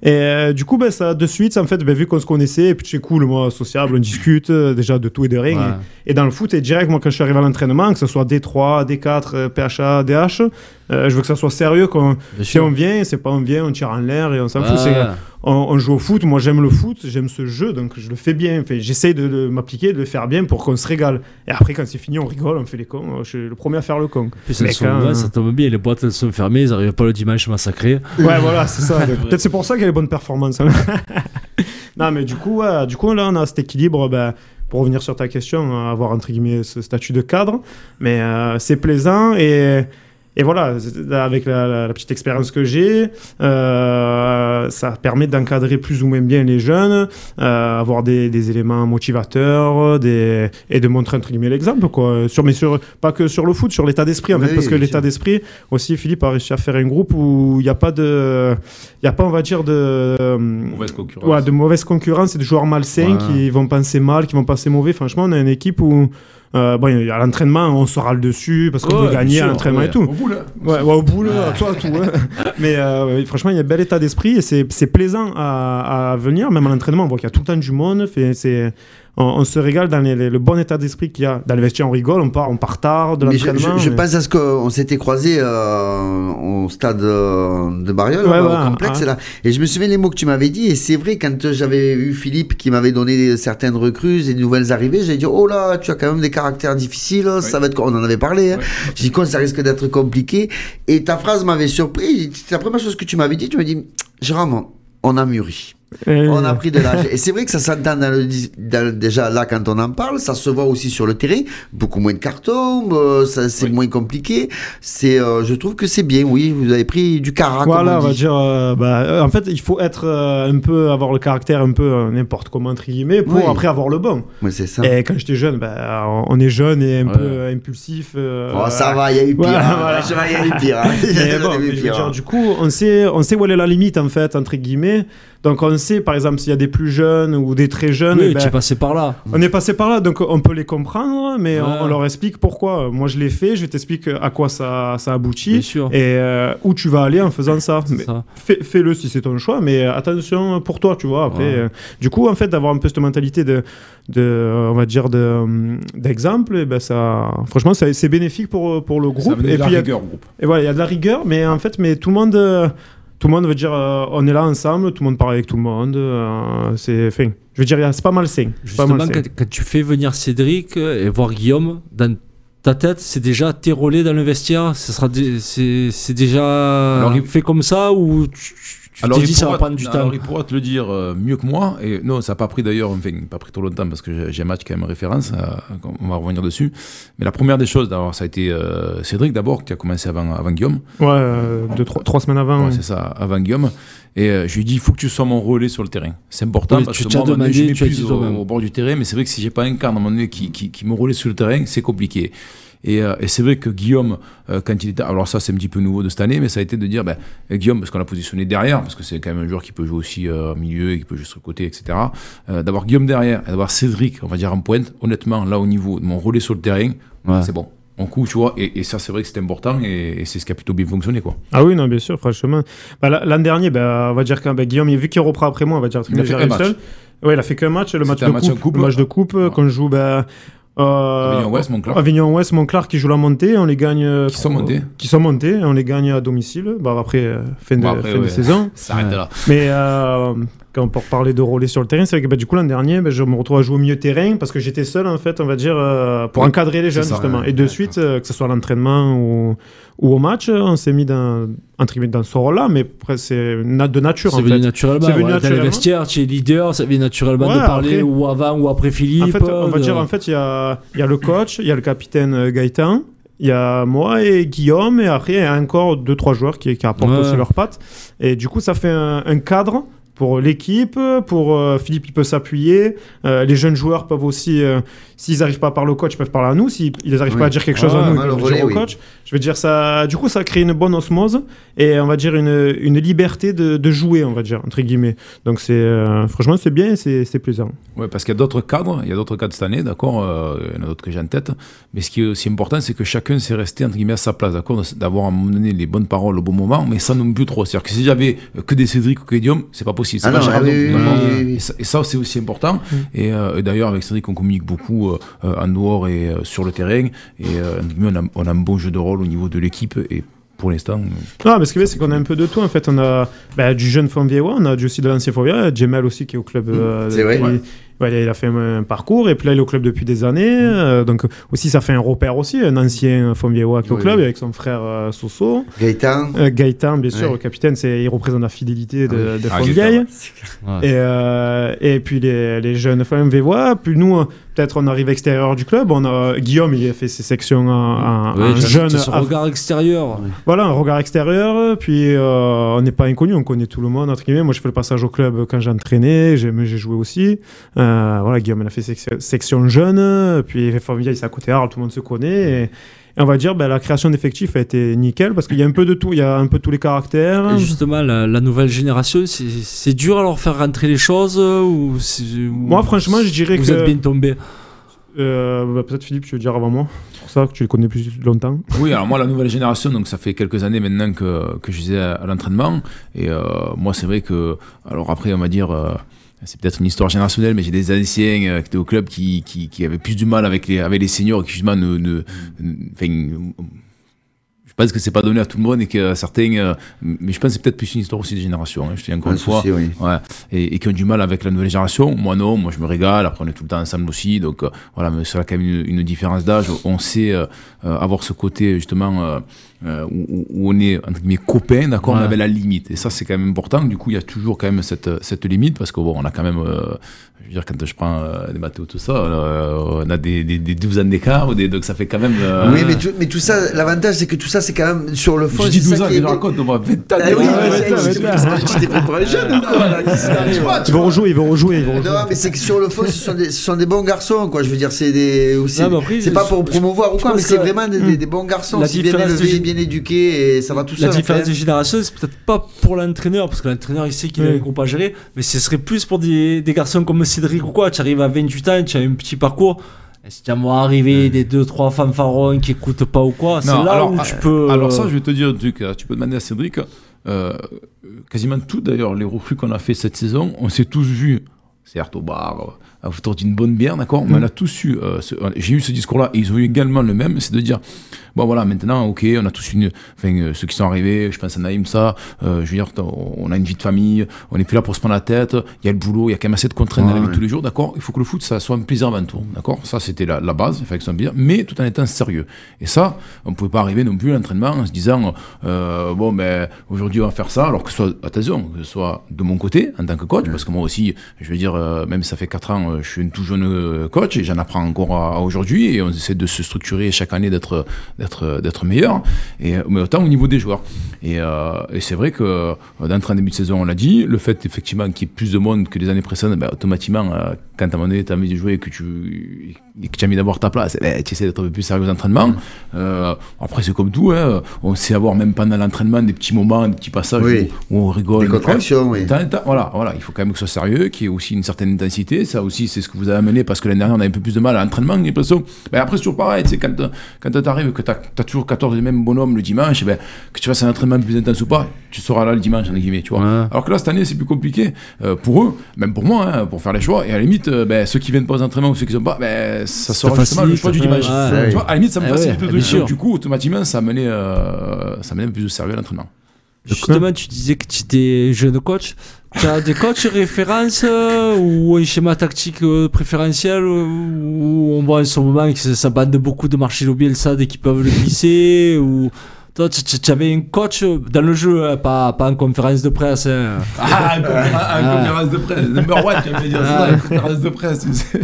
Et euh, du coup, ben, ça, de suite, ça me fait, ben, vu qu'on se connaissait, et puis c'est cool, moi, sociable, on discute euh, déjà de tout et de rien. Ouais. Et, et dans le foot, et direct, moi, quand je suis arrivé à l'entraînement, que ce soit D3 D3, D4, euh, PHA, DH. Je veux que ça soit sérieux. Quand, si on vient, c'est pas on vient, on tire en l'air et on s'en Ouais. fout. Euh, on, on joue au foot. Moi, j'aime le foot, j'aime ce jeu, donc je le fais bien. Enfin, j'essaye de, de m'appliquer, de le faire bien pour qu'on se régale. Et après, quand c'est fini, on rigole, on fait les cons. Je suis le premier à faire le con. Puis ça, ouais, ça tombe bien, les boîtes elles sont fermées, ils arrivent pas le dimanche massacré. Ouais, voilà, c'est ça. Peut-être c'est pour ça qu'il y a les bonnes performances. hein. non, mais du coup, ouais, du coup, là, on a cet équilibre. ben, pour revenir sur ta question, euh, avoir entre guillemets ce statut de cadre, mais euh, c'est plaisant et, et voilà, c'est- avec la, la- la petite expérience que j'ai, euh, ça permet d'encadrer plus ou moins bien les jeunes, euh, avoir des, des éléments motivateurs des, et de montrer entre guillemets l'exemple, quoi. Sur, mais sur, pas que sur le foot, sur l'état d'esprit, en Oui, fait, parce que l'état d'esprit, aussi, Philippe a réussi à faire un groupe où il n'y a pas de, il y a pas, on va dire, de, euh, Mauvaise concurrence. Ouais, de mauvaise concurrence et de joueurs malsains Ouais. qui vont penser mal, qui vont penser mauvais. Franchement, on a une équipe où, euh, bon, à l'entraînement, on se râle dessus parce qu'on Ouais, veut gagner à l'entraînement ouais. et tout. Au bout, là. Ouais, ouais, au bout, là, toi, tout. ouais. Mais euh, franchement, il y a un bel état d'esprit et c'est plaisant à, à venir. Même à l'entraînement, on voit qu'il y a tout le temps du monde. Fait, c'est- on, on se régale dans les- les- le bon état d'esprit qu'il y a. Dans le vestiaire, on rigole, on part, on part tard de je, l'entraînement. je- je mais- pense à ce qu'on s'était croisés euh, au stade euh, de Bariol, Ouais, là, ouais, au complexe là. Et je me souviens les mots que tu m'avais dit. Et c'est vrai, quand j'avais eu Philippe qui m'avait donné certaines recrues et de nouvelles arrivées, j'ai dit Oh là, tu as quand même des caractères difficiles. Ça va être. On en avait parlé. Hein. J'ai dit Quoi, ça risque d'être compliqué. Et ta phrase m'avait surpris. C'est la première chose que tu m'avais dit. Tu m'as dit Jérôme, on a mûri. Et- On a pris de l'âge. Et c'est vrai que ça s'entend déjà là quand on en parle, ça se voit aussi sur le terrain. Beaucoup moins de cartons, euh, c'est moins compliqué. C'est, euh, je trouve que c'est bien, oui. Vous avez pris du carac. Voilà, on va dire. euh, bah, euh, en fait, il faut être euh, un peu, avoir le caractère un peu euh, n'importe comment, entre guillemets, pour Oui. après avoir le bon. Ouais, c'est ça. Et quand j'étais jeune, bah, on- est jeune et un Ouais. peu euh, impulsif. euh, Oh, ça va, il y a eu pire. Voilà, hein. voilà. Je y a eu pire. hein. Mais bon, je veux dire, du coup, on sait, on sait où elle est la limite, en fait, entre guillemets. Donc, on sait, par exemple, s'il y a des plus jeunes ou des très jeunes, Oui, eh ben, tu es passé par là. on est passé par là, donc on peut les comprendre, mais Ouais. on, on leur explique pourquoi. Moi, je l'ai fait, je t'explique à quoi ça, ça aboutit Bien sûr. et euh, où tu vas aller en faisant ça. Ça. fais- Fais-le si c'est ton choix, mais attention pour toi, tu vois. Après, Ouais. euh, du coup, en fait, d'avoir un peu cette mentalité de, de on va dire, de, euh, d'exemple, eh ben ça, franchement, ça- c'est bénéfique pour, pour le Ça groupe. venait Et de la puis, il y a- rigueur groupe. et voilà, il y a de la rigueur, mais en fait, mais tout le monde, euh, tout le monde veut dire, euh, on est là ensemble, tout le monde parle avec tout le monde. euh, c'est, enfin, je veux dire, c'est pas malsain. C'est pas Justement, malsain. quand, quand tu fais venir Cédric et voir Guillaume, dans ta tête, c'est déjà tes relais dans le vestiaire Ce sera c'est c'est déjà Alors, il- fait comme ça ou tu, tu Alors, t'es il dit ça va prendre du alors, temps il pourra te le dire euh, mieux que moi. Et non, ça n'a pas pris d'ailleurs, enfin, pas pris trop longtemps parce que j'ai- un match quand même référence. euh, on va revenir dessus. Mais la première des choses, d'abord, ça a été euh, Cédric d'abord qui a commencé avant, avant Guillaume. Ouais, euh, deux, trois, trois semaines avant. Ouais, c'est ça, avant Guillaume. Et euh, je lui ai dit, il faut que tu sois mon relais sur le terrain. C'est important Oui, parce tu que moi, à un moment donné, demandé, je m'épuise au, au bord du terrain. Mais c'est vrai que si j'ai pas un cadre à un moment donné qui, qui, qui me relaie sur le terrain, c'est compliqué. Et, euh, et c'est vrai que Guillaume, euh, quand il était. Alors, ça, c'est un petit peu nouveau de cette année, mais ça a été de dire, ben, Guillaume, parce qu'on l'a positionné derrière, parce que c'est quand même un joueur qui peut jouer aussi euh, au milieu, et qui peut jouer sur le côté, etc. Euh, d'avoir Guillaume derrière et d'avoir Cédric, on va dire en pointe, honnêtement, là, au niveau de mon relais sur le terrain, Ouais. c'est bon. On couvre, tu vois, et, et ça, c'est vrai que c'est important, et, et c'est ce qui a plutôt bien fonctionné, quoi. Ah oui, non, bien sûr, franchement. Bah, la- L'an dernier, bah, on va dire que bah, Guillaume, vu qu'il reprend après moi, on va dire Il a fait un match. seul. Ouais, il a fait qu'un match, le match de match en coupe, coupe, le match de coupe Ouais. qu'on joue. Euh, Avignon Ouest, Montclar. Avignon Ouest, Montclar qui joue la montée, on les gagne. euh, Qui sont montés. Qui sont montés, on les gagne à domicile. Bah, après, euh, fin, de, Bon, après, fin de ouais. saison. Ça arrête là. Mais euh, quand pour parler de relais sur le terrain, c'est vrai que bah, du coup l'an dernier, bah, je me retrouve à jouer au milieu terrain parce que j'étais seul en fait, on va dire, euh, pour encadrer les jeunes ça, justement. ouais. Et de suite, euh, que ce soit à l'entraînement ou, ou au match, on s'est mis dans, entre guillemets, dans ce rôle-là, mais après, c'est na- de nature C'est venu naturellement. C'est venu voilà, Dans naturellement. les vestiaires, tu es leader, ça vient naturellement Ouais, de parler après- ou avant ou après Philippe. En fait, on va de- dire, en fait, il y a, il y a le coach, il y a le capitaine euh, Gaëtan, il y a moi et Guillaume, et après, il y a encore deux, trois joueurs qui, qui apportent Ouais. aussi leurs pattes. Et du coup, ça fait un, un cadre pour l'équipe, pour euh, Philippe, il peut s'appuyer. Euh, les jeunes joueurs peuvent aussi, euh, s'ils n'arrivent pas par le coach, ils peuvent parler à nous. S'ils n'arrivent Oui. pas à dire quelque chose Ah, à nous, ouais, ils le peuvent relais, dire au coach. Je veux dire, ça, du coup, ça crée une bonne osmose et on va dire une, une liberté de, de jouer, on va dire, entre guillemets. Donc, c'est, euh, franchement, c'est bien et c'est c'est plaisant. Ouais, parce qu'il y a d'autres cadres, il y a d'autres cadres cette année, d'accord euh, Il y en a d'autres que j'ai en tête. Mais ce qui est aussi important, c'est que chacun s'est resté, entre guillemets, à sa place, d'accord D'avoir à un moment donné les bonnes paroles au bon moment, mais sans non plus trop. C'est-à-dire que si j'avais que des Cédric ou que des Guillaume, c'est pas possible. Ah pas non, Géraldo. oui, oui, oui, oui, oui. Et ça, ça, c'est aussi important. Et, euh, et d'ailleurs, avec Cédric, on communique beaucoup euh, euh, en dehors et euh, sur le terrain. Et euh, entre guillemets, on, a, on a un bon jeu de rôle au niveau de l'équipe. Et pour l'instant, Non, mais ce qui est bien, c'est qu'on a un peu de tout. En fait, on a bah, du jeune Fonviewa, on a du- aussi de l'ancien Fonviewa, Djemel aussi qui est au club. euh, c'est vrai. ouais, il a fait un parcours et puis là, il est au club depuis des années. euh, donc, aussi, ça fait un repère aussi, un ancien Fonviewa qui est au Oui, club oui. avec son frère euh, Soso. Gaëtan. Euh, Gaëtan, bien sûr, Ouais. le capitaine, c'est, il représente la fidélité de, de Ah. Gaëtan, Ouais. Et, euh, et puis les, les jeunes Fonviewa. Puis nous, euh, peut-être on arrive extérieur du club. On a, Guillaume, il a fait ses sections en, Ouais, jeune. ce regard extérieur. voilà, un regard extérieur. Puis euh, on n'est pas inconnu, on connaît tout le monde, entre guillemets. Moi, je fais le passage au club quand j'entraînais, j'ai joué aussi. Euh, voilà, Guillaume, il a fait section, section jeune. Puis Fontvieille, c'est à côté Arles, tout le monde se connaît. Et, et on va dire, ben, la création d'effectifs a été nickel parce qu'il y a un peu de tout. Il y a un peu tous les caractères. Et justement, la, la nouvelle génération, c'est dur à leur faire rentrer les choses euh, ou c'est- ou- Moi, franchement, je dirais vous que. êtes bien tombé? Euh, bah, Peut-être Philippe, tu veux dire avant moi? C'est pour ça que tu les connais plus longtemps. Oui, alors moi, la nouvelle génération, donc ça fait quelques années maintenant que, que je faisais à, à l'entraînement. Et euh, moi, c'est vrai que, alors après, on va dire, euh, c'est peut-être une histoire générationnelle, mais j'ai des anciens euh, qui étaient au club qui, qui, qui avaient plus du mal avec les, avec les seniors, et qui justement ne. ne- je pense que c'est pas donné à tout le monde et que certains. euh, mais je pense que c'est peut-être plus une histoire aussi de génération. hein, je te dis encore Un une fois. souci, oui. Ouais. Et, et qui ont du mal avec la nouvelle génération. Moi, non, moi, je me régale. Après, on est tout le temps ensemble aussi. Donc, euh, voilà, mais c'est quand même une, une différence d'âge. On sait euh, euh, avoir ce côté, justement, euh, où, on est, entre guillemets, copains, d'accord, Ouais. mais avec la limite. Et ça, c'est quand même important. Du coup, il y a toujours quand même cette, cette limite parce que, bon, on a quand même, euh, je veux dire, quand je prends euh, des Mathéo, tout ça, euh, on a des, des, des 12 ans d'écart, ou des- donc ça fait quand même. euh, Oui, mais tout, mais tout ça, l'avantage, c'est que tout ça, c'est quand même sur le fond. je dis c'est 12 ça ans, mais je raconte, on va 20 ans. Ah oui, tu Ils vont rejouer, ils vont rejouer. Ils vont rejouer. Non, mais c'est que sur le fond, ce sont des, ce sont des bons garçons, quoi. Je veux dire, c'est des c'est pas pour promouvoir ou quoi, mais c'est vraiment des, des- bons garçons, la aussi bien élevés, bien éduqués, et ça va tout La seul. différence après. de génération, c'est peut-être pas pour l'entraîneur, parce que l'entraîneur il sait qu'il a Oui. un groupe à gérer, mais ce serait plus pour des, des garçons comme Cédric ou quoi. Tu arrives à 28 ans, tu as un petit parcours. Et si tu vois arriver des 2-3 fanfarons qui écoutent pas ou quoi, c'est là alors, où tu peux. Alors ça, je vais te dire un truc. euh, Tu peux demander à Cédric. euh, quasiment tout d'ailleurs, les recrues qu'on a fait cette saison, on s'est tous vus, certes au bar, euh, autour d'une bonne bière, d'accord, mais on a tous eu, euh, ce- j'ai eu ce discours-là, et ils ont eu également le même, c'est de dire, bon voilà, maintenant, ok, on a tous une, enfin, euh, ceux qui sont arrivés, je pense à Naïm, ça, euh, je veux dire, on a une vie de famille, on n'est plus là pour se prendre la tête, il y a le boulot, il y a quand même assez de contraintes dans la vie de tous les jours, d'accord, il faut que le foot, ça soit un plaisir avant tout, d'accord, ça c'était la, la base, il fallait que un plaisir, mais tout en étant sérieux. Et ça, on ne pouvait pas arriver non plus à l'entraînement en se disant, euh, bon, ben, aujourd'hui on va faire ça, alors que ce soit, attention, que ce soit de mon côté, en tant que coach, parce que moi aussi, je veux dire, euh, même si ça fait 4 ans, euh, je suis un tout jeune euh, coach et j'en apprends encore à, à aujourd'hui et on essaie de se structurer chaque année d'être d'être d'être meilleur, et, mais autant au niveau des joueurs. Et, euh, et c'est vrai que d'entrer en début de saison, on l'a dit, le fait effectivement qu'il y ait plus de monde que les années précédentes, ben, automatiquement, euh, quand à un moment donné tu as envie de jouer et que tu, et que as envie d'avoir ta place, ben, tu essaies d'être un peu plus sérieux aux entraînements. Euh, après, c'est comme tout, hein, on sait avoir même pendant l'entraînement des petits moments, des petits passages Oui. où, où on rigole. Des contractions, oui. Voilà, voilà, il faut quand même que ce soit sérieux, qu'il y ait aussi une certaine intensité. Ça aussi, c'est ce que vous avez amené parce que l'année dernière, on avait un peu plus de mal à l'entraînement, j'ai l'impression. Ben après, c'est toujours pareil, tu sais, quand, quand t'arrives, que t'as as toujours 14 des mêmes bonhommes le dimanche, ben, que tu fasses un entraînement plus intense ou pas, tu seras là le dimanche, entre guillemets, tu vois. Ouais. Alors que là, cette année, c'est plus compliqué euh, pour eux, même pour moi, hein, pour faire les choix. Et à la limite, euh, ben, ceux qui viennent pas aux entraînements ou ceux qui sont pas, ben, ça sera justement le choix du dimanche. ouais. Tu vois, à la limite, ça me Eh facilite ouais, le. Du coup, automatiquement, ça amenait, euh, ça amenait plus de sérieux à l'entraînement. Justement, tu disais que tu étais jeune coach. Tu as des coachs références euh, ou un schéma tactique euh, préférentiel euh, où on voit en ce moment que ça ça bande beaucoup de Marcelo Bielsa dès qu'ils peuvent le glisser ou toi tu, avais un coach dans le jeu hein, pas, pas en conférence de presse hein. Ah, une conférence, de presse. Number one, tu dire ça, une conférence de presse, tu sais.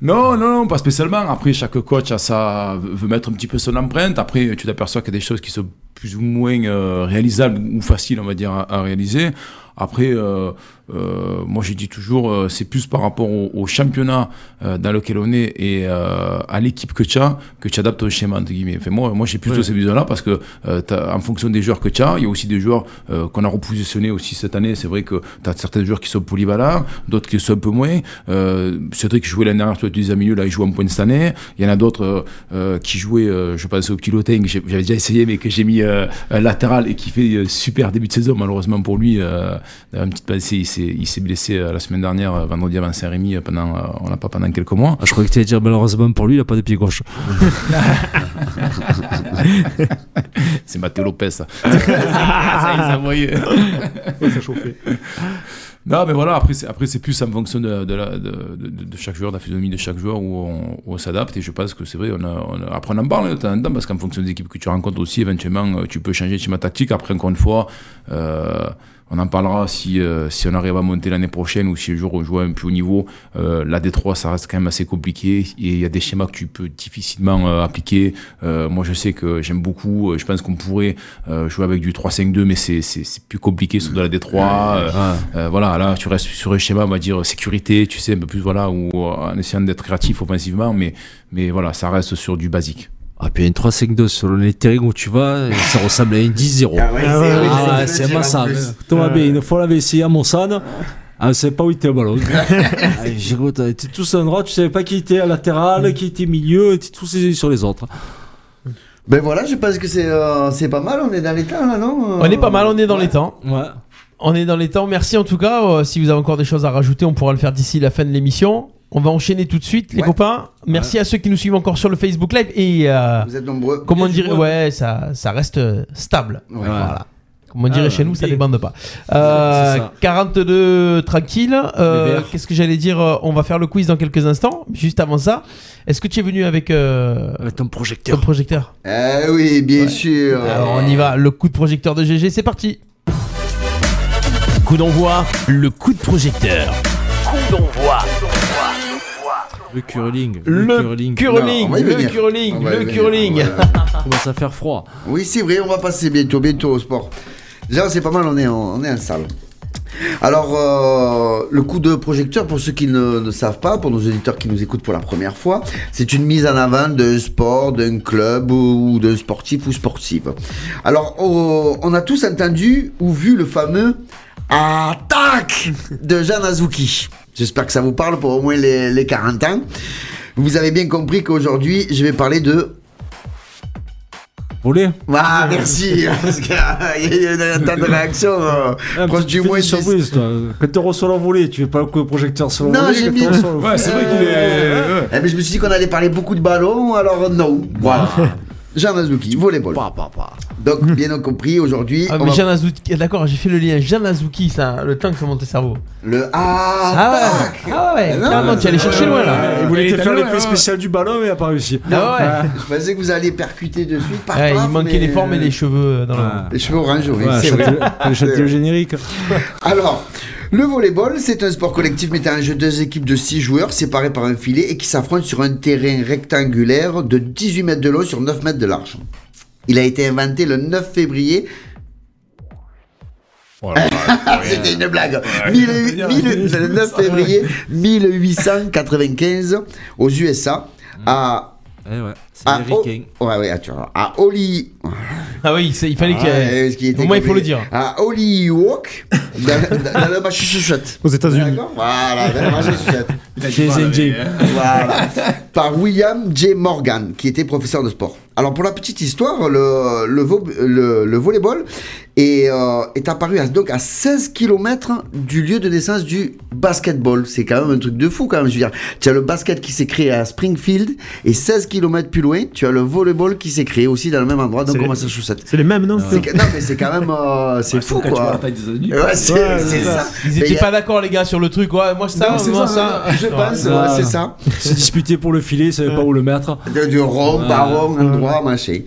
Non, non, non, pas spécialement. Après, chaque coach a sa, veut mettre un petit peu son empreinte. Après, tu t'aperçois qu'il y a des choses qui sont plus ou moins réalisables ou faciles, on va dire, à, à réaliser. Après, euh, euh, moi j'ai dit toujours, euh, c'est plus par rapport au, au championnat euh, dans lequel on est et euh, à l'équipe que tu as que tu adaptes ton schéma entre guillemets. Enfin, moi, moi j'ai plutôt Ouais. cette vision-là parce que euh, en fonction des joueurs que tu as, il y a aussi des joueurs euh, qu'on a repositionnés aussi cette année. C'est vrai que tu as certains joueurs qui sont polyvalents, d'autres qui sont un peu moins. Euh, Cédric qui jouait l'année dernière, tu as à milieu, là il joue en point cette année. Il y en a d'autres qui jouaient, euh, je pense au piloting, que j'ai- j'avais déjà essayé mais que j'ai mis euh, latéral et qui fait super début de saison malheureusement pour lui. euh, une petite pensée, il s'est, il s'est blessé euh, la semaine dernière, euh, vendredi avant Saint-Rémy, euh, pendant, on l'a pas pendant quelques mois. Ah, je croyais que tu allais dire malheureusement pour lui, il a pas de pied gauche. C'est Matteo Lopez, ça. ça ça voyait. ça chauffait. Non, mais voilà, après, c'est, après, c'est plus en fonction de, de, la- de, de- de chaque joueur, de la physionomie de chaque joueur où on, où on s'adapte. Et je pense que c'est vrai, on a, on a- après on en parle de temps en temps, parce qu'en fonction des équipes que tu rencontres aussi, éventuellement, tu peux changer de schéma tactique. Après, encore une fois, euh, on en parlera si, euh, si on arrive à monter l'année prochaine ou si le jour on joue à un plus haut niveau. Euh, la D3, ça reste quand même assez compliqué. Et il y a des schémas que tu peux difficilement euh, appliquer. Moi, je sais que j'aime beaucoup. Je pense qu'on pourrait jouer avec du 3-5-2, mais c'est, c'est, c'est plus compliqué sur de la D3. euh, euh, voilà, là, tu restes sur un schéma, on va dire, sécurité, tu sais, un peu plus, voilà, ou en essayant d'être créatif offensivement, mais, mais voilà, ça reste sur du basique. Ah, puis il y a une 3-5-2 selon les terrains où tu vas, ça ressemble à une 10-0. Ah ouais, c'est- oui, Ah c'est- ouais, c'est c'est plus. Thomas B, une fois l'avait essayé à Monsanne, ah, on savait pas où était le ballon. Ah, t'as été tous à un endroit, tu savais pas qui était à latéral, qui était milieu, tu tous les uns sur les autres. Ben voilà, je pense que c'est euh, c'est pas mal, on est dans les temps là, non On est pas mal, on est dans Ouais. les temps. Ouais. On est dans les temps. Merci en tout cas. Euh, si vous avez encore des choses à rajouter, on pourra le faire d'ici la fin de l'émission. On va enchaîner tout de suite, les Ouais. copains. Merci à ceux qui nous suivent encore sur le Facebook Live. Et euh, Vous êtes nombreux. comment sûr. ouais, ça, ça reste euh, stable. Ouais. Voilà. Comme on dirait Ah, chez nous, ça débande pas. Euh, C'est ça. 42 tranquille. Euh, verts. Qu'est-ce que j'allais dire On va faire le quiz dans quelques instants. Juste avant ça, est-ce que tu es venu avec euh, Avec ton ton projecteur. projecteur Eh oui, bien sûr. Alors on y va. Le coup de projecteur de GG, c'est parti. Coup d'envoi, le coup de projecteur. Le curling. Le curling. curling, Non, on le curling, On le venir. curling. Ouais. commence à faire froid. Oui, c'est vrai, on va passer bientôt, bientôt au sport. Déjà, c'est pas mal, on est en, on est en salle. Alors, euh, le coup de projecteur, pour ceux qui ne, ne savent pas, pour nos auditeurs qui nous écoutent pour la première fois, c'est une mise en avant d'un sport, d'un club ou, ou d'un sportif ou sportive. Alors, oh, on a tous entendu ou vu le fameux Attaque de Jean Azuki. J'espère que ça vous parle pour au moins les, les 40 ans. Vous avez bien compris qu'aujourd'hui, je vais parler de Voler ah, merci Parce qu'il y a un tas de réactions euh, Ah, proches tu du moins des 10. surprises, toi. Quand tu reçois l'envolée, tu fais pas le coup de projecteur sur Non, l'envolée. j'ai quand mis- Ouais, c'est vrai qu'il est. Eh ben, je me suis dit qu'on allait parler beaucoup de ballons, alors non. Voilà. Jean Azuki, volleyball. Pa, pa, pa. Donc, bien compris, aujourd'hui, Ah, mais va- Jean Azuki, d'accord, j'ai fait le lien. Jean Azuki, ça, le temps que ça monte le cerveau. le Ah Attaque ouais, ah ouais, Non, carrément, tu allais chercher loin là. Il voulait te faire l'effet spécial du ballon, mais il a pas réussi. Ah ouais. Je pensais que vous alliez percuter de suite par Ouais, paf, il manquait mais- les formes et les cheveux dans Ah. Les cheveux orange, oui, Ouais, c'est vrai. le générique. Alors, le volleyball, c'est un sport collectif mettant en jeu deux équipes de 6 joueurs séparés par un filet et qui s'affrontent sur un terrain rectangulaire de 18 mètres de long sur 9 mètres de large. Il a été inventé le 9 février. Voilà, C'était une blague. Mille- le 9 février 1895 aux USA à Eh ouais, à. O- ouais, ouais, attends, à Holly. Ah oui, il fallait Ah, que. ouais, ce qui était Au moins, il faut le dire. À Hollywood, dans, le Massachusetts. Aux États-Unis. D'accord Voilà, dans le Massachusetts. Chez NJ. Voilà. Par William J. Morgan, qui était professeur de sport. Alors, pour la petite histoire, le, le, vo- le, le volleyball est, euh, est apparu à, donc à 16 km du lieu de naissance du basketball. C'est quand même un truc de fou, quand même. Je veux dire, tu as le basket qui s'est créé à Springfield, et 16 km plus loin, tu as le volleyball qui s'est créé aussi dans le même endroit, donc C'est au les- Massachusetts. C'est les mêmes, non C'est que- Non, mais c'est quand même. euh, c'est fou, Quand tu vois quoi. la taille des États-Unis. Ouais, c'est Ouais, c'est c'est ça. Ils étaient pas d'accord, les gars, sur le truc. Ouais, moi ça, Non, c'est moi ça, ça. Je pense, Ouais. ouais, c'est ça. Se disputer pour le filet, il savait pas où le mettre. De, du rond, Ouais. baron, endroit, machin.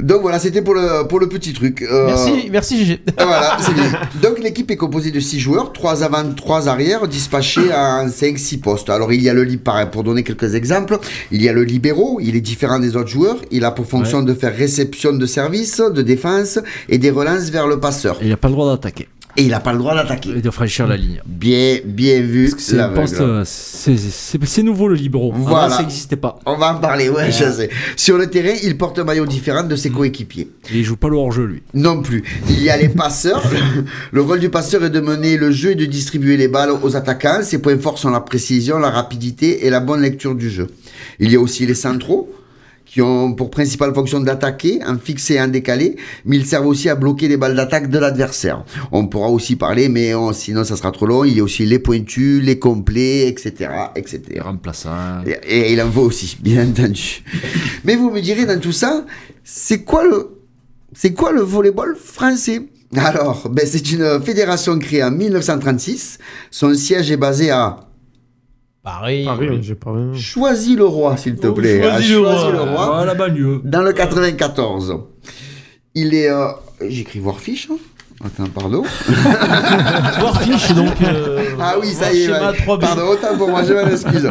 Donc voilà, c'était pour le, pour le petit truc. Euh, Merci, merci GG. Voilà, c'est bien. Donc l'équipe est composée de 6 joueurs, 3 avant, 3 arrière, dispatchés en 5-6 postes. Alors il y a le li- pareil, pour donner quelques exemples, il y a le libéraux, il est différent des autres joueurs, il a pour fonction de faire réception de service, de défense et des relances vers le passeur. Il a pas le droit d'attaquer. Et il n'a pas le droit d'attaquer. Et de franchir la ligne. Bien, bien vu. C'est euh, c'est- nouveau le. Avant, Voilà. ça n'existait pas. On va en parler, ouais, je sais. Sur le terrain, il porte un maillot différent de ses coéquipiers. Et il joue pas le hors-jeu, lui. Non plus. Il y a les passeurs. Le rôle du passeur est de mener le jeu et de distribuer les balles aux attaquants. Ses points forts sont la précision, la rapidité et la bonne lecture du jeu. Il y a aussi les centraux qui ont pour principale fonction d'attaquer, en fixer et en décaler, mais ils servent aussi à bloquer les balles d'attaque de l'adversaire. On pourra aussi parler, mais on- sinon ça sera trop long. Il y a aussi les pointus, les complets, etc., etc. Remplaçant. Et, et il en faut aussi, bien entendu. Mais vous me direz dans tout ça, c'est quoi le, c'est quoi le volleyball français? Alors, ben, c'est une fédération créée en 1936. Son siège est basé à Paris. Paris, oui, j'ai pas vu. Choisy-le-Roi, s'il te plaît. Choisy-le-Roi. Ah, la banlieue. Dans le 94. Il est. euh, J'écris Warfish. hein Attends, pardon. Warfish, donc. euh, ah oui, ça y est. schéma ouais. 3B. Pardon, autant pour moi, je m'en excuse.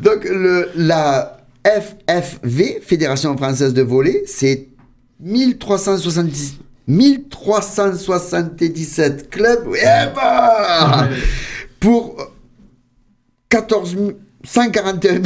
Donc, le, la FFV, Fédération Française de Volley, c'est 1370. 1377 clubs eh ben, pour 14 000 141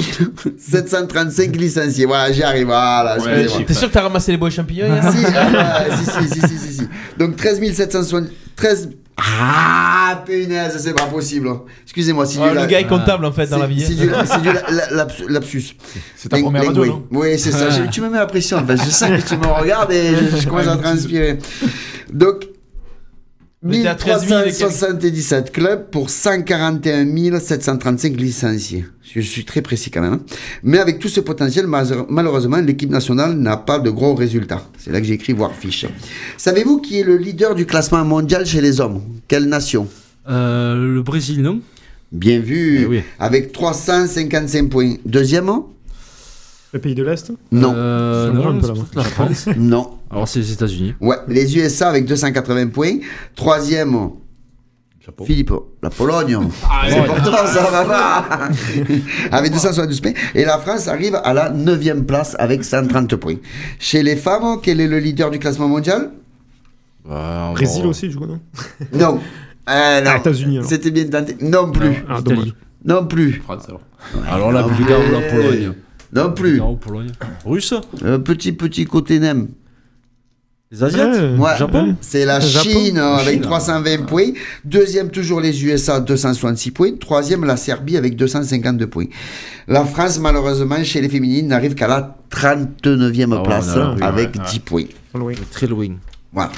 735 licenciés. Voilà, j'y arrive. Voilà, excusez-moi. T'es sûr que t'as ramassé les bois champignons hier si, ah, ouais, si, si, si, si, si, si. Donc 13 760. 13. Ah, punaise, c'est pas possible. Excusez-moi. si Ouais, du le la- gars est comptable, en fait, dans la vie. C'est du, c'est du la- la- laps- lapsus. C'est ta première radio, oui. non Oui, c'est ça. Je- tu me mets la pression. En fait. Je sens que tu me regardes et je, je commence à transpirer. Donc, On était à 13 000 et quelques. 1377 clubs pour 141 735 licenciés. Je suis très précis quand même. hein. Mais avec tout ce potentiel, mal- malheureusement, l'équipe nationale n'a pas de gros résultats. C'est là que j'ai écrit Warfish. Savez-vous qui est le leader du classement mondial chez les hommes? Quelle nation? Euh, le Brésil, non? Bien vu. Eh oui. Avec 355 points. Deuxièmement Le pays de l'Est? Non. Euh, non, la France. Non. Alors, c'est les États-Unis. Ouais, les USA avec 280 points. Troisième, Philippe, la Pologne. c'est important, ça va pas. avec 272 points. Et la France arrive à la 9 place avec 130 points. Chez les femmes, quel est le leader du classement mondial? Bah, Brésil va- aussi, du coup, non? Non. Euh, non. Ah, États-Unis, alors. C'était bien tenté. Non plus. Ah, Italie. dommage. Non plus. France, alors. Alors, la Non Bulgarie ou la plus. Pologne? Non plus. Bulgarie ou Pologne? Russe? Euh, petit, petit côté nem. Les Asiates Ouais. Ouais, Japon c'est la Japon. Chine euh, avec Chine. 320 points. Deuxième, toujours les USA, 266 points. Troisième, la Serbie avec 252 points. La France, malheureusement, chez les féminines, n'arrive qu'à la 39e Ah ouais, place oui, avec ouais, 10 points. Loin. Très loin. Voilà.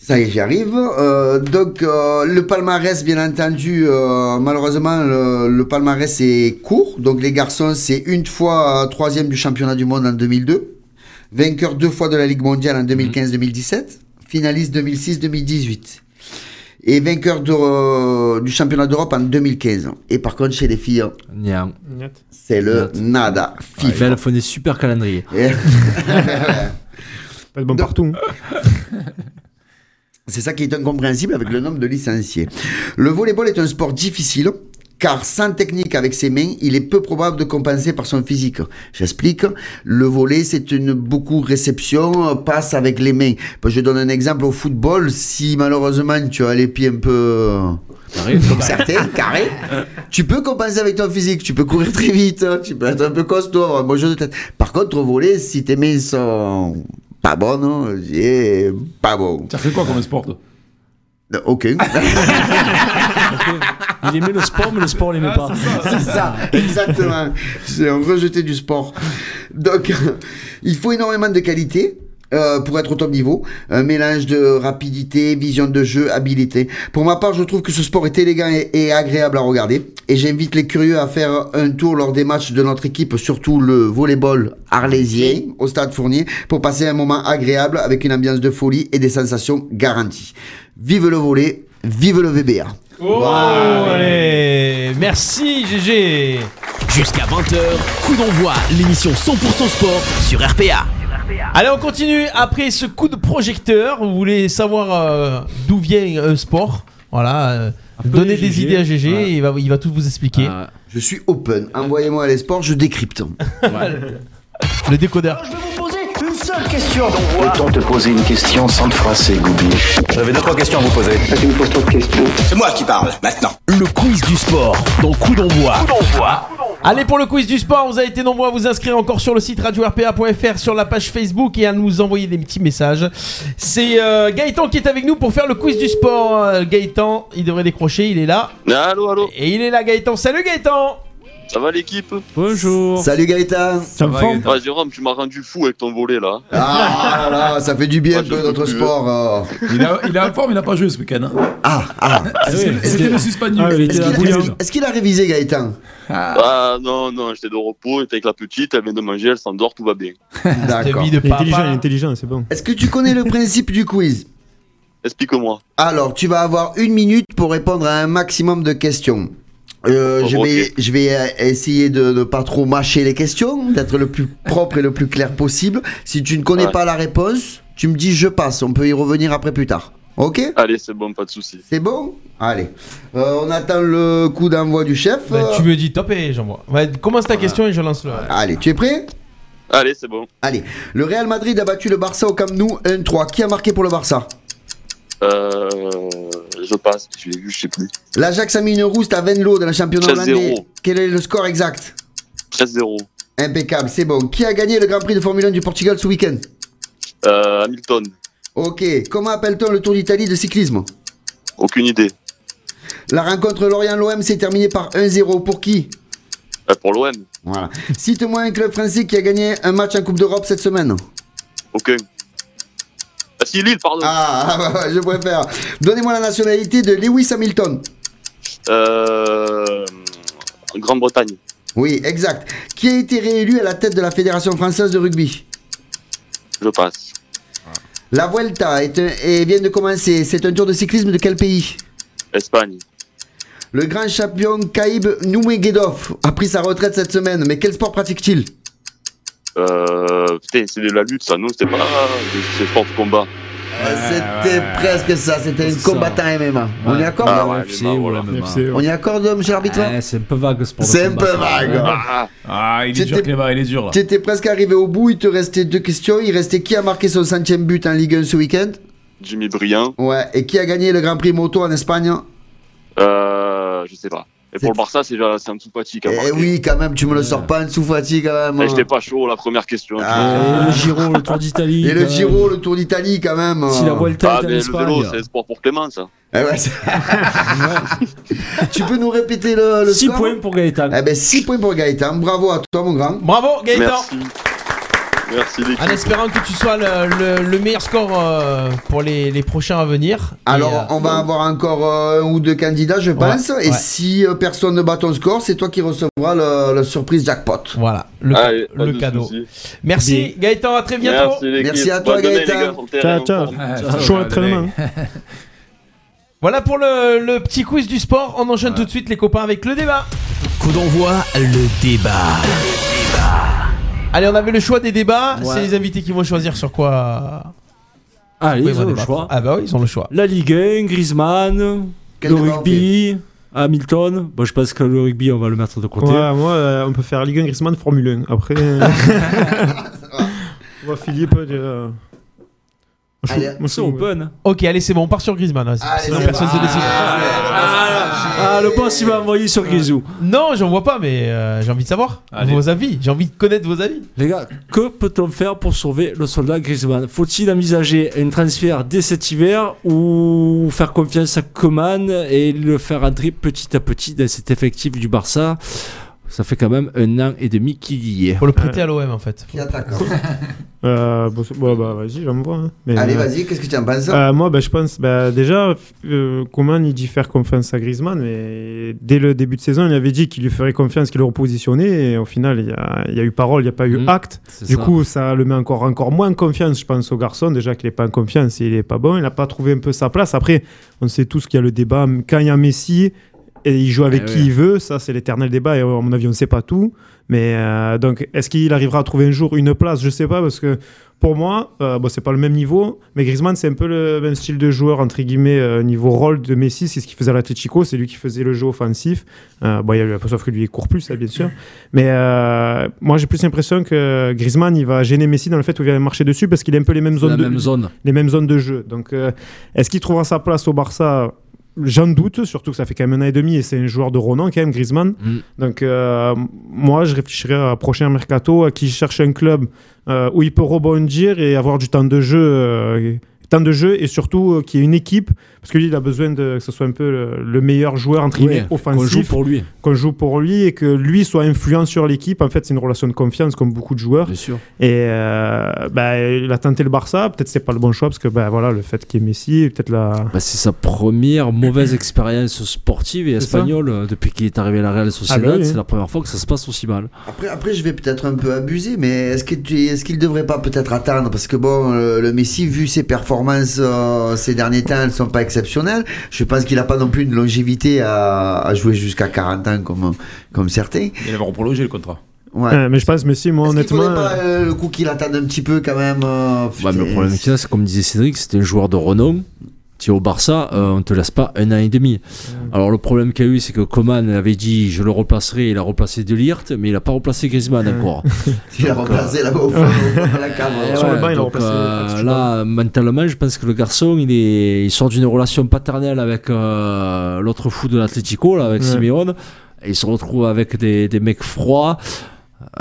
Ça y est, j'y arrive. Euh, donc, euh, le palmarès, bien entendu, euh, malheureusement, le, le palmarès est court. Donc, les garçons, c'est une fois troisième du championnat du monde en 2002, vainqueur deux fois de la Ligue mondiale en 2015-2017, finaliste 2006-2018. Et vainqueur de, euh, du championnat d'Europe en 2015. Et par contre, chez les filles. Niet. c'est le nada. Il FIFA. fait des super calendrier. Et- Pas de bon partout. C'est ça qui est incompréhensible avec le nombre de licenciés. Le volleyball est un sport difficile. Car sans technique avec ses mains, il est peu probable de compenser par son physique. J'explique. Le volley, c'est une beaucoup réception, euh, passe avec les mains. Ben, Je donne un exemple au football. Si malheureusement tu as les pieds un peu comme certains, carrés, tu peux compenser avec ton physique. Tu peux courir très vite, hein, tu peux être un peu costaud, un bon jeu de tête. Par contre, au volley, si tes mains sont pas bonnes, hein, c'est pas bon. As fait quoi comme sport toi? Euh, Aucun. Il aimait le sport, mais le sport, il l'aimait pas. C'est ça, exactement. C'est un rejeté du sport. Donc, il faut énormément de qualité. euh, pour être au top niveau, un mélange de rapidité, vision de jeu, habileté. Pour ma part, je trouve que ce sport est élégant et, et agréable à regarder. Et j'invite les curieux à faire un tour lors des matchs de notre équipe, surtout le volleyball arlésien au stade Fournier, pour passer un moment agréable avec une ambiance de folie et des sensations garanties. Vive le volley, vive le VBA. Oh, allez Merci GG Jusqu'à 20h, coup d'envoi, l'émission 100% sport sur RPA. Allez, on continue après ce coup de projecteur. Vous voulez savoir euh, d'où vient un sport? Voilà, euh, donnez de des GG. idées à GG Ouais. et il va, il va tout vous expliquer. Ah, Je suis open. Envoyez-moi les sports, je décrypte. Le décodeur. Peut-on te poser une question sans te froisser, Goubi J'avais deux, trois questions à vous poser. Tu me poses trop de questions. C'est moi qui parle, maintenant. Le quiz du sport dans coup d'envoi. Allez pour le quiz du sport, vous avez été nombreux à vous inscrire encore sur le site radio-rpa.fr, sur la page Facebook et à nous envoyer des petits messages. C'est euh, Gaëtan qui est avec nous pour faire le quiz du sport. Euh, Gaëtan, il devrait décrocher, il est là. Allô, allô Et il est là Gaëtan. Salut Gaëtan Ça va l'équipe Bonjour. Salut Gaëtan. Ça me forme Ah Jérôme, tu m'as rendu fou avec ton volet là. Ah là, ça fait du bien Ah, un peu notre plus, sport. euh. Il, a- il est en forme, il n'a pas joué ce week-end. hein. Ah, ah. Suspendu Ah, il était Est-ce qu'il est-ce a révisé Gaëtan Ah non, non, j'étais de repos, j'étais avec la petite, elle vient de manger, elle s'endort, tout va bien. D'accord. Vie de Il est intelligent, il est papa. intelligent, c'est bon. Est-ce que tu connais le principe du quiz Explique-moi. Alors, tu vas avoir une minute pour répondre à un maximum de questions. Euh, je, vais, je vais euh, essayer de ne pas trop mâcher les questions, d'être le plus propre et le plus clair possible. Si tu ne connais Ouais. pas la réponse, tu me dis je passe. On peut y revenir après plus tard. Ok? Allez, c'est bon, pas de soucis. C'est bon? Allez. Euh, on attend le coup d'envoi du chef. Bah, tu me dis top et j'envoie. Ouais, commence ta question et je lance le. Allez, tu es prêt? Allez, c'est bon. Allez. Le Real Madrid a battu le Barça au Camp Nou 1-3. Qui a marqué pour le Barça? Euh, je passe, je l'ai vu, je sais plus. L'Ajax a mis une à Venlo dans le championnat 13-0. hollandais. Quel est le score exact 13-0. Impeccable, c'est bon. Qui a gagné le Grand Prix de Formule 1 du Portugal ce week-end Euh, Hamilton, Ok. Comment appelle-t-on le Tour d'Italie de cyclisme aucune idée. La rencontre Lorient-l'OM s'est terminée par 1-0. Pour qui Euh, pour l'OM, Voilà. Cite-moi un club français qui a gagné un match en Coupe d'Europe cette semaine. aucun. Ah si, Lille, pardon. Ah, je préfère. Donnez-moi la nationalité de Lewis Hamilton. Euh, Grande-Bretagne, Oui, exact. Qui a été réélu à la tête de la Fédération française de rugby? Je passe. La Vuelta est un- et vient de commencer. C'est un tour de cyclisme de quel pays? Espagne, Le grand champion Kaïb Noumegedov a pris sa retraite cette semaine, mais quel sport pratique-t-il? Euh, putain, c'est de la lutte ça, non C'était pas c'est sport de combat. C'était presque ça, c'était un C'est ça. combattant MMA. On y accorde Ah ouais, UFC voilà. On y accorde, monsieur l'arbitre Ouais, c'est un peu vague ce sport. C'est un peu vague. Ah, Ah, il est dur, Clément, il est dur là. Tu étais presque arrivé au bout, il te restait deux questions. Il restait qui a marqué son centième but en Ligue 1 ce week-end? Jimmy Briand, Ouais, et qui a gagné le Grand Prix moto en Espagne? Euh, je sais pas. Et pour le Barça, c'est dessous Fati qui a Eh marqué. oui, quand même, tu me le sors pas en dessous fatigue quand même. Eh, J'étais pas chaud la première question. Ah. Et le Giro, le Tour d'Italie. Et le quand Giro, même. le Tour d'Italie quand même. Si la Vuelta Ah, est en mais le Espagne. vélo, c'est sport pour Clément, ça. Eh ouais, c'est- tu peux nous répéter le, le 6 score? points pour Gaëtan. Eh ben 6 points pour Gaëtan, bravo à toi mon grand. Bravo Gaëtan. Merci. Merci l'équipe. En espérant que tu sois le, le- le meilleur score euh, pour les, les prochains à venir. Alors euh, on va avoir encore euh, un ou deux candidats je pense, et ouais. si euh, personne ne bat ton score, c'est toi qui recevras le, le surprise jackpot. Voilà, le, Allez, le cadeau. soucis. Merci Gaëtan, à très bientôt. Merci à toi, Gaëtan. gars, le Ciao, ciao. Ah, Chaud. Voilà pour le, le petit quiz du sport. On enchaîne tout de suite les copains avec le débat. Coup d'envoi, le débat. Allez, on avait le choix des débats. Ouais. C'est les invités qui vont choisir sur quoi. Allez, quoi ils ont le débattre. choix. Ah bah oui, ils ont le choix. La Ligue 1, Griezmann, Quel le rugby, Hamilton. Bon, je pense que le rugby, on va le mettre de côté. Ouais, moi, euh, on peut faire Ligue 1 Griezmann, Formule 1. Après. euh, on va Philippe. euh, moi, je moi, C'est suis- open. Ok, allez, c'est bon, on part sur Griezmann. vas-y. Allez, Sinon personne bon. se décide. Ah, le boss, il va envoyer sur Grisou. Non, j'en vois pas, mais euh, j'ai envie de savoir Allez. vos avis. J'ai envie de connaître vos avis. Les gars, que peut-on faire pour sauver le soldat Griezmann? Faut-il envisager un transfert dès cet hiver ou faire confiance à Coman et le faire entrer petit à petit dans cet effectif du Barça? Ça fait quand même un an et demi qu'il y est. Faut le prêter à l'OM en fait. Qui attaque Euh, bon, bon, bah, vas-y, j'envoie. hein. Mais, Allez euh, vas-y, qu'est-ce que tu en penses? Euh, moi, bah, je pense, bah, déjà, euh, Coman, il dit faire confiance à Griezmann, mais dès le début de saison, il avait dit qu'il lui ferait confiance, qu'il le repositionnait, et au final, il y a, il y a eu parole, il n'y a pas eu Mhm. acte. Du ça. coup, ça le met encore, encore moins confiance, je pense, au garçon. Déjà qu'il n'est pas en confiance, il n'est pas bon, il n'a pas trouvé un peu sa place. Après, on sait tous qu'il y a le débat, quand il y a Messi, et il joue avec Eh qui ouais. il veut, ça c'est l'éternel débat, et à mon avis, on ne sait pas tout. Mais euh, donc, est-ce qu'il arrivera à trouver un jour une place? Je ne sais pas, parce que pour moi, euh, bon, c'est pas le même niveau, mais Griezmann, c'est un peu le même style de joueur, entre guillemets, euh, niveau rôle de Messi. C'est ce qu'il faisait à l'Atletico, c'est lui qui faisait le jeu offensif. Euh, bon, il y a eu, sauf que lui, il court plus, ça, bien sûr. Mais moi, j'ai plus l'impression que Griezmann, il va gêner Messi dans le fait où il va marcher dessus parce qu'il a un peu les mêmes zones, de, zone. les mêmes zones de jeu. Donc, est-ce qu'il trouvera sa place au Barça? J'en doute, surtout que ça fait quand même un an et demi et c'est un joueur de renom quand même, Griezmann. Mm. Donc, euh, moi, je réfléchirais à un prochain mercato à qui cherche un club euh, où il peut rebondir et avoir du temps de jeu, euh, temps de jeu et surtout euh, qu'il y ait une équipe, parce que lui, il a besoin de, que ce soit un peu le, le meilleur joueur entre guillemets Ouais, offensif. qu'on joue pour lui. Qu'on joue pour lui et que lui soit influent sur l'équipe. En fait, c'est une relation de confiance comme beaucoup de joueurs. Bien sûr. Et euh, bah, il a tenté le Barça. Peut-être c'est pas le bon choix parce que bah, voilà, le fait qu'il y ait Messi, peut-être la. Bah, c'est sa première mauvaise expérience sportive et espagnole euh, depuis qu'il est arrivé à la Real Sociedad. Ah bah oui. C'est la première fois que ça se passe aussi mal. Après, après, je vais peut-être un peu abuser, mais est-ce que tu- est-ce qu'il devrait pas peut-être attendre? Parce que bon, euh, le Messi, vu ses performances euh, ces derniers temps, elles sont pas exceptionnelles. Je pense qu'il a pas non plus une longévité à, à jouer jusqu'à 40 ans comme, comme certains. Il va prolonger le contrat. Ouais. Euh, mais je pense Messi, moi Est-ce qu'il honnêtement. pas euh, le coup qu'il attende un petit peu quand même euh, mais le problème qu'il y a, c'est comme disait Cédric, c'était un joueur de renom. Tu es au Barça, euh, on te laisse pas un an et demi. Alors le problème qu'il y a eu, c'est que Coman avait dit je le replacerai, il a replacé De Ligt, mais il a pas replacé Griezmann encore. Il a remplacé là-bas au fond, la cave. Sur le banc, il a replacé euh, là, mentalement, je pense que le garçon, il, est, il sort d'une relation paternelle avec euh, l'autre fou de l'Atlético, là, avec Ouais. Simeone. Et il se retrouve avec des, des mecs froids.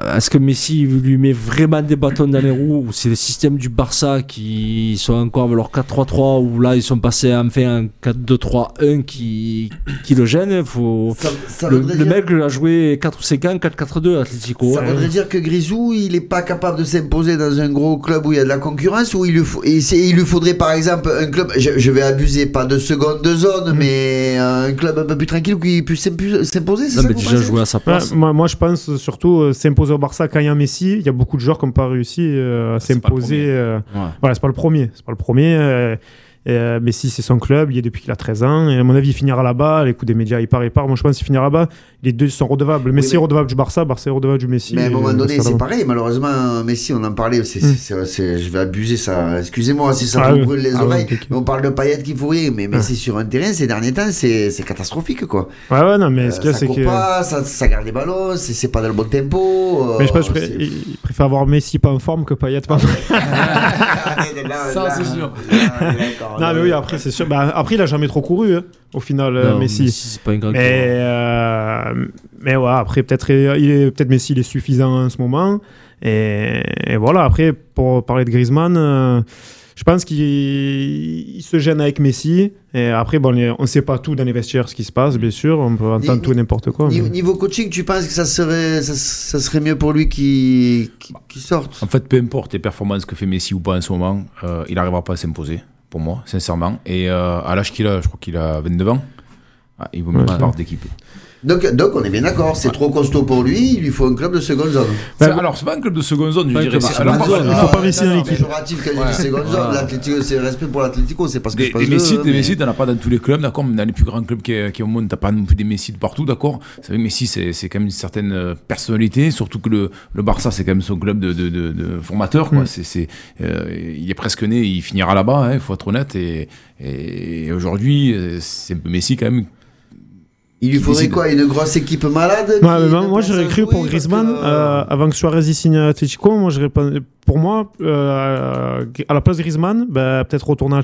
Euh, Est-ce que Messi lui met vraiment des bâtons dans les roues ou c'est le système du Barça qui sont encore avec leur 4-3-3 ou là ils sont passés à enfin un 4-2-3-1 qui, qui le gêne faut... Ça, ça le, voudrait le dire- mec a joué 4 ou 5 ans 4-4-2 Atlético. Ça voudrait dire que Grisou, il est pas capable de s'imposer dans un gros club où il y a de la concurrence, ou il lui, faut- et c'est- il lui faudrait par exemple un club, je, je vais abuser, pas de seconde de zone, Mm. mais un club un peu plus tranquille où il puisse s'imposer, c'est non ça mais déjà jouer à sa Ouais, place. moi, moi, je pense surtout euh, s'imposer au Barça quand il y a Messi. Il y a beaucoup de joueurs qui n'ont pas réussi euh, à s'imposer. euh, Ouais. Voilà, c'est pas le premier. C'est pas le premier. euh, euh, Messi, c'est son club. Il y est depuis qu'il a 13 ans. Et à mon avis, il finira là-bas. Les coups des médias, il part, il part. Moi, je pense qu'il finira là-bas. Les deux sont redevables. Messi mais- est redevable du Barça. Barça est redevable du Messi. Mais à un moment euh, donné, ça c'est pareil, malheureusement, Messi, on en parlait, c'est, Mm. c'est- c'est- je vais abuser ça, excusez-moi si ça Ah vous oui. brûle les Ah oui, oreilles, mais on parle de Payet qui rien, mais Messi sur un terrain, ces derniers temps, c'est, c'est catastrophique, quoi. Ouais, ouais, non, mais Euh, ce qu'il y a, ça c'est court que. pas, ça, ça garde les ballons, c'est, c'est pas dans le bon tempo. euh, Mais je pense préfère avoir Messi pas en forme que Payet pas en forme. Ça, c'est sûr. Non, mais oui, après, c'est sûr. Bah, après, il a jamais trop couru, hein, au final, euh, Non, Messi. c'est pas un grand Mais, euh, mais ouais, après, peut-être il est, peut-être Messi, il est suffisant en ce moment. Et, et voilà, après, pour parler de Griezmann, euh, je pense qu'il il se gêne avec Messi. Et après, bon, on ne sait pas tout dans les vestiaires, ce qui se passe, bien sûr. On peut entendre Ni- tout et n'importe quoi. Niveau, mais- niveau coaching, tu penses que ça serait, ça, ça serait mieux pour lui qu'il qu'il sorte? En fait, peu importe les performances que fait Messi ou pas en ce moment, euh, il n'arrivera pas à s'imposer, pour moi, sincèrement. Et euh, à l'âge qu'il a, je crois qu'il a 29 ans, ah, il vaut mieux Ouais. qu'il parte d'équipe. Donc, donc, on est bien d'accord, c'est trop costaud pour lui, il lui faut un club de seconde zone. C'est- Alors, c'est pas un club de seconde zone, je Pas un dirais. club de c'est- seconde alors, zone. Il faut pas Messi dans l'équipe. Péjoratif quand il dit seconde zone, Voilà. l'Atlético, c'est respect pour l'Atlético, c'est parce que Des, je pense Messi, mais- Messi, t'en as pas dans tous les clubs, d'accord, mais dans les plus grands clubs qui, qui au monde, t'as pas non plus des Messi de partout, d'accord. Vous savez, Messi, c'est c'est quand même une certaine euh, personnalité, surtout que le, le Barça, c'est quand même son club de, de, de, de formateur, quoi. Mm. C'est, c'est, euh, il est presque né, il finira là-bas, il faut être honnête. Et, et aujourd'hui, euh, c'est un peu Messi quand même. Il lui faudrait quoi Une grosse équipe malade Ouais, qui mais moi, j'aurais cru pour Griezmann, que, euh, avant que Suarez y signe à Atletico, moi, j'aurais pas- pour moi, euh, à la place de Griezmann, bah, peut-être retourner à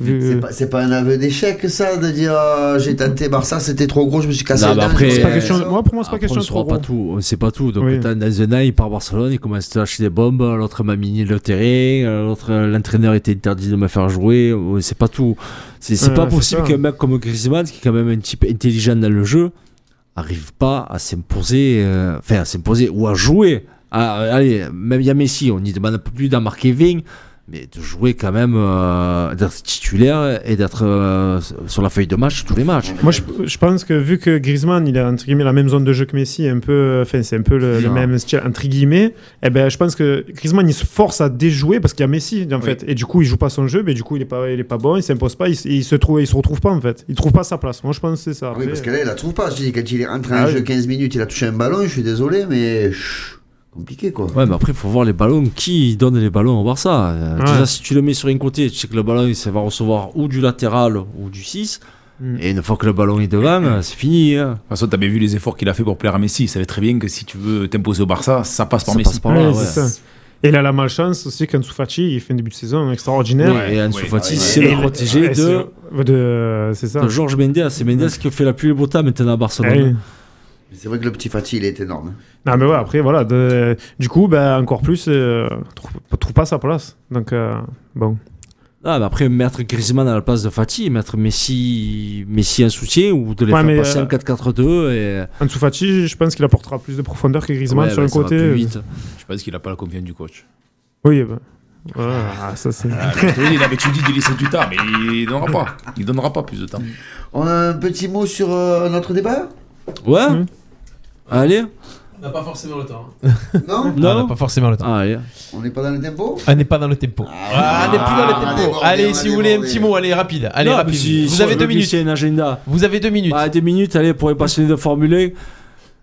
vu- C'est pas, c'est pas un aveu d'échec ça de dire euh, j'ai tenté Barça c'était trop gros je me suis cassé Non, dent, après, C'est pas question, ça. moi, pour moi, c'est pas question on de trop pas gros. tout, on ne sait pas tout. Donc, Oui. dans dans un an, il part à Barcelone, il commence à lâcher des bombes, l'autre m'a miné le terrain, euh, l'autre, euh, l'entraîneur était interdit de me faire jouer, sait pas tout. C'est c'est Ouais, pas c'est possible qu'un mec comme Griezmann, qui est quand même un type intelligent dans le jeu, arrive pas à s'imposer, euh, enfin à s'imposer ou à jouer. Ah, allez, même il y a Messi, on n'y demande un peu plus d'en marquer 20, mais de jouer quand même, euh, d'être titulaire et d'être euh, sur la feuille de match tous les matchs. Moi, je, je pense que vu que Griezmann, il a entre guillemets la même zone de jeu que Messi, un peu, enfin, c'est un peu le, même style entre guillemets. Et ben, je pense que Griezmann, il se force à déjouer parce qu'il y a Messi en Oui. fait, et du coup, il joue pas son jeu, mais du coup, il est pas, il est pas bon, il s'impose pas, il, il se trouve, il se retrouve pas en fait, il trouve pas sa place. Moi, je pense que c'est ça. Oui parce que là il la trouve pas je dis quand il est rentré en Ah jeu oui. 15 minutes il a touché un ballon je suis désolé mais chut, compliqué quoi Ouais, mais après, il faut voir les ballons. Qui donne les ballons au Barça? Euh, Ouais. Déjà, si tu le mets sur un côté, tu sais que le ballon, il va recevoir ou du latéral ou du 6. Mm. Et une fois que le ballon est devant, euh, c'est fini. hein. De toute façon, t'avais vu les efforts qu'il a fait pour plaire à Messi. Il savait très bien que si tu veux t'imposer au Barça, ça passe par Ça Messi. passe par là, c'est ouais. ça. Et il a la malchance aussi qu'Ansu Fati, il fait un début de saison extraordinaire. Et Ansu Fati, ouais, c'est le protégé ouais, de, c'est- de, c'est ça. de Georges Mendes. C'est Mendes qui fait la pluie et beau temps maintenant à Barcelone. C'est vrai que le petit Fatih il est énorme Non, mais ouais, après, voilà. de- du coup, ben, encore plus, euh, trouve, trouve pas sa place. Donc, euh, bon. Ah, mais après, mettre Griezmann à la place de Fati, mettre Messi, Messi en soutien ou de les Ouais, faire passer euh, en 4-4-2 et. Ansu Fati, je pense qu'il apportera plus de profondeur que Griezmann Ouais, sur ouais, un ça va côté. plus vite. Je pense qu'il a pas la confiance du coach. Oui, bah, ah, ça c'est. Ah, il avait tout dit de laisser du temps, mais il donnera pas. Il donnera pas plus de temps. On a un petit mot sur euh, notre débat? Ouais Allez On n'a pas forcément le temps. Non Non, on n'a pas forcément le temps. Allez. On n'est pas dans le tempo On n'est pas dans le tempo. Ah, on n'est plus dans le tempo. débordé, allez, si vous voulez un débordé. petit mot, allez, rapide. Allez, Non, rapide. si- vous si avez deux minutes. glisser un agenda. Vous avez deux minutes. Bah, deux minutes, allez, pour les passionnés de Formule 1.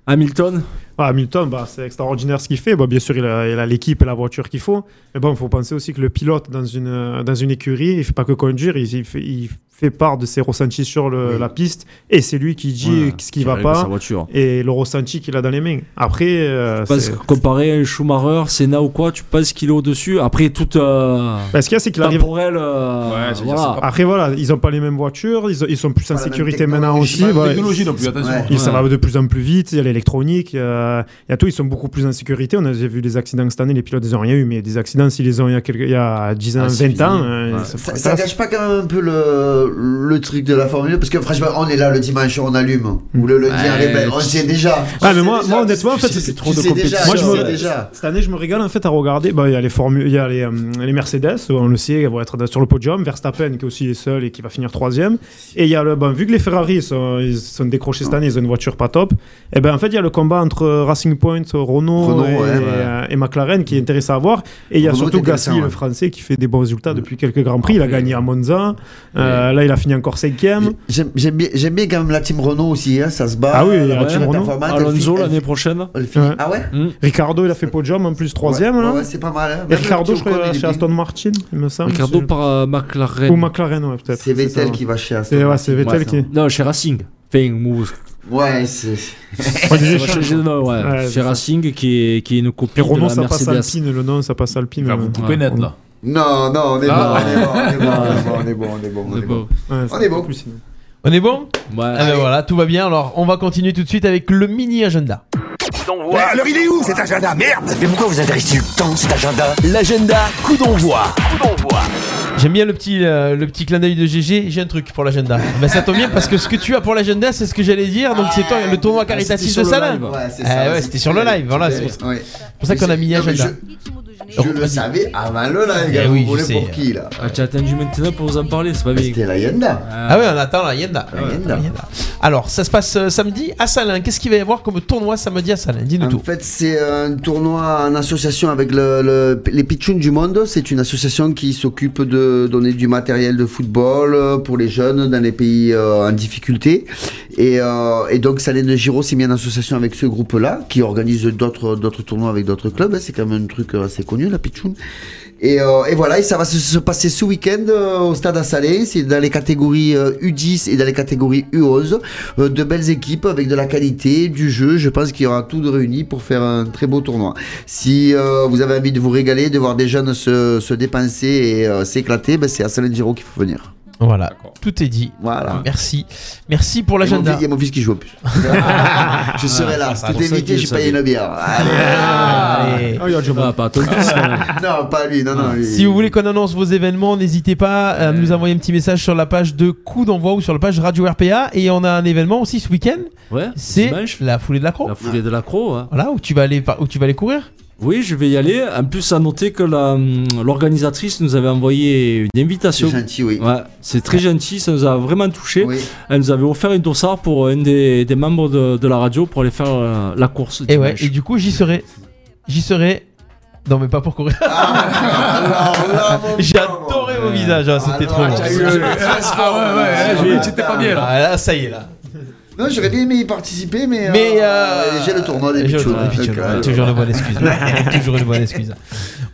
Hamilton. Ah, Hamilton, bah, c'est extraordinaire ce qu'il fait. Bon, bien sûr, il a il a l'équipe et la voiture qu'il faut. Mais bon, il faut penser aussi que le pilote dans une, euh, dans une écurie, il fait pas que conduire, il, il fait, il fait part de ses ressentis sur le- la piste et c'est lui qui dit Ouais, ce qui qui va sa pas voiture. et le ressenti qu'il a dans les mains. Après, euh, Parce que comparé à un Schumacher, Senna ou quoi, tu penses qu'il est au-dessus? Après, toute. Euh, Bah, ce qu'il y a, c'est qu'il arrive. euh, Ouais, voilà. Après, voilà, ils ont pas les mêmes voitures, ils, ont- ils sont plus en sécurité maintenant aussi. pas la voilà. Technologie non plus, attention. Ouais. Ça Ouais. va de plus en plus vite, il y a l'électronique, il y a, il y a tout, ils sont beaucoup plus en sécurité. On a vu des accidents cette année, les pilotes ils ont rien eu, mais des accidents, s'ils les ont il y a, quelques, il y a 10 ans, Ah, c'est 20 ans, fini. euh, Ouais. ça ça gâche pas quand même un peu le, le truc de la Formule 1 Parce que franchement, on est là le dimanche, on allume. Ou le lundi, Ouais, on répète. On sait déjà. Ah, On mais sait moi, déjà. moi, honnêtement, en fait, c'est tu trop de sais déjà, compétition. Moi, je me- sais déjà. Cette année, je me régale en fait à regarder. Bah, il y a les formules, il y a les, euh, les Mercedes, on le sait, elles vont être sur le podium. Verstappen qui est aussi les seuls et qui va finir troisième. Et il y a le, bon, vu que les Ferrari sont, ils sont décrochés cette année, ils ont une voiture pas top. Et ben en fait, il y a le combat entre Racing Point, Renault, Renault, et, ouais, ouais. euh, et McLaren qui est intéressant à voir. Et il y a Renault est surtout Gasly, ouais. le Français, qui fait des bons résultats depuis quelques grands prix. Il a gagné à Monza. Euh, Là, il a fini encore cinquième. J'aime bien, j'aime bien quand même la team Renault aussi, hein, ça se bat. Ah oui, il y a la Ouais, team Renault. elle Alonso l'année fi- prochaine. elle finit- Ouais. Ah ouais Hmm. Ricardo, il a fait podium en plus troisième. Ouais, là. ouais, ouais, c'est pas mal. hein. Et Ricardo, je crois, chez il est Aston bien. Martin, il me semble. Ricardo par euh, McLaren. Ou McLaren, ouais, peut-être. C'est Vettel ça. qui va chez Aston Martin. c'est Vettel qui. Non, chez Racing. Ouais, c'est. Ça de chez c'est ça. Racing, qui est, qui est une copie Et Renault, de ça la passe Mercedes. Alpine, le nom, ça passe Alpine. Il va vous couper Ouais. net là. Non, non, on est Ah. bon, on est bon, on est bon, on est bon, on est bon, on est bon, on est bon. Ouais, On est bon. plus, sinon. On est bon Ouais. Ah ben voilà, tout va bien. Alors, on va continuer tout de suite avec le mini agenda. Alors il est où cet agenda? Merde Mais pourquoi vous intéressez le temps, cet agenda? L'agenda coup d'envoi. J'aime bien le petit, euh, le petit clin d'œil de GG. J'ai un truc pour l'agenda. Ben ça tombe bien parce que ce que tu as pour l'agenda, c'est ce que j'allais dire. Donc c'est toi, le tournoi caritatif c'était de Salin. live. Ouais, Ah ouais, c'était sur le live. Voilà, c'est pour ça, Ouais. qu'on a mis mais agenda. Je, je le savais avant le live, Eh gars. oui, Vous voulez sais. pour qui là? Ah, tu as attendu maintenant pour vous en parler, c'est pas bien. C'était l'agenda. Ah ouais, on attend l'agenda. L'agenda. L'agenda. Alors, ça se passe euh, samedi à Salin. Qu'est-ce qu'il va y avoir comme tournoi samedi à Salin Dis-nous En tout. fait, c'est un tournoi en association avec le, le- les Pitchouns du Monde. C'est une association qui s'occupe de donner du matériel de football euh, pour les jeunes dans les pays euh, en difficulté. Et, euh, et donc, Salin de Giro s'est mis en association avec ce groupe-là, qui organise d'autres d'autres tournois avec d'autres clubs. C'est quand même un truc euh, assez connu, la Pitchoun. Et, euh, et voilà, et ça va se, se passer ce week-end euh, au stade à Salé. C'est dans les catégories euh, U10 et dans les catégories U11. Euh, de belles équipes avec de la qualité, du jeu. Je pense qu'il y aura tout de réuni pour faire un très beau tournoi. Si euh, vous avez envie de vous régaler, de voir des jeunes se, se dépenser et euh, s'éclater, ben, c'est à Salé de Giro qu'il faut venir. Voilà, tout est dit. Voilà. Merci. Merci pour l'agenda. il y a mon fils qui joue au plus. je serai là. c'est Tout qu'il j'ai payé une bière. Allez. Allez. Ah, il y a du Ah, pas ton fils, non, pas lui. Non, non. lui. Si vous voulez qu'on annonce vos événements, n'hésitez pas à nous envoyer un petit message sur la page de Coup d'envoi ou sur la page Radio RPA. Et on a un événement aussi ce week-end. Ouais, C'est la foulée de l'accro. la foulée de l'accro. hein. Voilà, où tu vas aller, par- où tu vas aller courir. Oui, je vais y aller. En plus, à noter que la, hum, l'organisatrice nous avait envoyé une C'est invitation. gentil, oui. Ouais, c'est très gentil, ça nous a vraiment touché. Oui. Elle nous avait offert une dossard pour un des, des membres de, de la radio pour aller faire euh, la course. Et ouais, dimanche. et du coup, j'y serai. J'y serai. Non, mais pas pour courir. Mon J'ai adoré vos visages, hein, c'était trop bon. Ah ouais, ouais, ouais, j'étais pas bien là. Ah, là, ça y est, là. Non, j'aurais bien aimé y participer, mais. Mais, euh, euh, J'ai le tournoi des euh, Toujours une bonne excuse. Toujours une bonne excuse.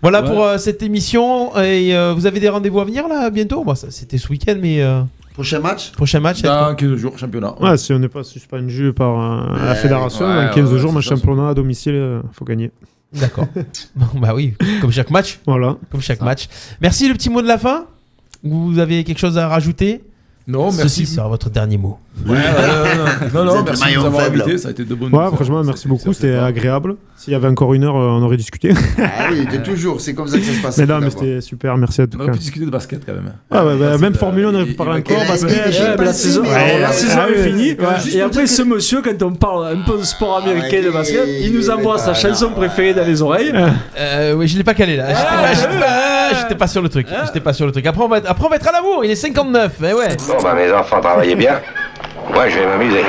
Voilà Ouais. pour euh, cette émission. Et euh, vous avez des rendez-vous à venir là bientôt? Bon, ça, C'était ce week-end, mais euh, Prochain match? prochain match. Dans 15 jours, championnat. Ouais, si on n'est pas suspendu par euh, la fédération, ouais, dans 15 ouais, jours, championnat à domicile, euh, faut gagner. D'accord. Bon, bah oui, comme chaque match. Voilà. Comme chaque match. Merci. Le petit mot de la fin? Vous avez quelque chose à rajouter? Non, Ceci merci. sera votre dernier mot. Ouais, ouais, non, non, merci de nous avoir faible. invités, ça a été de bonnes Ouais, franchement, merci beaucoup, c'était agréable. S'il y avait encore une heure, euh, on aurait discuté. Ah oui, de toujours, c'est comme ça que ça se passe. mais non, mais c'était super, merci à tout On aurait pu discuter de basket quand même. Ah ouais, bah, même Formule 1, on aurait pu parler encore, la- mais saison, mais- ah est finie. Et après, ce monsieur, quand on parle un peu de sport américain de basket, il nous envoie mais sa chanson préférée dans les oreilles. Euh, oui, je l'ai pas calé là. J'étais pas, sur le truc. J'étais pas sur le truc. Après, on va être, à l'amour. Il est 59. Eh ouais. Bon, bah, mes enfants travaillaient bien. Moi, je vais m'amuser.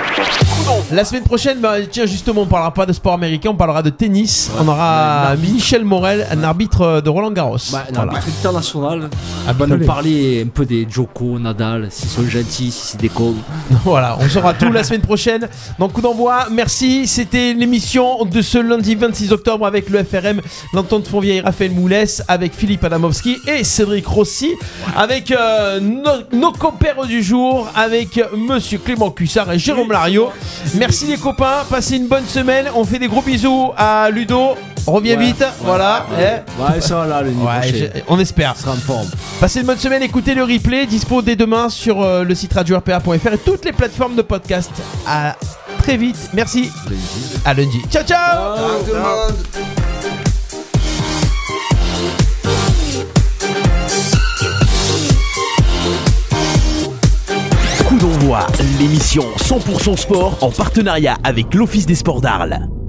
La semaine prochaine, bah, tiens, justement, on parlera pas de sport américain, on parlera de tennis. on aura Michel Morel, un arbitre de Roland Garros. Bah, un Voilà. arbitre international. Ah, va nous parler un peu des Joko, Nadal, s'ils sont gentils, si c'est des cons. Voilà, on saura tout la semaine prochaine. dans coup d'envoi, merci. C'était l'émission de ce lundi 26 octobre avec le FRM, l'entente Fontvieille Raphaël Moulès, avec Philippe Adamowski et Cédric Rossi, avec euh, nos, nos compères du jour, avec Monsieur Clément Cussard et Jérôme Lario. Merci les copains, passez une bonne semaine. On fait des gros bisous à Ludo. Reviens Ouais, vite, ouais, voilà. Ouais, eh. ouais, ça va là, le niveau Ouais, prochain. je- on espère. sera en forme. Passez une bonne semaine, écoutez le replay, dispo dès demain sur euh, le site radio-rpa.fr et toutes les plateformes de podcast. À très vite, merci. À lundi. Ciao ciao l'émission 100% sport en partenariat avec l'Office des sports d'Arles.